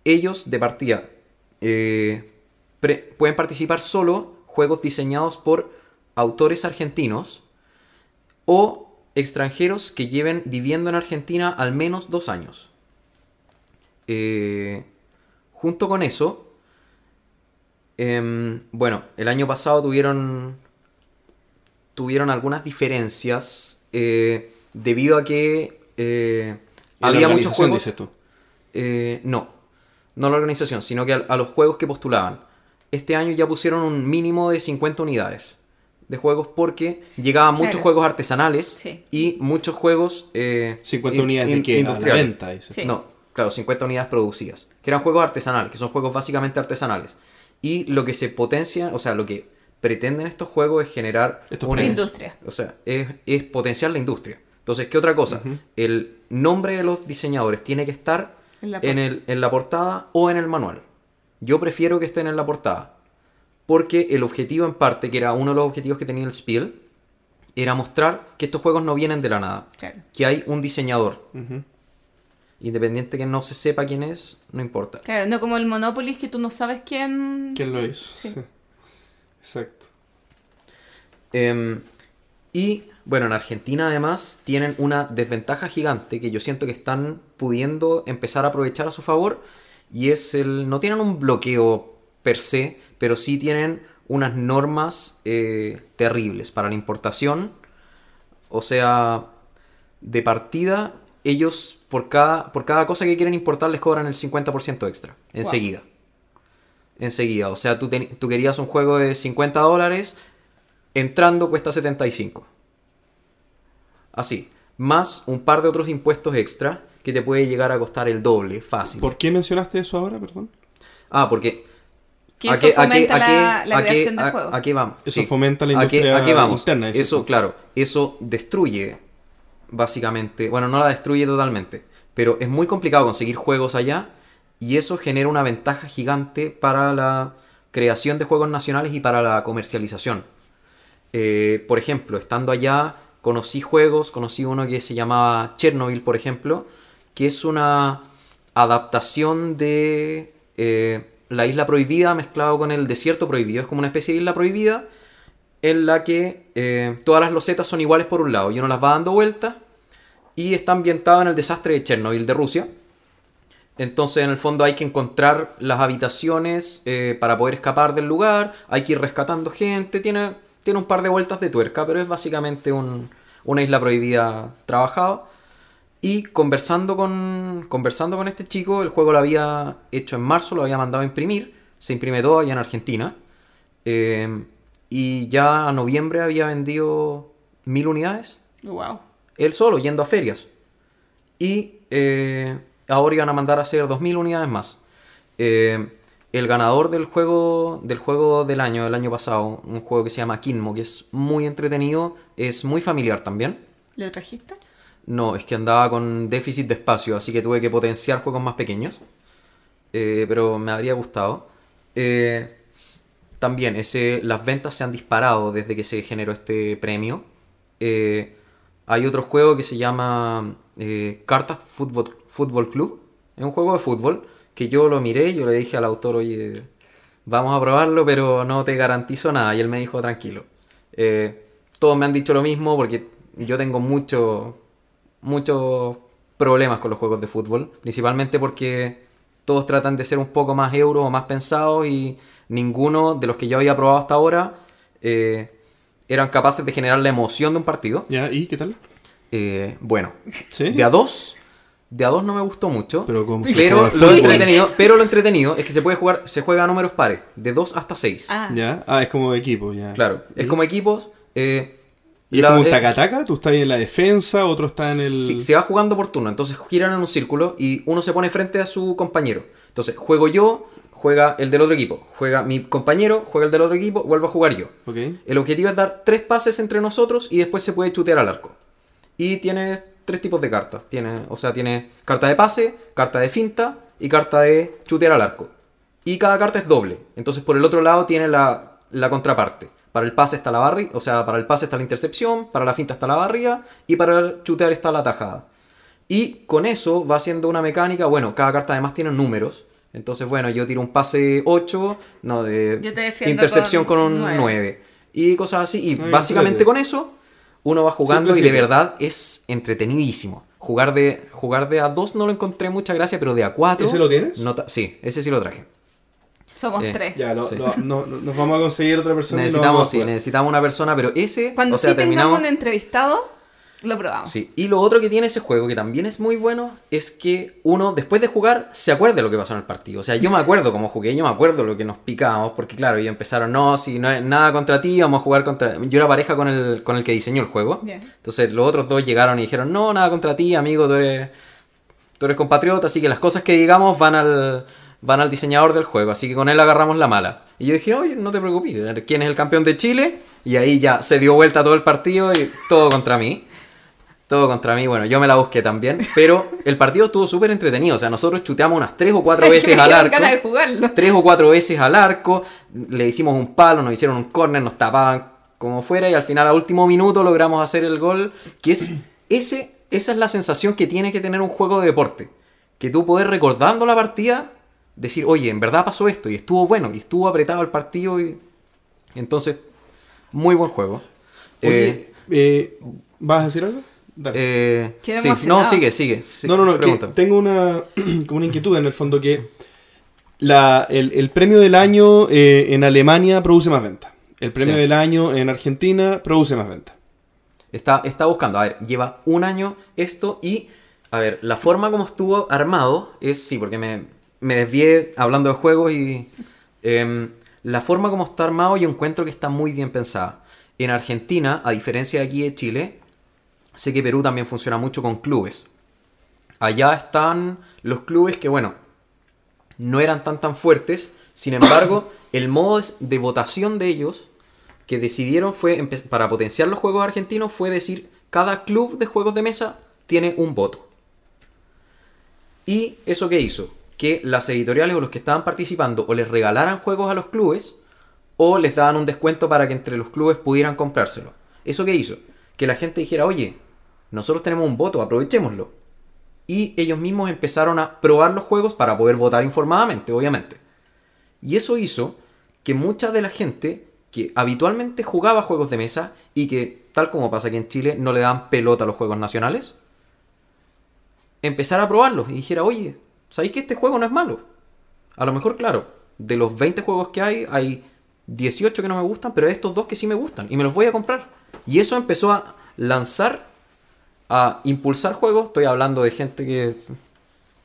ellos de partida eh, pueden participar solo juegos diseñados por autores argentinos o extranjeros que lleven viviendo en Argentina al menos dos años. Eh, junto con eso, em, bueno, el año pasado tuvieron tuvieron algunas diferencias eh, debido a que eh, había muchos juegos. dices tú. No, no la organización, sino que a, a los juegos que postulaban. Este año ya pusieron un mínimo de 50 unidades de juegos porque llegaban Claro. muchos juegos artesanales Sí. y muchos juegos... eh, 50 in- unidades de? A la industriales. venta. Sí. No, claro, 50 unidades producidas. Que eran juegos artesanales, que son juegos básicamente artesanales. Y lo que se potencia, o sea, lo que pretenden estos juegos es generar una. Industria. O sea, es, es potenciar la industria. Entonces, ¿qué otra cosa? El nombre de los diseñadores tiene que estar En la en, el- en la portada o en el manual. Yo prefiero que estén en la portada. Porque el objetivo en parte, que era uno de los objetivos que tenía el Spiel, era mostrar que estos juegos no vienen de la nada. Claro. Que hay un diseñador. Ujú. Independiente que no se sepa quién es, no importa. Claro, no como el Monopoly que tú no sabes quién. ¿Quién lo hizo? Sí. Exacto. Em, y bueno, en Argentina además tienen una desventaja gigante que yo siento que están pudiendo empezar a aprovechar a su favor y es el... no tienen un bloqueo per se, pero sí tienen unas normas eh, terribles para la importación. O sea, de partida, ellos por cada, por cada cosa que quieren importar les cobran el 50% extra, enseguida. Enseguida, o sea, tú, tú querías un juego de 50 dólares, entrando cuesta 75. Así, más un par de otros impuestos extra que te puede llegar a costar el doble, fácil. ¿Por qué mencionaste eso ahora, perdón? Ah, porque... Que ¿a eso qué- a qué- fomenta a qué- la, la a qué- creación de juegos. ¿A qué vamos? Eso fomenta la ¿A qué- industria ¿A qué vamos? interna, Eso, tú. claro, eso destruye, básicamente, bueno, no la destruye totalmente, pero es muy complicado conseguir juegos allá y eso genera una ventaja gigante para la creación de juegos nacionales y para la comercialización. Eh, por ejemplo, estando allá, conocí juegos, conocí uno que se llamaba Chernobyl, por ejemplo, que es una adaptación de eh, la isla prohibida mezclado con el desierto prohibido. Es como una especie de isla prohibida en la que eh, todas las losetas son iguales por un lado y uno las va dando vueltas y está ambientado en el desastre de Chernobyl de Rusia. Entonces, en el fondo hay que encontrar las habitaciones eh, para poder escapar del lugar, hay que ir rescatando gente, tiene, tiene un par de vueltas de tuerca, pero es básicamente un- una isla prohibida trabajado. Y conversando con, conversando con este chico, el juego lo había hecho en marzo, lo había mandado a imprimir, se imprime todo allá en Argentina. eh, y ya a noviembre había vendido mil unidades Wow. él solo, yendo a ferias. Y eh, ahora iban a mandar a hacer 2.000 unidades más. Eh, el ganador del juego, del juego del año, del año pasado, un juego que se llama Kinmo, que es muy entretenido, es muy familiar también. ¿Lo trajiste? No, es que andaba con déficit de espacio, así que tuve que potenciar juegos más pequeños. Eh, pero me habría gustado. Eh, también, ese, las ventas se han disparado desde que se generó este premio. Eh, hay otro juego que se llama Cartas Fútbol, Fútbol Club. Es un juego de fútbol que yo lo miré y yo le dije al autor, oye, vamos a probarlo, pero no te garantizo nada. Y él me dijo, tranquilo. Todos me han dicho lo mismo porque yo tengo mucho, muchos problemas con los juegos de fútbol. Principalmente porque todos tratan de ser un poco más euros o más pensados y ninguno de los que yo había probado hasta ahora eh, eran capaces de generar la emoción de un partido. ¿Ya? ¿Y qué tal? Eh, bueno, ¿Sí? de a dos, de a dos no me gustó mucho. Pero Pero lo fútbol. entretenido, pero lo entretenido es que se puede jugar, se juega a números pares, de 2 hasta 6. Ah, ¿Ya? Ah, es como equipo, ya. Claro, es como equipos. eh, ¿Y es la- como un eh, taca-taca? ¿Tú estás en la defensa? ¿Otro está en el...? Sí, se va jugando por turno, entonces giran en un círculo y uno se pone frente a su compañero. Entonces juego yo, juega el del otro equipo, juega mi compañero, juega el del otro equipo, vuelvo a jugar yo. El objetivo es dar tres pases entre nosotros y después se puede chutear al arco. Y tienes tres tipos de cartas. Tiene, o sea, tiene carta de pase, carta de finta y carta de chutear al arco. Y cada carta es doble. Entonces por el otro lado tiene la, la contraparte. Para el pase está la barri, o sea, para el pase está la intercepción, para la finta está la barría y para el chutear está la tajada. Y con eso va haciendo una mecánica, bueno, cada carta además tiene números. Entonces, bueno, yo tiro un pase 8, no, de intercepción con, con un nueve. 9. Y cosas así. Y básicamente con eso, uno va jugando Simple, y de simple. verdad es entretenidísimo. Jugar de, jugar de A2 no lo encontré mucha gracia, pero de A4... ¿Ese lo tienes? no sí, ese sí lo traje. Somos Eh, tres. Ya, lo- Sí. lo- no- no- nos vamos a conseguir otra persona. Necesitamos, sí, necesitamos una persona, pero ese... Cuando o sea, sí tengamos un entrevistado, lo probamos. Sí, y lo otro que tiene ese juego, que también es muy bueno, es que uno, después de jugar, se acuerde de lo que pasó en el partido. O sea, yo me acuerdo cómo jugué, yo me acuerdo lo que nos picábamos, porque claro, ellos empezaron, no, si no es nada contra ti, vamos a jugar contra... Yo era pareja con el, con el que diseñó el juego. Bien. Entonces los otros dos llegaron y dijeron, no, nada contra ti, amigo, tú eres, tú eres compatriota, así que las cosas que digamos van al, van al diseñador del juego, así que con él agarramos la mala. Y yo dije, oye, no te preocupes, ¿quién es el campeón de Chile? Y ahí ya se dio vuelta todo el partido y todo contra mí. Todo contra mí, bueno, yo me la busqué también, pero el partido estuvo súper entretenido, o sea, nosotros chuteamos unas tres o cuatro veces al arco ganas de jugarlo. tres o cuatro veces al arco, le hicimos un palo, nos hicieron un córner, nos tapaban como fuera y al final a último minuto logramos hacer el gol, que es ese esa es la sensación que tiene que tener un juego de deporte, que tú poder recordando la partida decir, "Oye, en verdad pasó esto y estuvo bueno y estuvo apretado el partido y entonces muy buen juego." Oye, eh, ¿vas a decir algo? Dale. eh, Qué sí, no, sigue, sigue. sí, no, no, no, que tengo una, como una inquietud en el fondo que la, el, el premio del año eh, en Alemania produce más venta. El premio Sí. del año en Argentina produce más venta. Está, está buscando, a ver, lleva un año esto y, a ver, la forma como estuvo armado es, sí, porque me, me desvié hablando de juegos y... em, la forma como está armado yo encuentro que está muy bien pensada. En Argentina, a diferencia de aquí de Chile, sé que Perú también funciona mucho con clubes. Allá están los clubes que, bueno, no eran tan tan fuertes, sin embargo, el modo de votación de ellos que decidieron fue, para potenciar los juegos argentinos, fue decir, cada club de juegos de mesa tiene un voto. ¿Y eso qué hizo? Que las editoriales o los que estaban participando o les regalaran juegos a los clubes o les daban un descuento para que entre los clubes pudieran comprárselo. ¿Eso qué hizo? Que la gente dijera, oye, nosotros tenemos un voto, aprovechémoslo. Y ellos mismos empezaron a probar los juegos para poder votar informadamente, obviamente. Y eso hizo que mucha de la gente que habitualmente jugaba juegos de mesa y que, tal como pasa aquí en Chile, no le daban pelota a los juegos nacionales, empezara a probarlos y dijera, oye, ¿sabéis que este juego no es malo? A lo mejor, claro, de los 20 juegos que hay, hay 18 que no me gustan, pero estos dos que sí me gustan y me los voy a comprar. Y eso empezó a lanzar, a impulsar juegos. Estoy hablando de gente que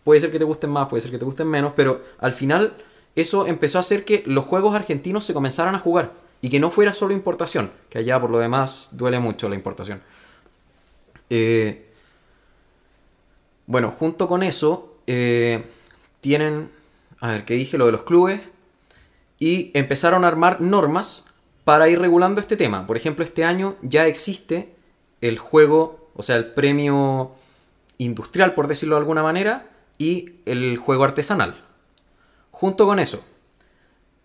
puede ser que te gusten más, puede ser que te gusten menos, pero al final eso empezó a hacer que los juegos argentinos se comenzaran a jugar y que no fuera solo importación, que allá por lo demás duele mucho la importación. Eh, bueno, junto con eso, eh, tienen, a ver, ¿qué dije? Lo de los clubes. Y empezaron a armar normas para ir regulando este tema. Por ejemplo, este año ya existe el juego, o sea, el premio industrial, por decirlo de alguna manera, y el juego artesanal. Junto con eso,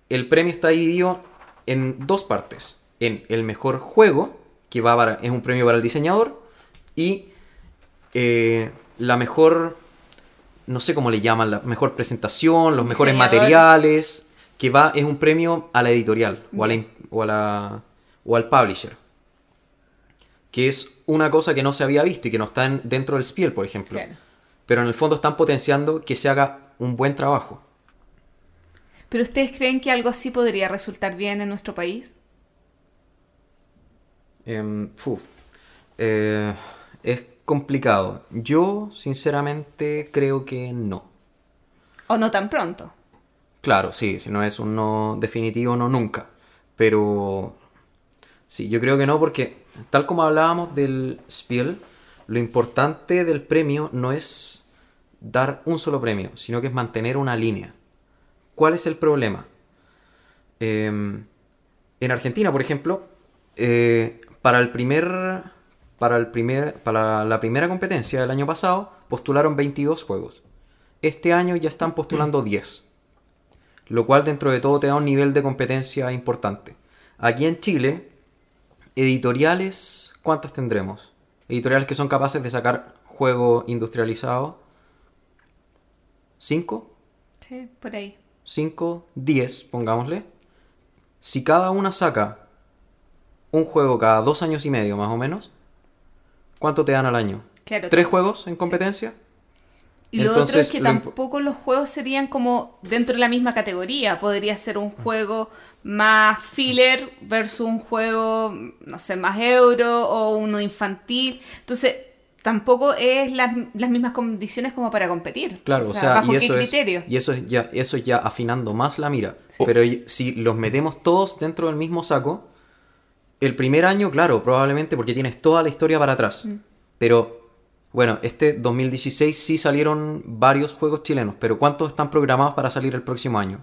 el premio está dividido en dos partes. En el mejor juego, que va para- es un premio para el diseñador, y eh, la mejor, no sé cómo le llaman, la mejor presentación, los mejores Diseñador. materiales, que va, es un premio a la editorial o, a la o, a la- o al publisher. Que es una cosa que no se había visto y que no está en- dentro del Spiel, por ejemplo. Claro. Pero en el fondo están potenciando que se haga un buen trabajo. ¿Pero ustedes creen que algo así podría resultar bien en nuestro país? Em. Eh, es complicado. Yo, sinceramente, creo que no. ¿O no tan pronto? Claro, sí, si no es un no definitivo, no nunca. Pero sí, yo creo que no, porque tal como hablábamos del Spiel, lo importante del premio no es dar un solo premio, sino que es mantener una línea. ¿Cuál es el problema? Em, en Argentina, por ejemplo, eh, para el primer para, el primer, para la primera competencia del año pasado, postularon 22 juegos. Este año ya están postulando 10. Lo cual dentro de todo te da un nivel de competencia importante. Aquí en Chile, editoriales, ¿cuántas tendremos? Editoriales que son capaces de sacar juego industrializado. ¿Cinco? Sí, por ahí. 5, 10, pongámosle. Si cada una saca un juego cada dos años y medio, más o menos, ¿cuánto te dan al año? Claro. ¿Tres juegos en competencia? Y lo otro es que lo tampoco los juegos serían como dentro de la misma categoría. Podría ser un juego más filler versus un juego, no sé, más euro o uno infantil. Entonces, tampoco es las, las mismas condiciones como para competir. Claro, o sea, ¿bajo y qué eso, es, criterio? y eso es ya, eso es ya afinando más la mira. Sí. Pero si los metemos todos dentro del mismo saco, el primer año, claro, probablemente porque tienes toda la historia para atrás. Mm. Pero, bueno, este 2016 sí salieron varios juegos chilenos, pero ¿cuántos están programados para salir el próximo año?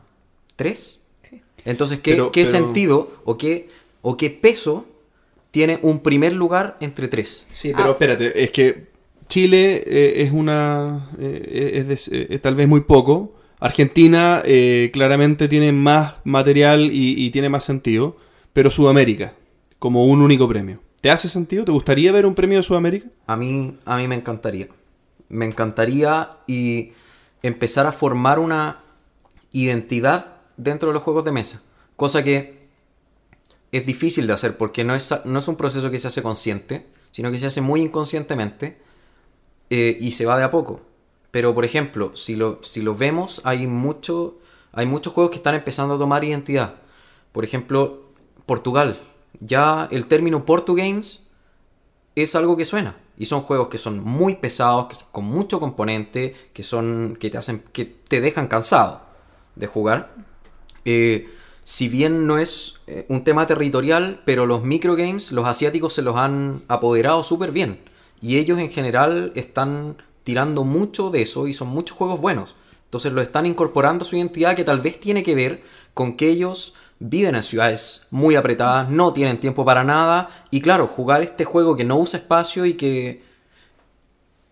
¿Tres? Sí. Entonces, ¿qué, Pero- qué pero- sentido o qué, o qué peso tiene un primer lugar entre tres? Sí, pero Ah. espérate, es que Chile eh, es una. eh, es de- eh, tal vez muy poco. Argentina eh, claramente tiene más material y, y tiene más sentido. Pero Sudamérica, como un único premio. ¿Te hace sentido? ¿Te gustaría ver un premio de Sudamérica? A mí, a mí me encantaría. Me encantaría y empezar a formar una identidad dentro de los juegos de mesa. Cosa que es difícil de hacer porque no es, no es un proceso que se hace consciente, sino que se hace muy inconscientemente eh, y se va de a poco. Pero, por ejemplo, si lo, si lo vemos, hay, mucho, hay muchos juegos que están empezando a tomar identidad. Por ejemplo, Portugal. Ya el término Portugames es algo que suena. Y son juegos que son muy pesados, que con mucho componente, que son. que te hacen. que te dejan cansado de jugar. Eh, si bien no es eh, un tema territorial, pero los microgames, los asiáticos se los han apoderado súper bien. Y ellos en general están tirando mucho de eso y son muchos juegos buenos. Entonces lo están incorporando a su identidad que tal vez tiene que ver con que ellos viven en ciudades muy apretadas, no tienen tiempo para nada y claro, jugar este juego que no usa espacio y que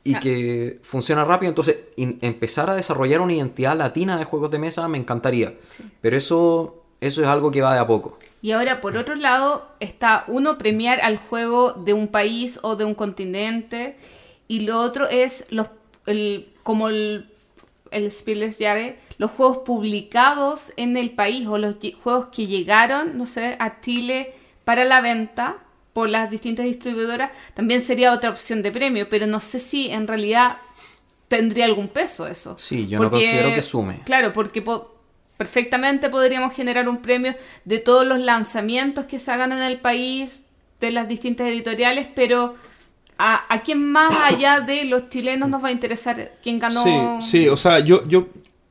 y Ah. que funciona rápido, entonces empezar a desarrollar una identidad latina de juegos de mesa me encantaría. Pero eso eso es algo que va de a poco. Y ahora, por otro lado, está uno premiar al juego de un país o de un continente. Y lo otro es los el, como el, el Spiel des Jahres, los juegos publicados en el país o los juegos que llegaron, no sé, a Chile para la venta por las distintas distribuidoras, también sería otra opción de premio, pero no sé si en realidad tendría algún peso eso. Sí, yo no considero que sume. Claro, porque po- perfectamente podríamos generar un premio de todos los lanzamientos que se hagan en el país, de las distintas editoriales, pero ¿a, a quién más allá de los chilenos nos va a interesar quién ganó? Sí, sí, o sea, yo, yo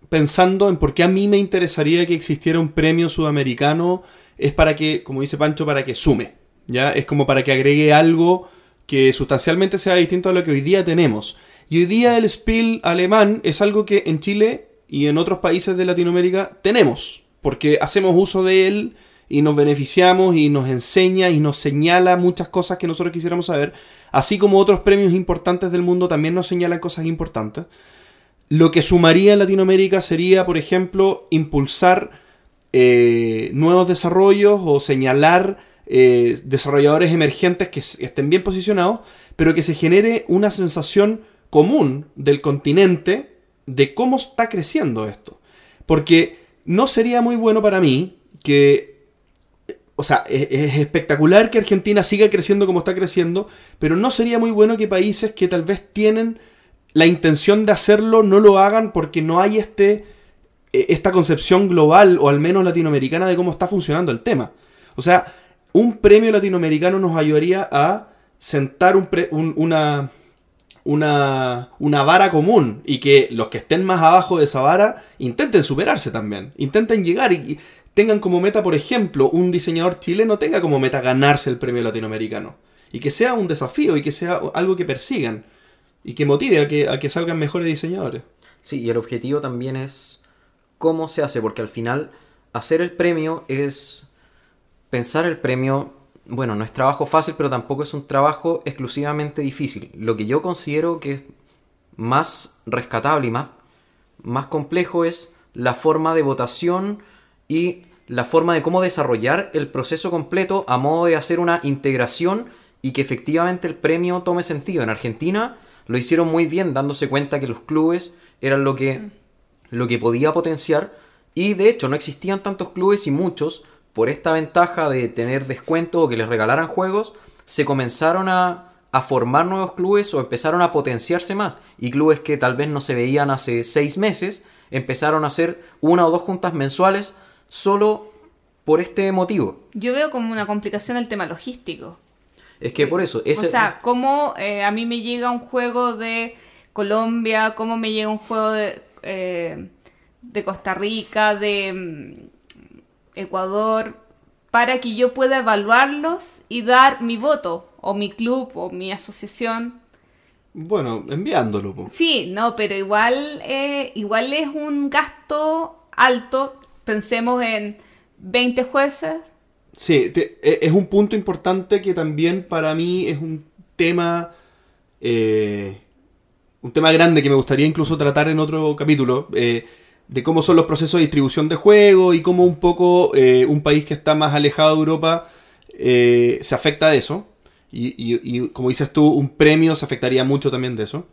pensando en por qué a mí me interesaría que existiera un premio sudamericano, es para que, como dice Pancho, para que sume. ¿ya? Es como para que agregue algo que sustancialmente sea distinto a lo que hoy día tenemos. Y hoy día el Spiel alemán es algo que en Chile y en otros países de Latinoamérica tenemos, porque hacemos uso de él y nos beneficiamos y nos enseña y nos señala muchas cosas que nosotros quisiéramos saber, así como otros premios importantes del mundo también nos señalan cosas importantes. Lo que sumaría en Latinoamérica sería, por ejemplo, impulsar eh, nuevos desarrollos o señalar eh, desarrolladores emergentes que estén bien posicionados, pero que se genere una sensación común del continente de cómo está creciendo esto. Porque no sería muy bueno para mí que... O sea, es, es espectacular que Argentina siga creciendo como está creciendo, pero no sería muy bueno que países que tal vez tienen la intención de hacerlo no lo hagan porque no hay este eh, esta concepción global o al menos latinoamericana de cómo está funcionando el tema. O sea, un premio latinoamericano nos ayudaría a sentar un pre- un- una, una, una vara común y que los que estén más abajo de esa vara intenten superarse también, intenten llegar y tengan como meta, por ejemplo, un diseñador chileno tenga como meta ganarse el premio latinoamericano y que sea un desafío y que sea algo que persigan y que motive a que, a que salgan mejores diseñadores. Sí, y el objetivo también es cómo se hace, porque al final hacer el premio es pensar el premio bueno, no es trabajo fácil, pero tampoco es un trabajo exclusivamente difícil. Lo que yo considero que es más rescatable y más, más complejo es la forma de votación y la forma de cómo desarrollar el proceso completo a modo de hacer una integración y que efectivamente el premio tome sentido. En Argentina lo hicieron muy bien dándose cuenta que los clubes eran lo que, lo que podía potenciar y de hecho no existían tantos clubes y muchos por esta ventaja de tener descuento o que les regalaran juegos se comenzaron a, a formar nuevos clubes o empezaron a potenciarse más y clubes que tal vez no se veían hace seis meses empezaron a hacer una o dos juntas mensuales solo por este motivo. Yo veo como una complicación el tema logístico. Es que por eso... Ese... O sea, cómo eh, a mí me llega un juego de Colombia, cómo me llega un juego de, eh, de Costa Rica, de mm, Ecuador, para que yo pueda evaluarlos y dar mi voto, o mi club, o mi asociación. Bueno, enviándolo. po. Sí, no, pero igual, eh, igual es un gasto alto. Pensemos en 20 jueces. Sí, e- es un punto importante que también para mí es un tema. eh, un tema grande que me gustaría incluso tratar en otro capítulo. eh, de cómo son los procesos de distribución de juegos y cómo un poco eh, un país que está más alejado de Europa eh, se afecta de eso. Y, y- y como dices tú, un premio se afectaría mucho también de eso.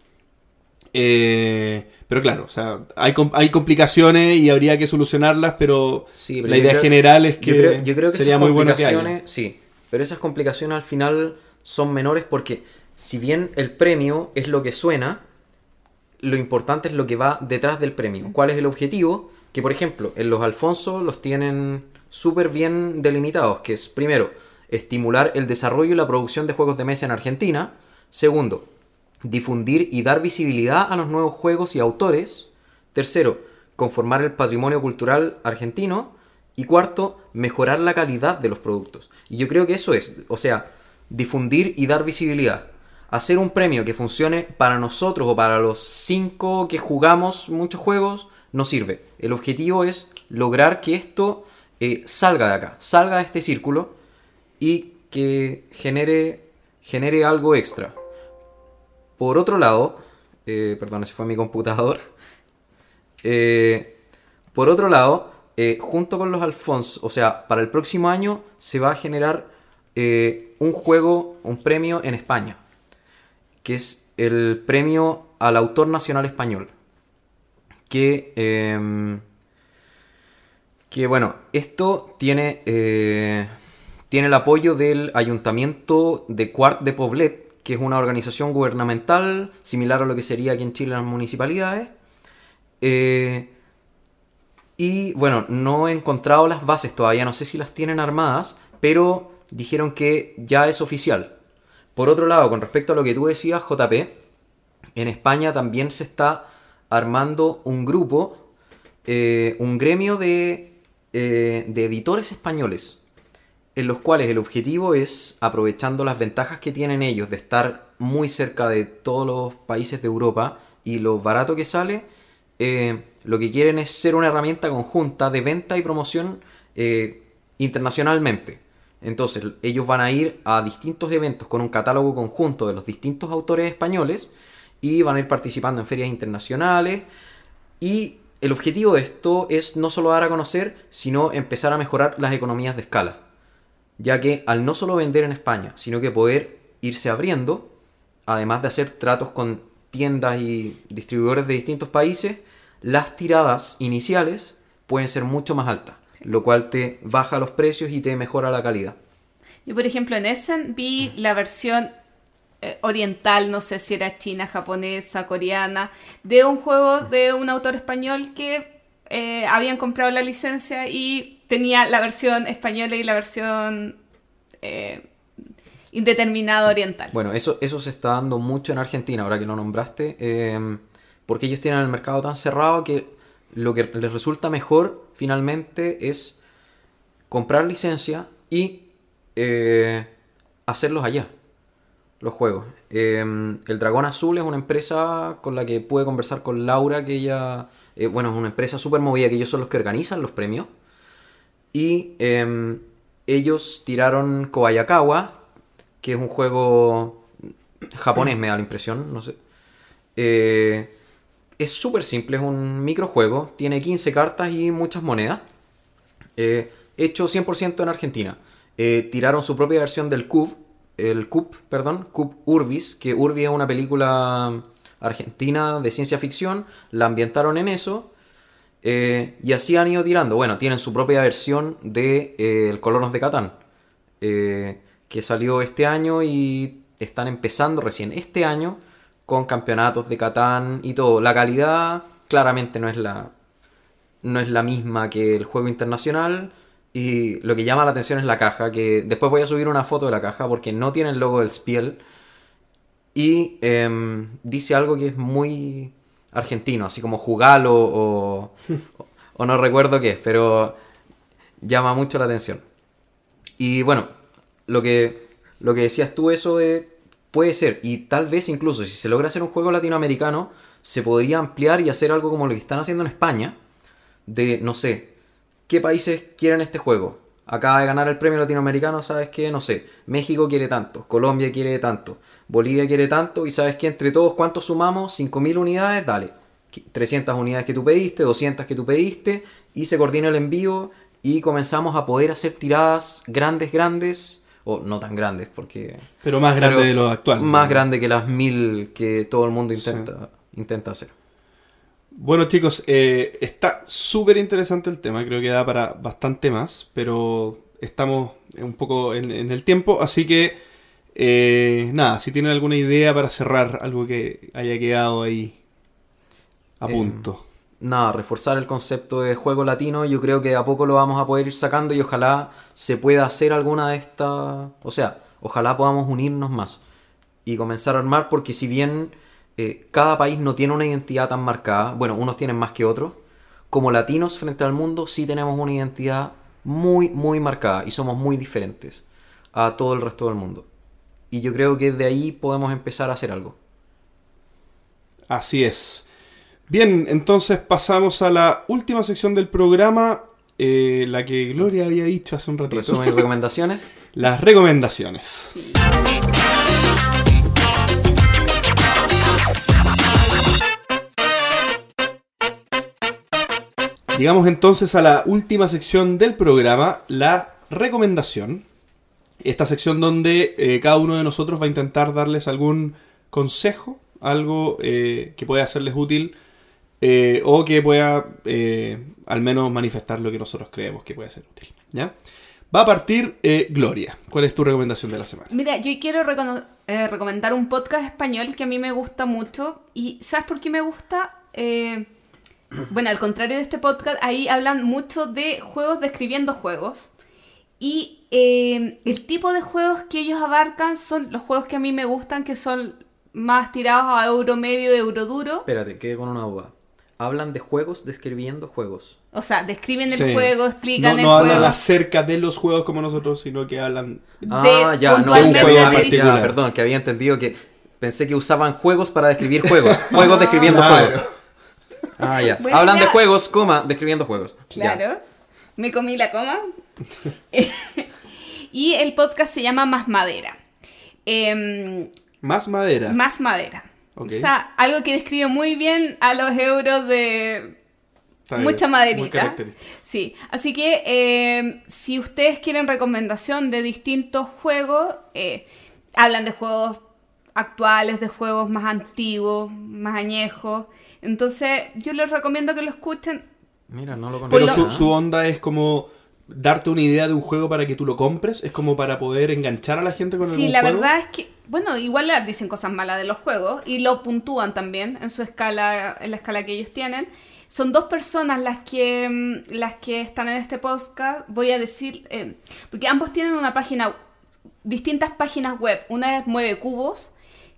Eh, pero claro, o sea, hay, hay complicaciones y habría que solucionarlas, pero, Sí, pero la idea creo- general es que, yo creo, yo creo que sería esas muy bueno que haya. sí, pero esas complicaciones al final son menores porque si bien el premio es lo que suena, lo importante es lo que va detrás del premio. ¿Cuál es el objetivo? Que por ejemplo, en los Alfonso los tienen súper bien delimitados, que es primero, estimular el desarrollo y la producción de juegos de mesa en Argentina. Segundo, difundir y dar visibilidad a los nuevos juegos y autores. Tercero, conformar el patrimonio cultural argentino. Y cuarto, mejorar la calidad de los productos. Y yo creo que eso es, o sea, difundir y dar visibilidad. Hacer un premio que funcione para nosotros o para los cinco que jugamos muchos juegos no sirve. El objetivo es lograr que esto eh, salga de acá, salga de este círculo y que genere, genere algo extra. Por otro lado, eh, perdón, ese fue mi computador. Eh, por otro lado, eh, junto con los Alphonse, o sea, para el próximo año se va a generar un juego, un premio en España, que es el premio al autor nacional español. Que, em, que bueno, esto tiene, tiene el apoyo del Ayuntamiento de Cuart de Poblet, que es una organización gubernamental similar a lo que sería aquí en Chile las municipalidades. Eh, y bueno, no he encontrado las bases todavía, no sé si las tienen armadas, pero dijeron que ya es oficial. Por otro lado, con respecto a lo que tú decías, JP, en España también se está armando un grupo, eh, un gremio de, eh, de editores españoles, en los cuales el objetivo es, aprovechando las ventajas que tienen ellos de estar muy cerca de todos los países de Europa y lo barato que sale, eh, lo que quieren es ser una herramienta conjunta de venta y promoción eh, internacionalmente. Entonces, ellos van a ir a distintos eventos con un catálogo conjunto de los distintos autores españoles y van a ir participando en ferias internacionales. Y el objetivo de esto es no solo dar a conocer, sino empezar a mejorar las economías de escala. Ya que al no solo vender en España, sino que poder irse abriendo, además de hacer tratos con tiendas y distribuidores de distintos países, las tiradas iniciales pueden ser mucho más altas, lo cual te baja los precios y te mejora la calidad. Yo, por ejemplo, en Essen vi la versión eh, oriental, no sé si era china, japonesa, coreana, de un juego de un autor español que eh, habían comprado la licencia y tenía la versión española y la versión eh, indeterminada oriental. Bueno, eso, eso se está dando mucho en Argentina, ahora que lo nombraste, eh, porque ellos tienen el mercado tan cerrado que lo que les resulta mejor finalmente es comprar licencia y eh, hacerlos allá, los juegos. El Dragón Azul es una empresa con la que pude conversar con Laura, que ella, eh, bueno, es una empresa súper movida, que ellos son los que organizan los premios. Y eh, ellos tiraron Kobayakawa, que es un juego japonés, me da la impresión, no sé. Eh, es súper simple, es un microjuego, tiene 15 cartas y muchas monedas. Eh, hecho 100% en Argentina. Tiraron su propia versión del Cube, el Cube, perdón, Cube Urbis, que Urbis es una película argentina de ciencia ficción, la ambientaron en eso. eh, y así han ido tirando. Bueno, tienen su propia versión de eh, El Colonos de Catán, eh, que salió este año y están empezando recién este año con campeonatos de Catán y todo. La calidad claramente no es la, no es la misma que el juego internacional. Y lo que llama la atención es la caja, que después voy a subir una foto de la caja porque no tiene el logo del Spiel. Y em, dice algo que es muy argentino, así como jugalo o, o no recuerdo qué pero llama mucho la atención. Y bueno, lo que, lo que decías tú, eso de puede ser, y tal vez incluso si se logra hacer un juego latinoamericano, se podría ampliar y hacer algo como lo que están haciendo en España, de, no sé, ¿qué países quieren este juego? Acaba de ganar el premio latinoamericano, ¿sabes qué? No sé, México quiere tanto, Colombia quiere tanto, Bolivia quiere tanto, y ¿sabes qué? Entre todos, ¿cuántos sumamos? 5.000 unidades, dale. 300 unidades que tú pediste, 200 que tú pediste, y se coordina el envío y comenzamos a poder hacer tiradas grandes, grandes, o no tan grandes, porque Pero más grande Pero de lo actual. más ¿no? grande que las mil que todo el mundo intenta, intenta hacer. Bueno chicos, eh, está súper interesante el tema, creo que da para bastante más, pero estamos un poco en, en el tiempo, así que eh, nada, si tienen alguna idea para cerrar algo que haya quedado ahí a Eh, punto. Nada, reforzar el concepto de juego latino, yo creo que de a poco lo vamos a poder ir sacando y ojalá se pueda hacer alguna de estas, o sea, ojalá podamos unirnos más y comenzar a armar porque si bien eh, cada país no tiene una identidad tan marcada, bueno, unos tienen más que otros, como latinos frente al mundo sí tenemos una identidad muy, muy marcada y somos muy diferentes a todo el resto del mundo. Y yo creo que de ahí podemos empezar a hacer algo. Así es. Bien, entonces pasamos a la última sección del programa, eh, la que Gloria había dicho hace un ratito. Resumen y recomendaciones. Las recomendaciones. Llegamos entonces a la última sección del programa, la recomendación. Esta sección donde eh, cada uno de nosotros va a intentar darles algún consejo, algo eh, que pueda hacerles útil eh, o que pueda eh, al menos manifestar lo que nosotros creemos que puede ser útil. ¿ya? Va a partir Gloria. ¿Cuál es tu recomendación de la semana? Mira, yo quiero recomendar un podcast español que a mí me gusta mucho. ¿Y sabes por qué me gusta? Bueno, al contrario de este podcast, ahí hablan mucho de juegos describiendo juegos. Y eh, el tipo de juegos que ellos abarcan son los juegos que a mí me gustan, que son más tirados a euro medio, euro duro. Espérate, quedé con una duda. Hablan de juegos describiendo juegos. O sea, describen el Sí. juego, explican no, el no hablan juego. acerca de los juegos como nosotros, sino que hablan... Ah, ya, no, puntualmente un juego de en particular. particular. Perdón, que había entendido que pensé que usaban juegos para describir juegos. Juegos describiendo Claro. juegos. Ah, ya. Bueno, Hablan de ya. juegos, coma, describiendo juegos. Ya. Me comí la coma. y el podcast se llama Más Madera. Em, Más madera. más Madera. O sea, algo que describe muy bien a los euros de bien, mucha maderita. Sí, así que em, si ustedes quieren recomendación de distintos juegos, eh, hablan de juegos actuales, de juegos más antiguos, más añejos. Entonces, yo les recomiendo que lo escuchen. Mira, no lo Pero su, su onda es como darte una idea de un juego para que tú lo compres. Es como para poder enganchar a la gente con Sí, algún la juego. verdad es que, bueno, igual dicen cosas malas de los juegos y lo puntúan también en su escala, en la escala que ellos tienen. Son dos personas las que, mm, las que están en este podcast. Voy a decir, eh, porque ambos tienen una página, distintas páginas web. Una es Mueve Cubos,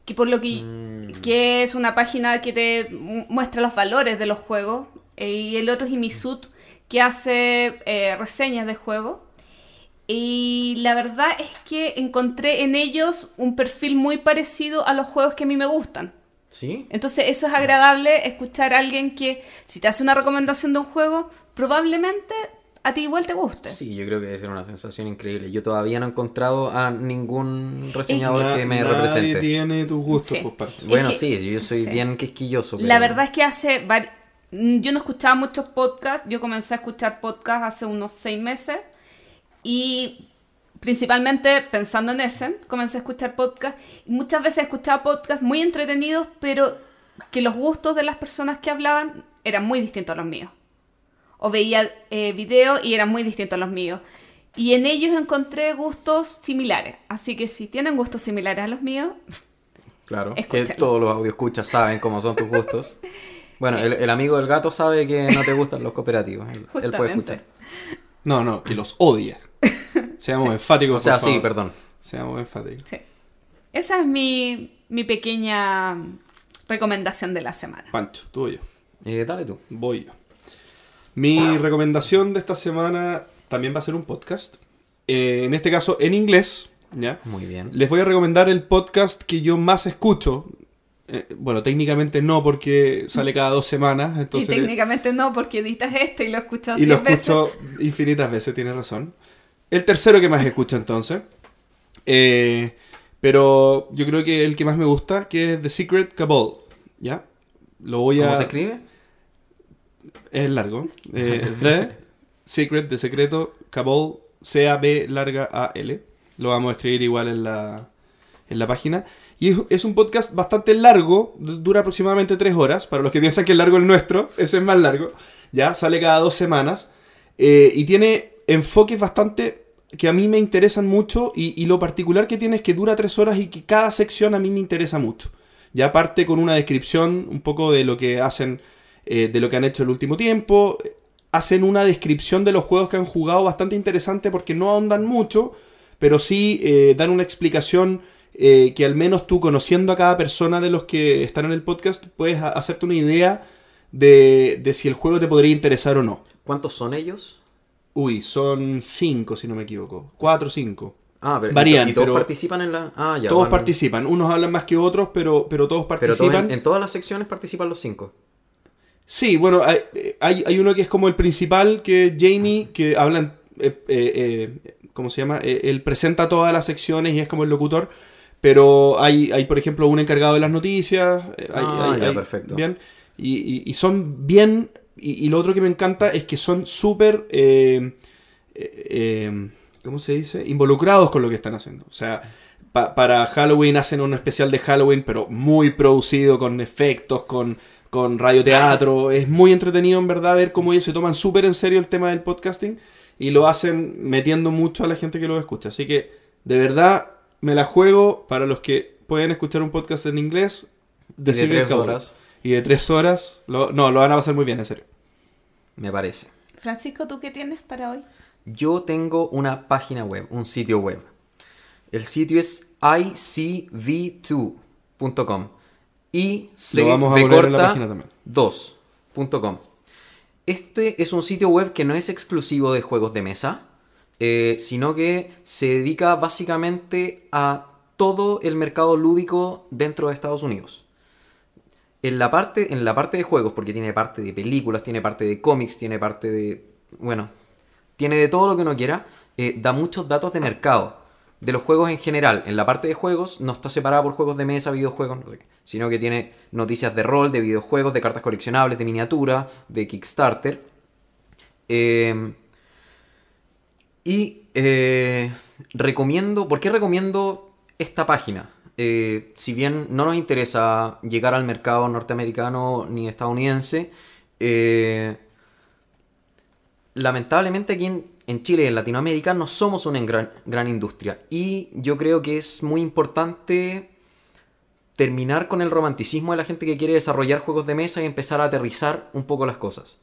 que por lo que, Mm. que es una página que te mu- muestra los valores de los juegos. Eh, y el otro es Imisut, que hace eh, reseñas de juegos. Y la verdad es que encontré en ellos un perfil muy parecido a los juegos que a mí me gustan. ¿Sí? Entonces eso es agradable escuchar a alguien que si te hace una recomendación de un juego, probablemente a ti igual te guste. Sí, yo creo que debe ser una sensación increíble. Yo todavía no he encontrado a ningún reseñador Na- que me nadie represente. tiene tus gustos, Sí. pues, Pancho. Bueno, Es que- sí, yo soy sí. bien quisquilloso. La verdad es que hace... mm, Yo no escuchaba muchos podcasts, yo comencé a escuchar podcasts hace unos seis meses y principalmente pensando en Essen, comencé a escuchar podcasts y muchas veces escuchaba podcasts muy entretenidos, pero que los gustos de las personas que hablaban eran muy distintos a los míos. O veía eh, videos y eran muy distintos a los míos. Y en ellos encontré gustos similares. Así que si tienen gustos similares a los míos, Claro, que Escúchalo. todos los audioscuchas saben cómo son tus gustos. Bueno, el, el amigo del gato sabe que no te gustan los cooperativos. Él, él puede Justamente. escuchar. No, no, que los odia. Seamos enfáticos, O sea, por sí, perdón. Seamos enfáticos. Sí. Esa es mi, mi pequeña recomendación de la semana. Pancho, tú o yo. Eh, dale tú. Voy yo. Mi recomendación de esta semana también va a ser un podcast. Eh, en este caso, en inglés. ¿ya? Muy bien. Les voy a recomendar el podcast que yo más escucho. Eh, bueno, técnicamente no, porque sale cada dos semanas. Entonces, y técnicamente no, porque editas este y lo escuchas y lo 10 veces. escucho infinitas veces, tienes razón. El tercero que más escucho entonces. Eh, pero yo creo que el que más me gusta, que es The Secret Cabal. ¿Ya? Lo voy a... ¿Cómo se escribe? Es largo. Eh, The Secret, de secreto, Cabal, C-A-B larga A-L. Lo vamos a escribir igual en la, en la página. Y es, un podcast bastante largo, du- dura aproximadamente tres horas. Para los que piensan que es largo el nuestro, ese es más largo. Ya, sale cada dos semanas. Eh, y tiene enfoques bastante que a mí me interesan mucho. Y, y lo particular que tiene es que dura tres horas y que cada sección a mí me interesa mucho. Ya parte con una descripción un poco de lo que hacen, eh, de lo que han hecho el último tiempo. Hacen una descripción de los juegos que han jugado bastante interesante porque no ahondan mucho, pero sí eh, dan una explicación eh, que al menos tú conociendo a cada persona de los que están en el podcast puedes ha- hacerte una idea de, de si el juego te podría interesar o no. ¿Cuántos son ellos? Uy, son cinco si no me equivoco. Cuatro o cinco. Ah, pero ¿y Varían, ¿y, todos pero- participan en la...? Ah, ya. todos participan. Unos hablan más que otros, pero, pero todos participan. en, en todas las secciones participan los cinco. Sí, bueno, hay, hay, hay uno que es como el principal, que es Jamie, que hablan, eh, eh, eh, ¿cómo se llama? Eh, él presenta todas las secciones y es como el locutor, pero hay, hay por ejemplo, un encargado de las noticias. eh, hay- Ah, hay- ya, perfecto. Bien, y, y- y son bien, y, y lo otro que me encanta es que son súper, eh, eh, eh, ¿cómo se dice? Involucrados con lo que están haciendo. O sea, pa- para Halloween hacen un especial de Halloween, pero muy producido, con efectos, con, con radioteatro. Es muy entretenido, en verdad, ver cómo ellos se toman súper en serio el tema del podcasting y lo hacen metiendo mucho a la gente que lo escucha. Así que, de verdad, me la juego para los que pueden escuchar un podcast en inglés. de Secret tres Cowboy. horas. Y de tres horas, lo- no, lo van a pasar muy bien, en serio. Me parece. Francisco, ¿tú qué tienes para hoy? Yo tengo una página web, un sitio web. El sitio es icv2.com. Y Lo vamos a poner en la página también. 2.com. Este es un sitio web que no es exclusivo de juegos de mesa, eh, sino que se dedica básicamente a todo el mercado lúdico dentro de Estados Unidos. En la parte, en la parte de juegos, porque tiene parte de películas, tiene parte de cómics, tiene parte de. Bueno, tiene de todo lo que uno quiera. eh, da muchos datos de mercado. De los juegos en general. En la parte de juegos no está separada por juegos de mesa, videojuegos, no sé qué, Sino que tiene noticias de rol, de videojuegos, de cartas coleccionables, de miniatura, de Kickstarter. Eh, y eh, recomiendo. ¿Por qué recomiendo esta página? Eh, si bien no nos interesa llegar al mercado norteamericano ni estadounidense, eh, lamentablemente aquí en, Chile y en Latinoamérica no somos una gran, gran industria. Y yo creo que es muy importante terminar con el romanticismo de la gente que quiere desarrollar juegos de mesa y empezar a aterrizar un poco las cosas.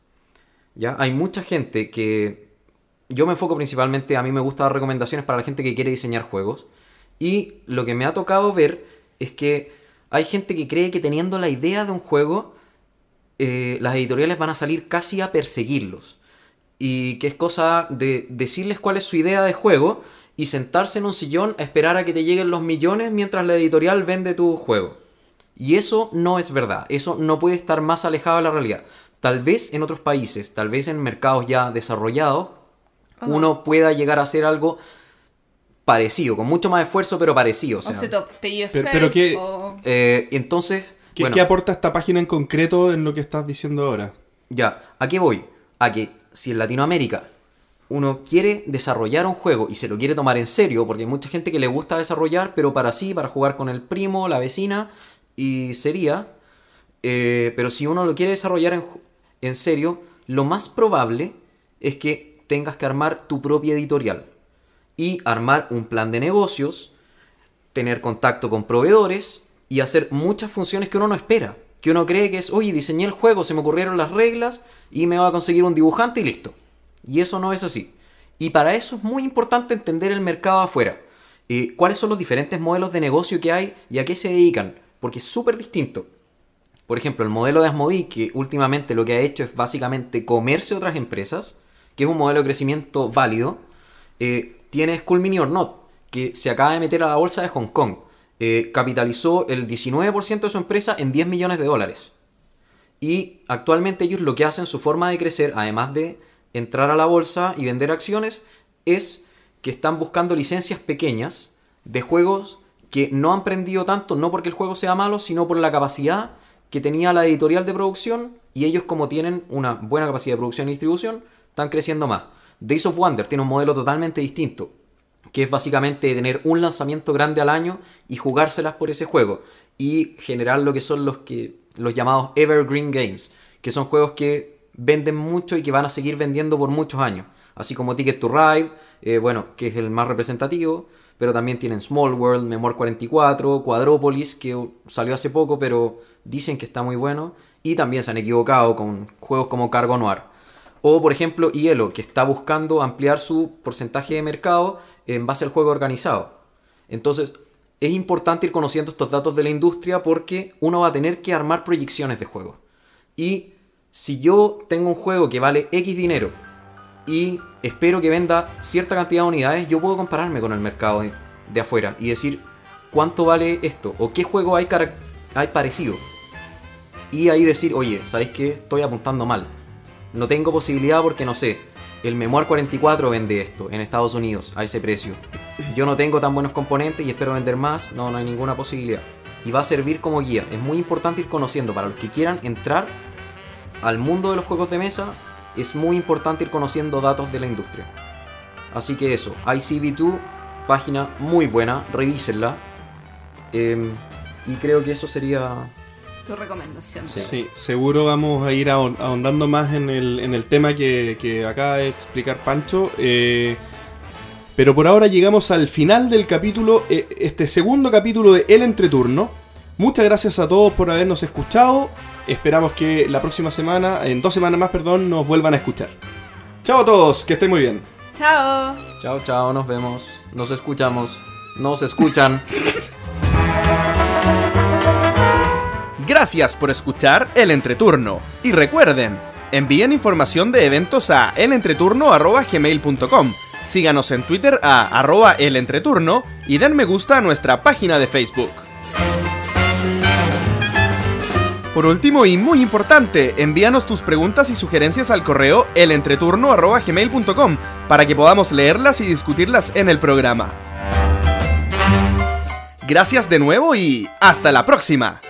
¿Ya? Hay mucha gente que... Yo me enfoco principalmente, a mí me gusta dar recomendaciones para la gente que quiere diseñar juegos. Y lo que me ha tocado ver es que hay gente que cree que teniendo la idea de un juego, eh, las editoriales van a salir casi a perseguirlos. Y que es cosa de decirles cuál es su idea de juego y sentarse en un sillón a esperar a que te lleguen los millones mientras la editorial vende tu juego. Y eso no es verdad, eso no puede estar más alejado de la realidad. Tal vez en otros países, tal vez en mercados ya desarrollados, Ajá. uno pueda llegar a hacer algo parecido, con mucho más esfuerzo, pero parecido. O O sea, sea, top PFX Pero- pero qué- o... eh, entonces, ¿Qué, bueno, qué aporta esta página en concreto en lo que estás diciendo ahora? ya, ¿a qué voy? A que si en Latinoamérica uno quiere desarrollar un juego y se lo quiere tomar en serio, porque hay mucha gente que le gusta desarrollar, pero para sí, para jugar con el primo, la vecina, y sería, eh, pero si uno lo quiere desarrollar en, en serio, lo más probable es que tengas que armar tu propia editorial y armar un plan de negocios, tener contacto con proveedores y hacer muchas funciones que uno no espera. Que uno cree que es, oye, diseñé el juego, se me ocurrieron las reglas y me va a conseguir un dibujante y listo. Y eso no es así. Y para eso es muy importante entender el mercado afuera. Eh, cuáles son los diferentes modelos de negocio que hay y a qué se dedican. Porque es súper distinto. Por ejemplo, el modelo de Asmodee, que últimamente lo que ha hecho es básicamente comerse otras empresas, que es un modelo de crecimiento válido, eh, tiene School Mini or Not, que se acaba de meter a la bolsa de Hong Kong. Eh, capitalizó el 19% de su empresa en 10 millones de dólares. Y actualmente ellos lo que hacen, su forma de crecer, además de entrar a la bolsa y vender acciones, es que están buscando licencias pequeñas de juegos que no han prendido tanto, no porque el juego sea malo, sino por la capacidad que tenía la editorial de producción y ellos como tienen una buena capacidad de producción y distribución, están creciendo más. Days of Wonder tiene un modelo totalmente distinto, que es básicamente tener un lanzamiento grande al año y jugárselas por ese juego y generar lo que son los que los llamados evergreen games, que son juegos que venden mucho y que van a seguir vendiendo por muchos años, así como Ticket to Ride, eh, bueno, que es el más representativo, pero también tienen Small World, Memoir 44, Quadropolis, que salió hace poco, pero dicen que está muy bueno, y también se han equivocado con juegos como Cargo Noir. O, por ejemplo, Hielo, que está buscando ampliar su porcentaje de mercado en base al juego organizado. Entonces, es importante ir conociendo estos datos de la industria porque uno va a tener que armar proyecciones de juego. Y si yo tengo un juego que vale X dinero y espero que venda cierta cantidad de unidades, yo puedo compararme con el mercado de, afuera y decir cuánto vale esto o qué juego hay, hay parecido. Y ahí decir, oye, ¿sabéis qué? Estoy apuntando mal. No tengo posibilidad porque no sé. El Memoir 44 vende esto en Estados Unidos a ese precio. Yo no tengo tan buenos componentes y espero vender más. No, no hay ninguna posibilidad. Y va a servir como guía. Es muy importante ir conociendo para los que quieran entrar al mundo de los juegos de mesa. Es muy importante ir conociendo datos de la industria. Así que eso, ICV2, página muy buena, revísenla. Em, y creo que eso sería Tu recomendación. Sí. Sí, seguro vamos a ir ahon- ahondando más en el, en el tema que, que acaba de explicar Pancho. eh, pero por ahora llegamos al final del capítulo, eh, este segundo capítulo de El Entreturno. Muchas gracias a todos por habernos escuchado. Esperamos que la próxima semana, en dos semanas más, perdón, nos vuelvan a escuchar. Chao a todos, que estén muy bien. Chao. Chao, chao, nos vemos. Nos escuchamos. Nos escuchan. Gracias por escuchar El Entreturno. Y recuerden, envíen información de eventos a elentreturno.gmail.com. Síganos en Twitter a arroba elentreturno y den me gusta a nuestra página de Facebook. Por último y muy importante, envíanos tus preguntas y sugerencias al correo elentreturno.gmail.com para que podamos leerlas y discutirlas en el programa. Gracias de nuevo y hasta la próxima.